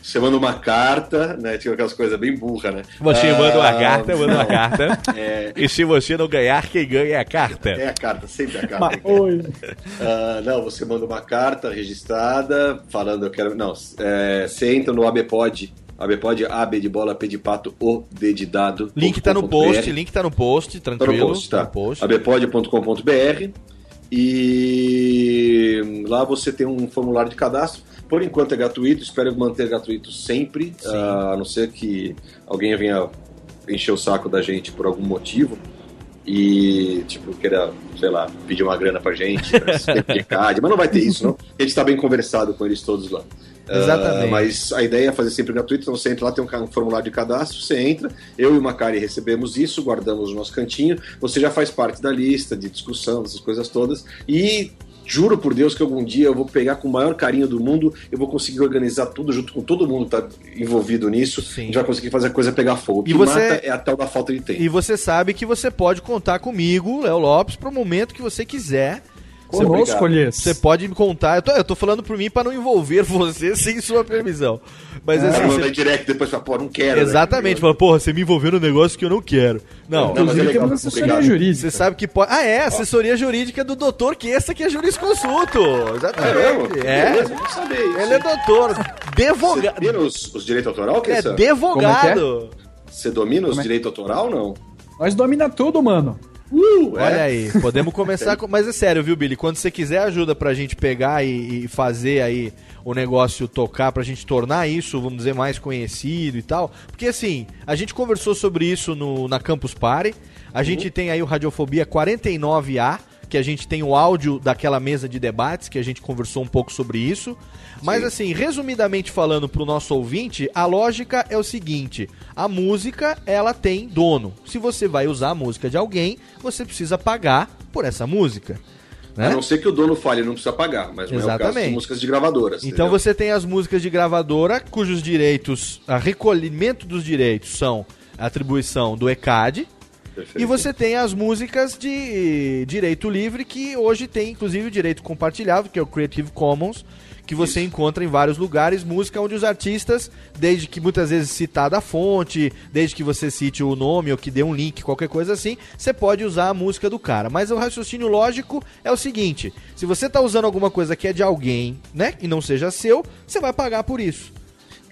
S4: Você manda uma carta, né? Tinha aquelas coisas bem burra, né?
S1: Você manda uma
S4: Ah,
S1: carta, manda uma carta.
S4: É,
S1: E se você não ganhar, quem ganha é a carta.
S4: é a carta, sempre a carta.
S2: Mas.
S4: Ah, não, você manda uma carta registrada falando eu quero. Não, é, você entra no ABPod. ABPod, AB de bola, P de pato, O, D de dado.
S1: Link tá no post,
S4: BR.
S1: link tá no post,
S4: Tá no
S1: tranquilo.
S4: post, tá.
S1: no post.
S4: abpod.com.br e lá você tem um formulário de cadastro. Por enquanto é gratuito, espero manter gratuito sempre, ah, a não ser que alguém venha encher o saco da gente por algum motivo. e, tipo, queira, sei lá, pedir uma grana pra gente, pra [laughs] mas não vai ter isso, não. A gente tá bem conversado com eles todos lá.
S1: Exatamente.
S4: Ah, mas a ideia é fazer sempre gratuito, então você entra lá, tem um formulário de cadastro, você entra, eu e o Macari recebemos isso, guardamos no nosso cantinho, você já faz parte da lista de discussão, dessas coisas todas, e juro por Deus que algum dia eu vou pegar com o maior carinho do mundo, eu vou conseguir organizar tudo junto com todo mundo que tá envolvido nisso, a gente vai conseguir fazer a coisa pegar fogo. O que
S1: E você-
S4: mata é a tal da falta de tempo.
S1: E você sabe que você pode contar comigo, Léo Lopes, pro momento que você quiser. Você
S2: Conosco, Elias.
S1: Você pode me contar. Eu tô, eu tô falando por mim pra não envolver [laughs] você sem sua permissão. Mas
S4: É,
S1: assim.
S4: manda
S1: você-
S4: direct depois fala, pô, não quero. né?
S1: Exatamente, fala, porra, você me envolveu no negócio que eu não quero. Não,
S4: Não, mas é legal, obrigado.
S1: Você sabe que pode. Ah, é, assessoria jurídica do doutor Questa, que é jurisconsulto. Exatamente. É.
S4: Beleza, vamos saber isso.
S1: Ele é doutor.
S4: Você
S1: Advogado.
S4: domina os, os direitos autoral,
S1: É
S4: Kessa?
S1: advogado.
S4: Você domina os
S2: é?
S4: direitos autoral ou não?
S2: Nós domina tudo, mano.
S4: Uh,
S1: Olha aí, podemos começar [laughs] com. Mas é sério, viu, Billy? Quando você quiser ajuda pra gente pegar e, e fazer aí o negócio tocar, pra gente tornar isso, vamos dizer, mais conhecido e tal. Porque assim, a gente conversou sobre isso no, na Campus Party. A gente tem aí o Radiofobia 49A, que a gente tem o áudio daquela mesa de debates, que a gente conversou um pouco sobre isso. Mas assim, resumidamente falando pro nosso ouvinte, a lógica é o seguinte: a música, ela tem dono. Se você vai usar a música de alguém, você precisa pagar por essa música. Né?
S4: A não ser que o dono fale, não precisa pagar, mas não é o caso de músicas de gravadoras.
S1: Então
S4: entendeu?
S1: você tem as músicas de gravadora, cujos direitos, a recolhimento dos direitos são a atribuição do ECAD. E você tem as músicas de direito livre, que hoje tem inclusive o direito compartilhado, que é o Creative Commons, que você encontra em vários lugares, música onde os artistas, desde que muitas vezes citada a fonte, desde que você cite o nome ou que dê um link, qualquer coisa assim, você pode usar a música do cara. Mas o raciocínio lógico é o seguinte: se você tá usando alguma coisa que é de alguém, né, e não seja seu, você vai pagar por isso.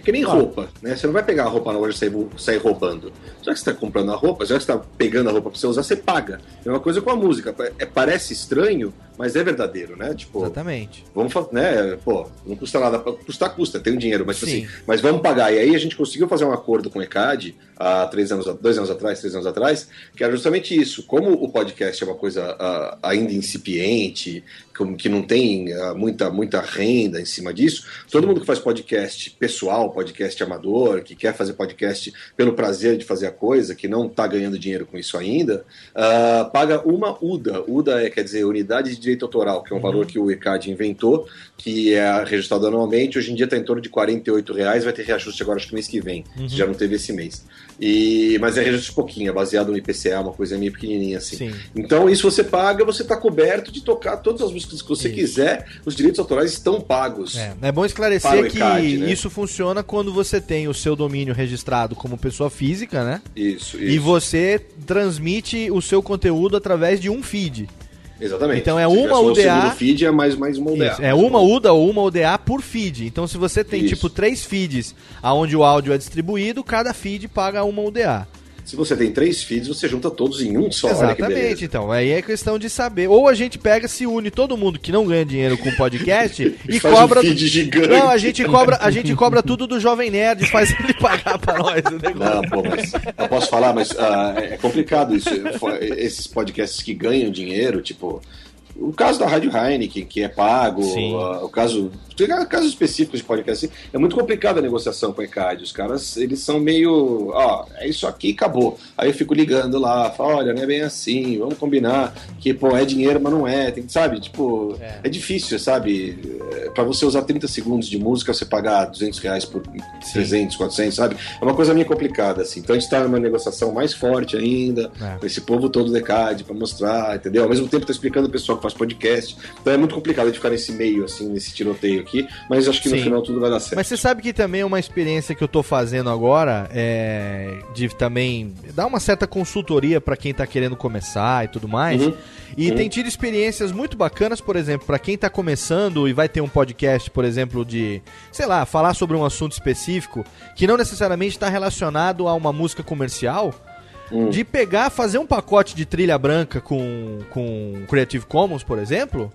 S4: Que nem
S1: Claro.
S4: roupa, né? Você não vai pegar a roupa na loja e sair, sair roubando. Já que você está comprando a roupa, já que você está pegando a roupa para você usar, você paga. É uma coisa com a música. É, parece estranho, mas é verdadeiro, né? Tipo,
S1: Exatamente.
S4: Vamos fazer, né? Pô, não custa nada. Custar, custa, tem um dinheiro, mas tipo
S1: Sim.
S4: assim, mas vamos pagar. E aí a gente conseguiu fazer um acordo com o ECAD há três anos, dois anos atrás, três anos atrás, que era justamente isso. Como o podcast é uma coisa ah, ainda incipiente, como que não tem ah, muita, muita renda em cima disso, todo mundo que faz podcast pessoal, podcast amador, que quer fazer podcast pelo prazer de fazer a coisa, que não está ganhando dinheiro com isso ainda, ah, paga uma UDA. UDA é, quer dizer, Unidade de Direito Autoral, que é um valor que o ECAD inventou, que é registrado anualmente. Hoje em dia está em torno de 48 reais, vai ter reajuste agora, acho que mês que vem.
S1: Uhum.
S4: Já não teve esse mês. E, mas é reajuste pouquinho, é baseado no IPCA, uma coisa meio pequenininha assim.
S1: Sim.
S4: Então, isso você paga, você está coberto de tocar todas as músicas que você quiser. Os direitos autorais estão pagos.
S1: É, é bom esclarecer que
S4: ECAD, né?
S1: isso funciona quando você tem o seu domínio registrado como pessoa física, né?
S4: Isso,
S1: E
S4: isso.
S1: você transmite o seu conteúdo através de um feed.
S4: Exatamente.
S1: Então é
S4: Se
S1: uma UDA.
S4: feed é mais, mais uma UDA.
S1: Isso, é uma UDA ou uma UDA por feed. Então, se você tem
S4: Isso.
S1: tipo três feeds aonde o áudio é distribuído, cada feed paga uma UDA.
S4: Se você tem três feeds, você junta todos em um só.
S1: Exatamente, então. Aí é questão de saber. Ou a gente pega, se une todo mundo que não ganha dinheiro com podcast [laughs] e,
S4: um
S1: cobra.
S4: feed gigante.
S1: Não, a gente cobra, a gente cobra tudo do Jovem Nerd, faz ele pagar pra nós [laughs] o negócio.
S4: Não, pô, mas eu posso falar, mas ah, é complicado isso. Esses podcasts que ganham dinheiro, tipo. O caso da Rádio Heineken, que é pago, ah, o caso. Casos específicos de podcast, assim, é muito complicado a negociação com a ECAD. Os caras, eles são meio. Ó, é isso aqui acabou. Aí eu fico ligando lá, falo, olha, não é bem assim, vamos combinar que, pô, é dinheiro, mas não é. Tem, sabe? Tipo, é, difícil, sabe? É, Pra você usar 30 segundos de música, você pagar 200 reais por 300, 400, sabe? É uma coisa meio complicada, assim. Então a gente tá numa negociação mais forte ainda,
S1: É.
S4: com esse povo todo do ECAD pra mostrar, entendeu? Ao mesmo tempo tá explicando o pessoal que faz podcast. Então é muito complicado de ficar nesse meio, assim, nesse tiroteio aqui, mas acho que no
S1: Sim.
S4: final tudo vai dar certo.
S1: Mas você sabe que também é uma experiência que eu tô fazendo agora, é, de também dar uma certa consultoria pra quem tá querendo começar e tudo mais.
S4: Uhum.
S1: E
S4: Uhum.
S1: tem tido experiências muito bacanas, por exemplo, pra quem tá começando e vai ter um podcast, por exemplo, de, sei lá, falar sobre um assunto específico que não necessariamente está relacionado a uma música comercial.
S4: Hum.
S1: De pegar, fazer um pacote de trilha branca com, com Creative Commons, por exemplo,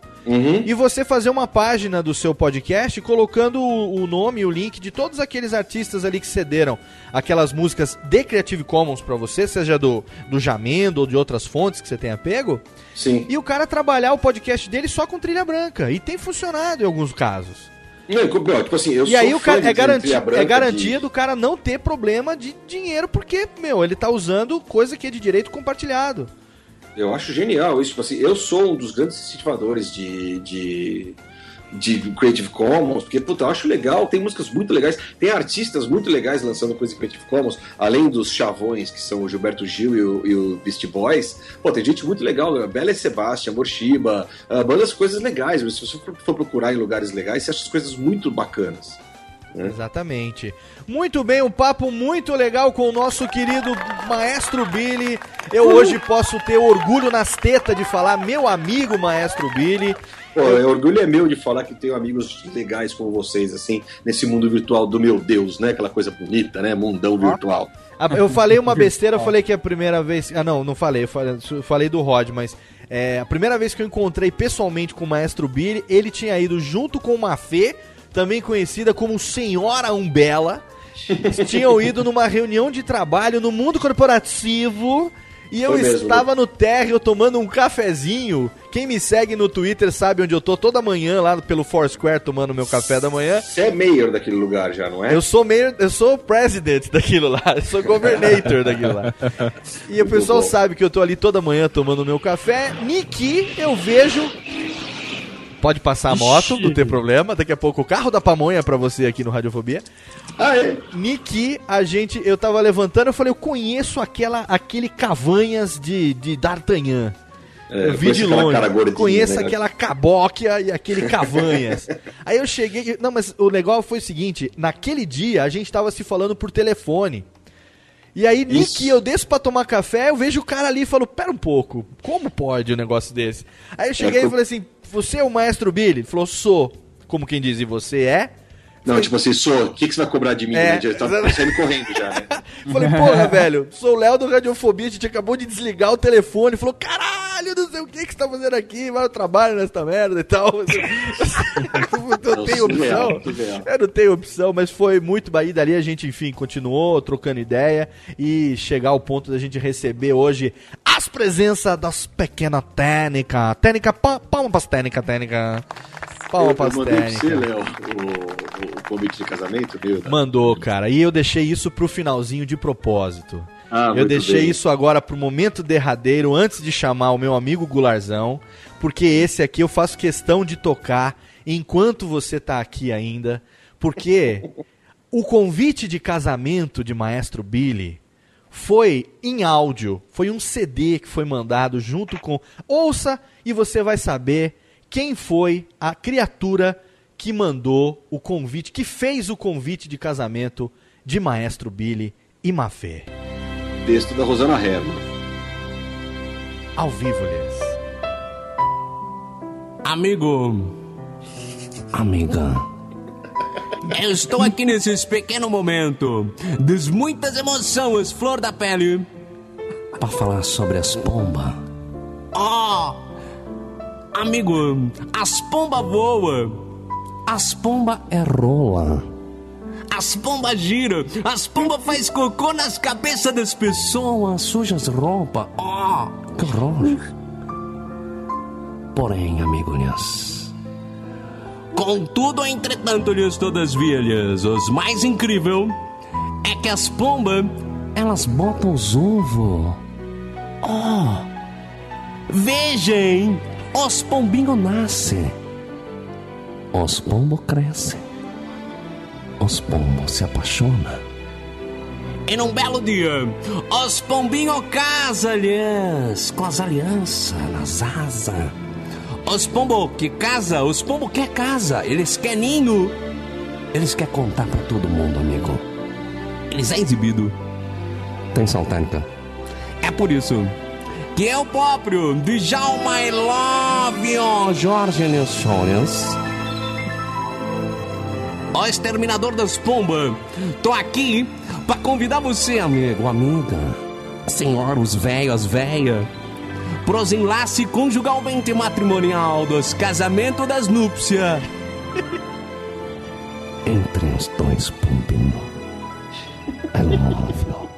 S1: e você fazer uma página do seu podcast colocando o, o nome e o link de todos aqueles artistas ali que cederam aquelas músicas de Creative Commons pra você, seja do, do Jamendo ou de outras fontes que você tenha pego.
S4: Sim.
S1: E o cara trabalhar o podcast dele só com trilha branca. E tem funcionado em alguns casos.
S4: Não, tipo assim, eu
S1: e aí o cara,
S4: de
S1: é, garantia, é garantia
S4: de-
S1: do cara não ter problema de dinheiro, porque, meu, ele tá usando coisa que é de direito compartilhado.
S4: Eu acho genial isso. Tipo assim, eu sou um dos grandes incentivadores de, de, de Creative Commons, porque, puta, eu acho legal. Tem músicas muito legais, tem artistas muito legais lançando coisa em Creative Commons, além dos chavões, que são o Gilberto Gil e o, e o Beast Boys. Pô, tem gente muito legal, né? Bela e Sebastian, Morshiba, uh, bandas coisas legais. Se você for, procurar em lugares legais, você acha as coisas muito bacanas. né?
S1: Exatamente. Muito bem, um papo muito legal com o nosso querido Maestro Billy. Eu hoje posso ter orgulho nas tetas de falar meu amigo Maestro Billy.
S4: Pô, é, orgulho é meu de falar que tenho amigos legais como vocês, assim, nesse mundo virtual do meu Deus, né? Aquela coisa bonita, né? Mundão virtual.
S1: Ah, Eu falei uma [laughs] besteira, eu falei que é a primeira vez. Ah, não, não falei. Eu falei, eu falei do Rod, mas é, a primeira vez que eu encontrei pessoalmente com o Maestro Billy, ele tinha ido junto com uma Fê, também conhecida como Senhora Umbela. [laughs] tinham ido numa reunião de trabalho no mundo corporativo. E eu estava no térreo tomando um cafezinho. Quem me segue no Twitter sabe onde eu tô toda manhã lá pelo Foursquare tomando meu café da manhã.
S4: Você é mayor daquele lugar já, não é?
S1: Eu sou meio, eu sou president daquilo lá, eu sou governator daquilo lá. E o
S4: Muito
S1: pessoal
S4: bom.
S1: sabe que eu tô ali toda manhã tomando meu café. Niki, eu vejo. Pode passar a moto, não tem problema. Daqui a pouco o carro da pamonha pra você aqui no Radiofobia.
S4: É?
S1: Niki, a gente, eu tava levantando, eu falei, eu conheço aquela, aquele Cavanhas de, de D'Artagnan.
S4: É,
S1: eu vi de
S4: conheço aquela
S1: longe.
S4: cara gordinha,
S1: Conheço
S4: né?
S1: aquela cabóquia e aquele Cavanhas. [laughs] Aí eu cheguei. Não, mas o legal foi o seguinte: naquele dia a gente tava se falando por telefone. E aí, Nick, eu desço pra tomar café, eu vejo o cara ali e falo, pera um pouco, como pode um negócio desse? Aí eu cheguei
S4: É,
S1: e falei assim, você é o maestro Billy? Ele falou, sou. Como quem diz, e você é?
S4: Não, tipo assim, sou, o que, que você vai cobrar de mim?
S1: É,
S4: né? Já tá saindo correndo já, né? [laughs]
S1: Falei, porra, velho, sou o Léo do Radiofobia, a gente acabou de desligar o telefone. Falou, caralho, não sei o que que você tá fazendo aqui, vai ao trabalho nessa merda e tal. [laughs] Eu não tenho opção. Eu não tenho opção, mas foi muito baí. Dali a gente, enfim, continuou trocando ideia e chegar ao ponto da gente receber hoje as presenças das pequenas técnicas. Técnica, pa- palma pras técnicas, técnica. Palma pras
S4: eu mandei pra você. Léo, o, o, convite de casamento, meu.
S1: Mandou, cara. E eu deixei isso pro finalzinho de propósito.
S4: Ah,
S1: eu deixei
S4: bem.
S1: isso agora pro momento derradeiro, antes de chamar o meu amigo Gularzão, porque esse aqui eu faço questão de tocar enquanto você tá aqui ainda, porque [laughs] o convite de casamento de Maestro Billy foi em áudio, foi um CD que foi mandado junto com. Ouça e você vai saber quem foi a criatura que mandou o convite, que fez o convite de casamento de Maestro Billy e Mafê.
S4: Texto da Rosana Herman.
S1: Ao vivo, lhes.
S15: Amigo. Amiga. Eu estou aqui nesse pequeno momento de muitas emoções, flor da pele, para falar sobre as pombas. Oh! Amigo, as pombas voam. As pombas é rola. As pombas giram. As pombas faz cocô nas cabeças das pessoas. Suja as roupas. Oh, que horror. Porém, amigos, contudo, entretanto, lhes todas vilhas, os mais incrível é que as pombas, elas botam os ovos. Oh, vejam, os pombinhos nascem, os pombos crescem, os pombos se apaixonam. E num belo dia, os pombinhos casam, aliás, com as alianças nas asas. Os pombos que casa, os pombos quer casa, eles querem ninho. Eles querem contar pra todo mundo, amigo. Eles é exibido. Tem saltânica. É por isso que eu próprio, Djalma I Love Jorge Nilssones, o exterminador das pombas, tô aqui pra convidar você, amigo, amiga, senhora, os velhos, as velhas, pros enlace conjugalmente matrimonial dos casamentos das núpcias. [laughs] Entre os dois pombinos. É móvel.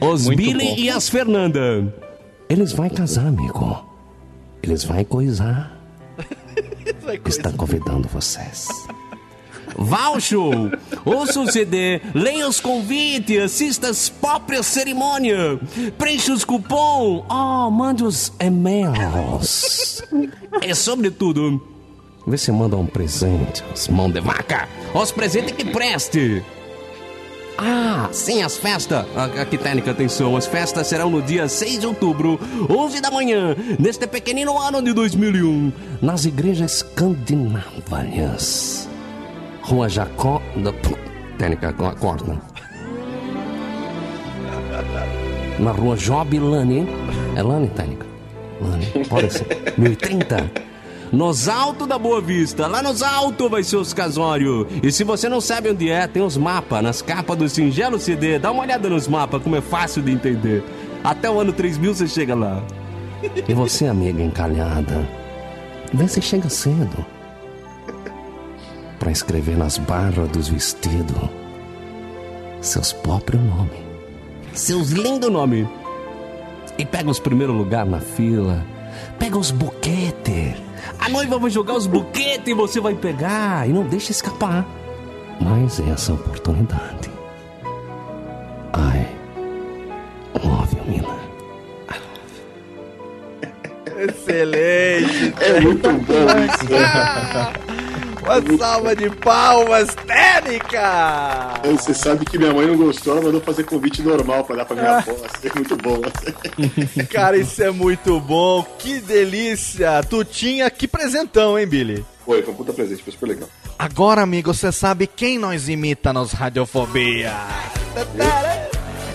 S15: Os
S3: Muito
S15: Billy
S3: bom.
S15: e as Fernanda. Eles vão casar, amigo. Eles vão coisar. [laughs] Está convidando vocês. Vá ao show, ouça o CD, leia os convites, assista as próprias cerimônias, preencha os cupom, oh, mande os e-mails. E sobretudo, vê se manda um presente, os mão de vaca, os presentes que preste. Ah, sim, as festas. Ah, Aqui, técnica, atenção. As festas serão no dia 6 de outubro, 11 da manhã, neste pequenino ano de 2001, nas igrejas escandinavas. Rua Jacó da... Técnica, co- corta. Na rua Job Lani. É Lani, Técnica? Lani, pode ser. [laughs] 1030. Nos altos da Boa Vista, lá nos altos vai ser os casórios. E se você não sabe onde é, tem os mapas nas capas do singelo CD. Dá uma olhada nos mapas, como é fácil de entender. Até o ano 3000 você chega lá. E você, amiga encalhada, vê se chega cedo. Pra escrever nas barras dos vestidos seus próprios nomes. Seus lindos nomes. E pega os primeiros lugares na fila. Pega os boquetes. A noiva vai jogar os buquetes e você vai pegar. E não deixa escapar. Mas essa oportunidade. Ai. Love you, Mina.
S1: Excelente.
S4: É muito bom isso.
S1: Uma salva de palmas, técnica!
S4: Você sabe que minha mãe não gostou, ela mandou fazer convite normal pra dar pra minha avó. É muito bom. [laughs]
S1: Cara, isso é muito bom. Que delícia. Tu tinha que presentão, hein, Billy?
S4: Foi, foi um puta presente, foi super legal.
S1: Agora, amigo, você sabe quem nós imita nos Radiofobia?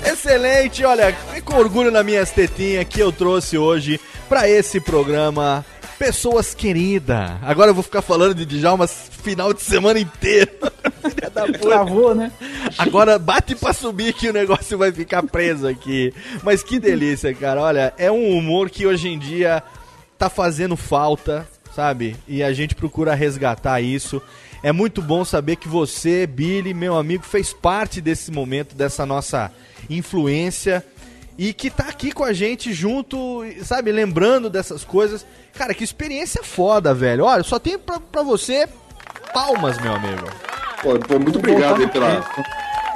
S1: Excelente, olha, com orgulho na minha tetinhas que eu trouxe hoje pra esse programa pessoas queridas. Agora eu vou ficar falando de Djalma final de semana inteiro. [laughs] Filha da puta.
S2: Travou, né?
S1: Agora bate pra subir que o negócio vai ficar preso aqui. Mas que delícia, cara. Olha, é um humor que hoje em dia tá fazendo falta, sabe? E a gente procura resgatar isso. É muito bom saber que você, Billy, meu amigo, fez parte desse momento, dessa nossa influência. E que tá aqui com a gente junto, sabe, lembrando dessas coisas. Cara, que experiência foda, velho. Olha, só tenho pra, pra você palmas, meu amigo.
S4: Pô, pô, muito obrigado aí pela.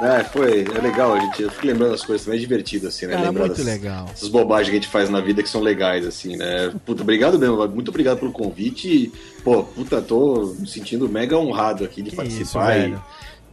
S4: É, foi, é legal, a gente. Eu fico lembrando as coisas, também é divertido, assim, né?
S1: Cara,
S4: Lembrar
S1: muito
S4: das-
S1: legal.
S4: Essas bobagens que a gente faz na vida que são legais, assim, né? Puta, obrigado mesmo, muito obrigado pelo convite. E, pô, puta, tô me sentindo mega honrado aqui de participar e,
S1: velho.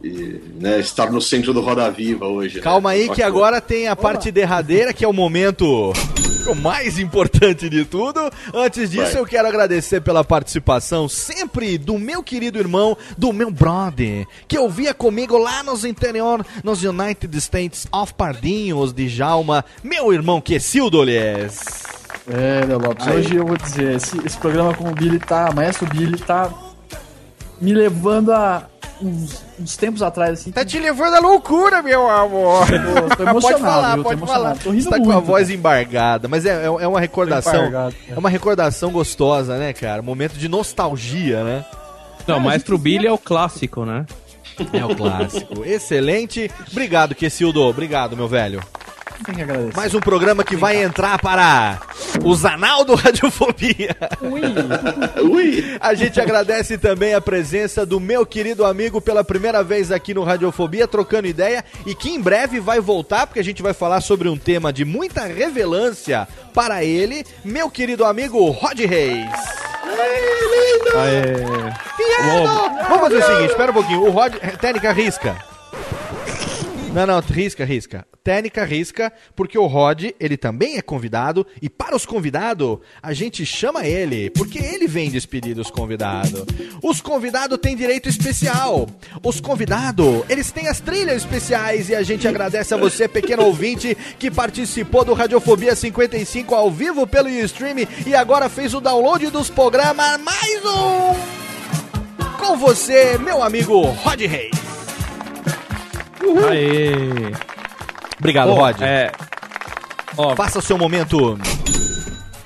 S4: E, né, estar no centro do Roda Viva hoje. né?
S1: Calma aí que agora tem a parte derradeira, que é o momento [laughs] o mais importante de tudo. Antes disso,
S4: Vai.
S1: eu quero agradecer pela participação sempre do meu querido irmão, do meu brother, que ouvia comigo lá nos interior, nos United States of Pardinhos de Jalma, meu irmão Quessildo Lies.
S2: É, Léo Lopes,
S1: Aí.
S2: hoje eu vou dizer, esse, esse programa com o Billy tá, Maestro Billy tá me levando a uns, uns tempos atrás, assim.
S1: Tá te levando à loucura, meu amor.
S2: Tô, tô emocionado,
S1: pode falar,
S2: viu? Tô
S1: pode
S2: emocionado.
S1: falar.
S2: Tô rindo
S1: Você tá com
S2: muito,
S1: a voz
S2: cara.
S1: embargada, mas é, é, é uma recordação.
S2: embargado,
S1: É uma recordação gostosa, né, cara? Momento de nostalgia, né?
S3: Não, Maestro Billy é o clássico, né?
S1: É o clássico. Excelente. Obrigado, Quessildo. Obrigado, meu velho.
S2: Tem que agradecer.
S1: Mais um programa que vai entrar para o Zanal do [laughs] Radiofobia.
S4: Ui!
S1: A gente agradece também a presença do meu querido amigo pela primeira vez aqui no Radiofobia, trocando ideia, e que em breve vai voltar, porque a gente vai falar sobre um tema de muita revelância para ele, meu querido amigo Rod Reis.
S3: Aê.
S1: Vamos, vamos fazer o seguinte, espera um pouquinho. O Rod. Técnica risca. Não, não, risca, risca. Técnica risca, porque o Rod, ele também é convidado, e para os convidados, a gente chama ele, porque ele vem despedir dos convidados. Os convidados têm direito especial. Os convidados, eles têm as trilhas especiais, e a gente agradece a você, pequeno ouvinte, que participou do Radiofobia 55 ao vivo pelo stream e agora fez o download dos programas. Mais um! Com você, meu amigo Rod Reis.
S3: Aê.
S1: Obrigado,
S3: Pô,
S1: Rod.
S3: É. Ó,
S1: Faça o seu momento.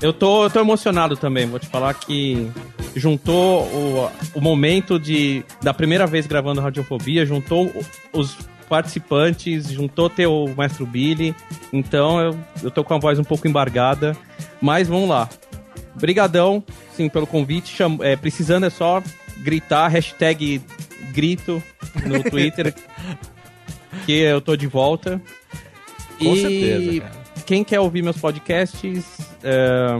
S3: Eu tô, eu tô emocionado também, vou te falar que juntou o, o momento de da primeira vez gravando Radiofobia, juntou os participantes, juntou ter o Maestro Billy, então eu, eu tô com a voz um pouco embargada, mas vamos lá. Brigadão, sim, pelo convite, Cham- é, precisando é só gritar, hashtag grito no Twitter, [laughs] que eu tô de volta.
S1: Com
S3: e
S1: certeza, cara.
S3: quem quer ouvir meus podcasts, é,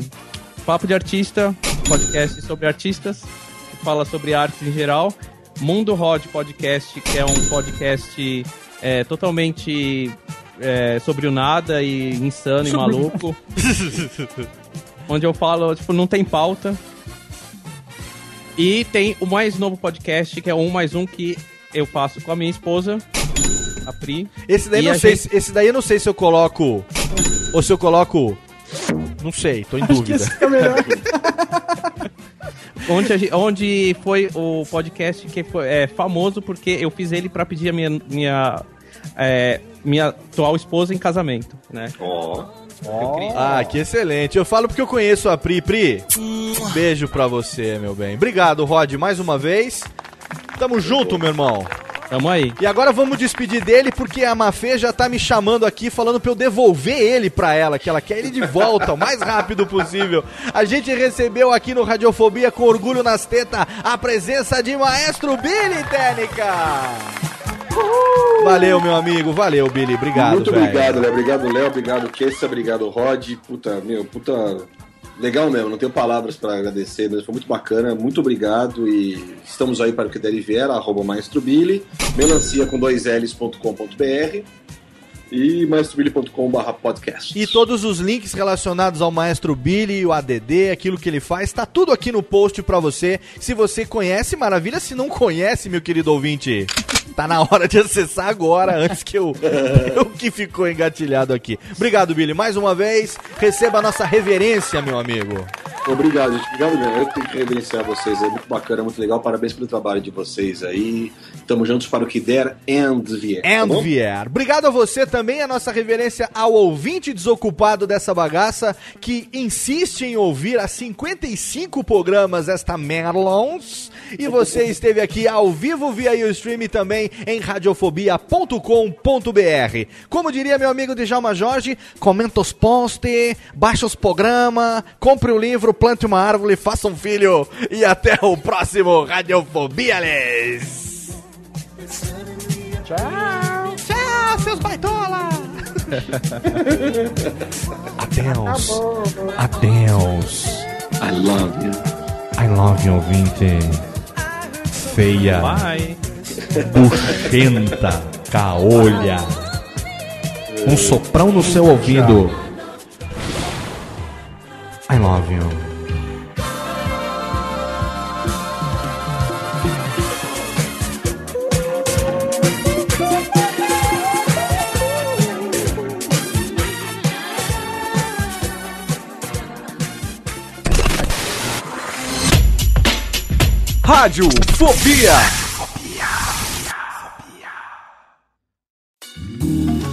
S3: Papo de Artista, podcast sobre artistas, que fala sobre artes em geral. Mundo Rod Podcast, que é um podcast é, totalmente é, sobre o nada e insano e
S1: Sobre o
S3: maluco. onde eu falo, tipo, não tem pauta. E tem o mais novo podcast, que é um mais um que eu faço com a minha esposa, a Pri.
S1: Esse daí,
S3: E
S1: não sei,
S3: gente-
S1: se- esse daí eu não sei se eu coloco. Ou se eu coloco. Não sei, tô em dúvida. [laughs]
S3: onde, a gen- onde foi o podcast que foi é, famoso porque eu fiz ele pra pedir a minha minha, é, minha atual esposa em casamento, né?
S4: Ó.
S1: Ah, que excelente. Eu falo porque eu conheço a Pri. Pri, beijo pra você, meu bem. Obrigado, Rod, mais uma vez. Tamo junto, meu irmão.
S3: Tamo aí.
S1: E agora vamos despedir dele porque a Mafê já tá me chamando aqui falando pra eu devolver ele pra ela, que ela quer ele de volta o mais rápido possível. A gente recebeu aqui no Radiofobia com orgulho nas tetas a presença de Maestro Billy Técnica. Valeu, meu amigo. Valeu, Billy. Obrigado,
S4: Muito obrigado, Léo. Obrigado, Léo. Obrigado, Kessa. Obrigado, Rod. Puta, meu, puta. Legal mesmo, não tenho palavras pra agradecer, mas foi muito bacana. Muito obrigado e estamos aí para o que der e vier, arroba Maestro Billy, melancia com dois L's.com.br e maestrobili.com.br podcast.
S1: E todos os links relacionados ao Maestro Billy, o ADD, aquilo que ele faz, tá tudo aqui no post pra você. Se você conhece, maravilha. Se não conhece, meu querido ouvinte, tá na hora de acessar agora, antes que eu, [laughs] eu que ficou engatilhado aqui. Obrigado, Billy, mais uma vez. Receba a nossa reverência, meu amigo.
S4: Obrigado, gente. Obrigado mesmo. Eu tenho que reverenciar vocês. É muito bacana, muito legal. Parabéns pelo trabalho de vocês aí. Tamo juntos para o que der and vier. tá
S1: And
S4: bom?
S1: vier. Obrigado a você também, a nossa reverência ao ouvinte desocupado dessa bagaça, que insiste em ouvir há 55 programas esta Merlons. E você esteve aqui ao vivo via o stream e também em radiofobia.com.br. Como diria meu amigo Djalma Jorge, comenta os posts, baixa os programas, compre um livro, plante uma árvore, faça um filho. E até o próximo Radiofobia. Tchau, seus baitola! [laughs] Adeus. Adeus.
S4: I love you.
S16: I love you, ouvinte. Feia.
S3: Bye.
S16: Buchenta. Caolha. Um soprão no seu ouvido. I love you.
S1: Rádio Fobia.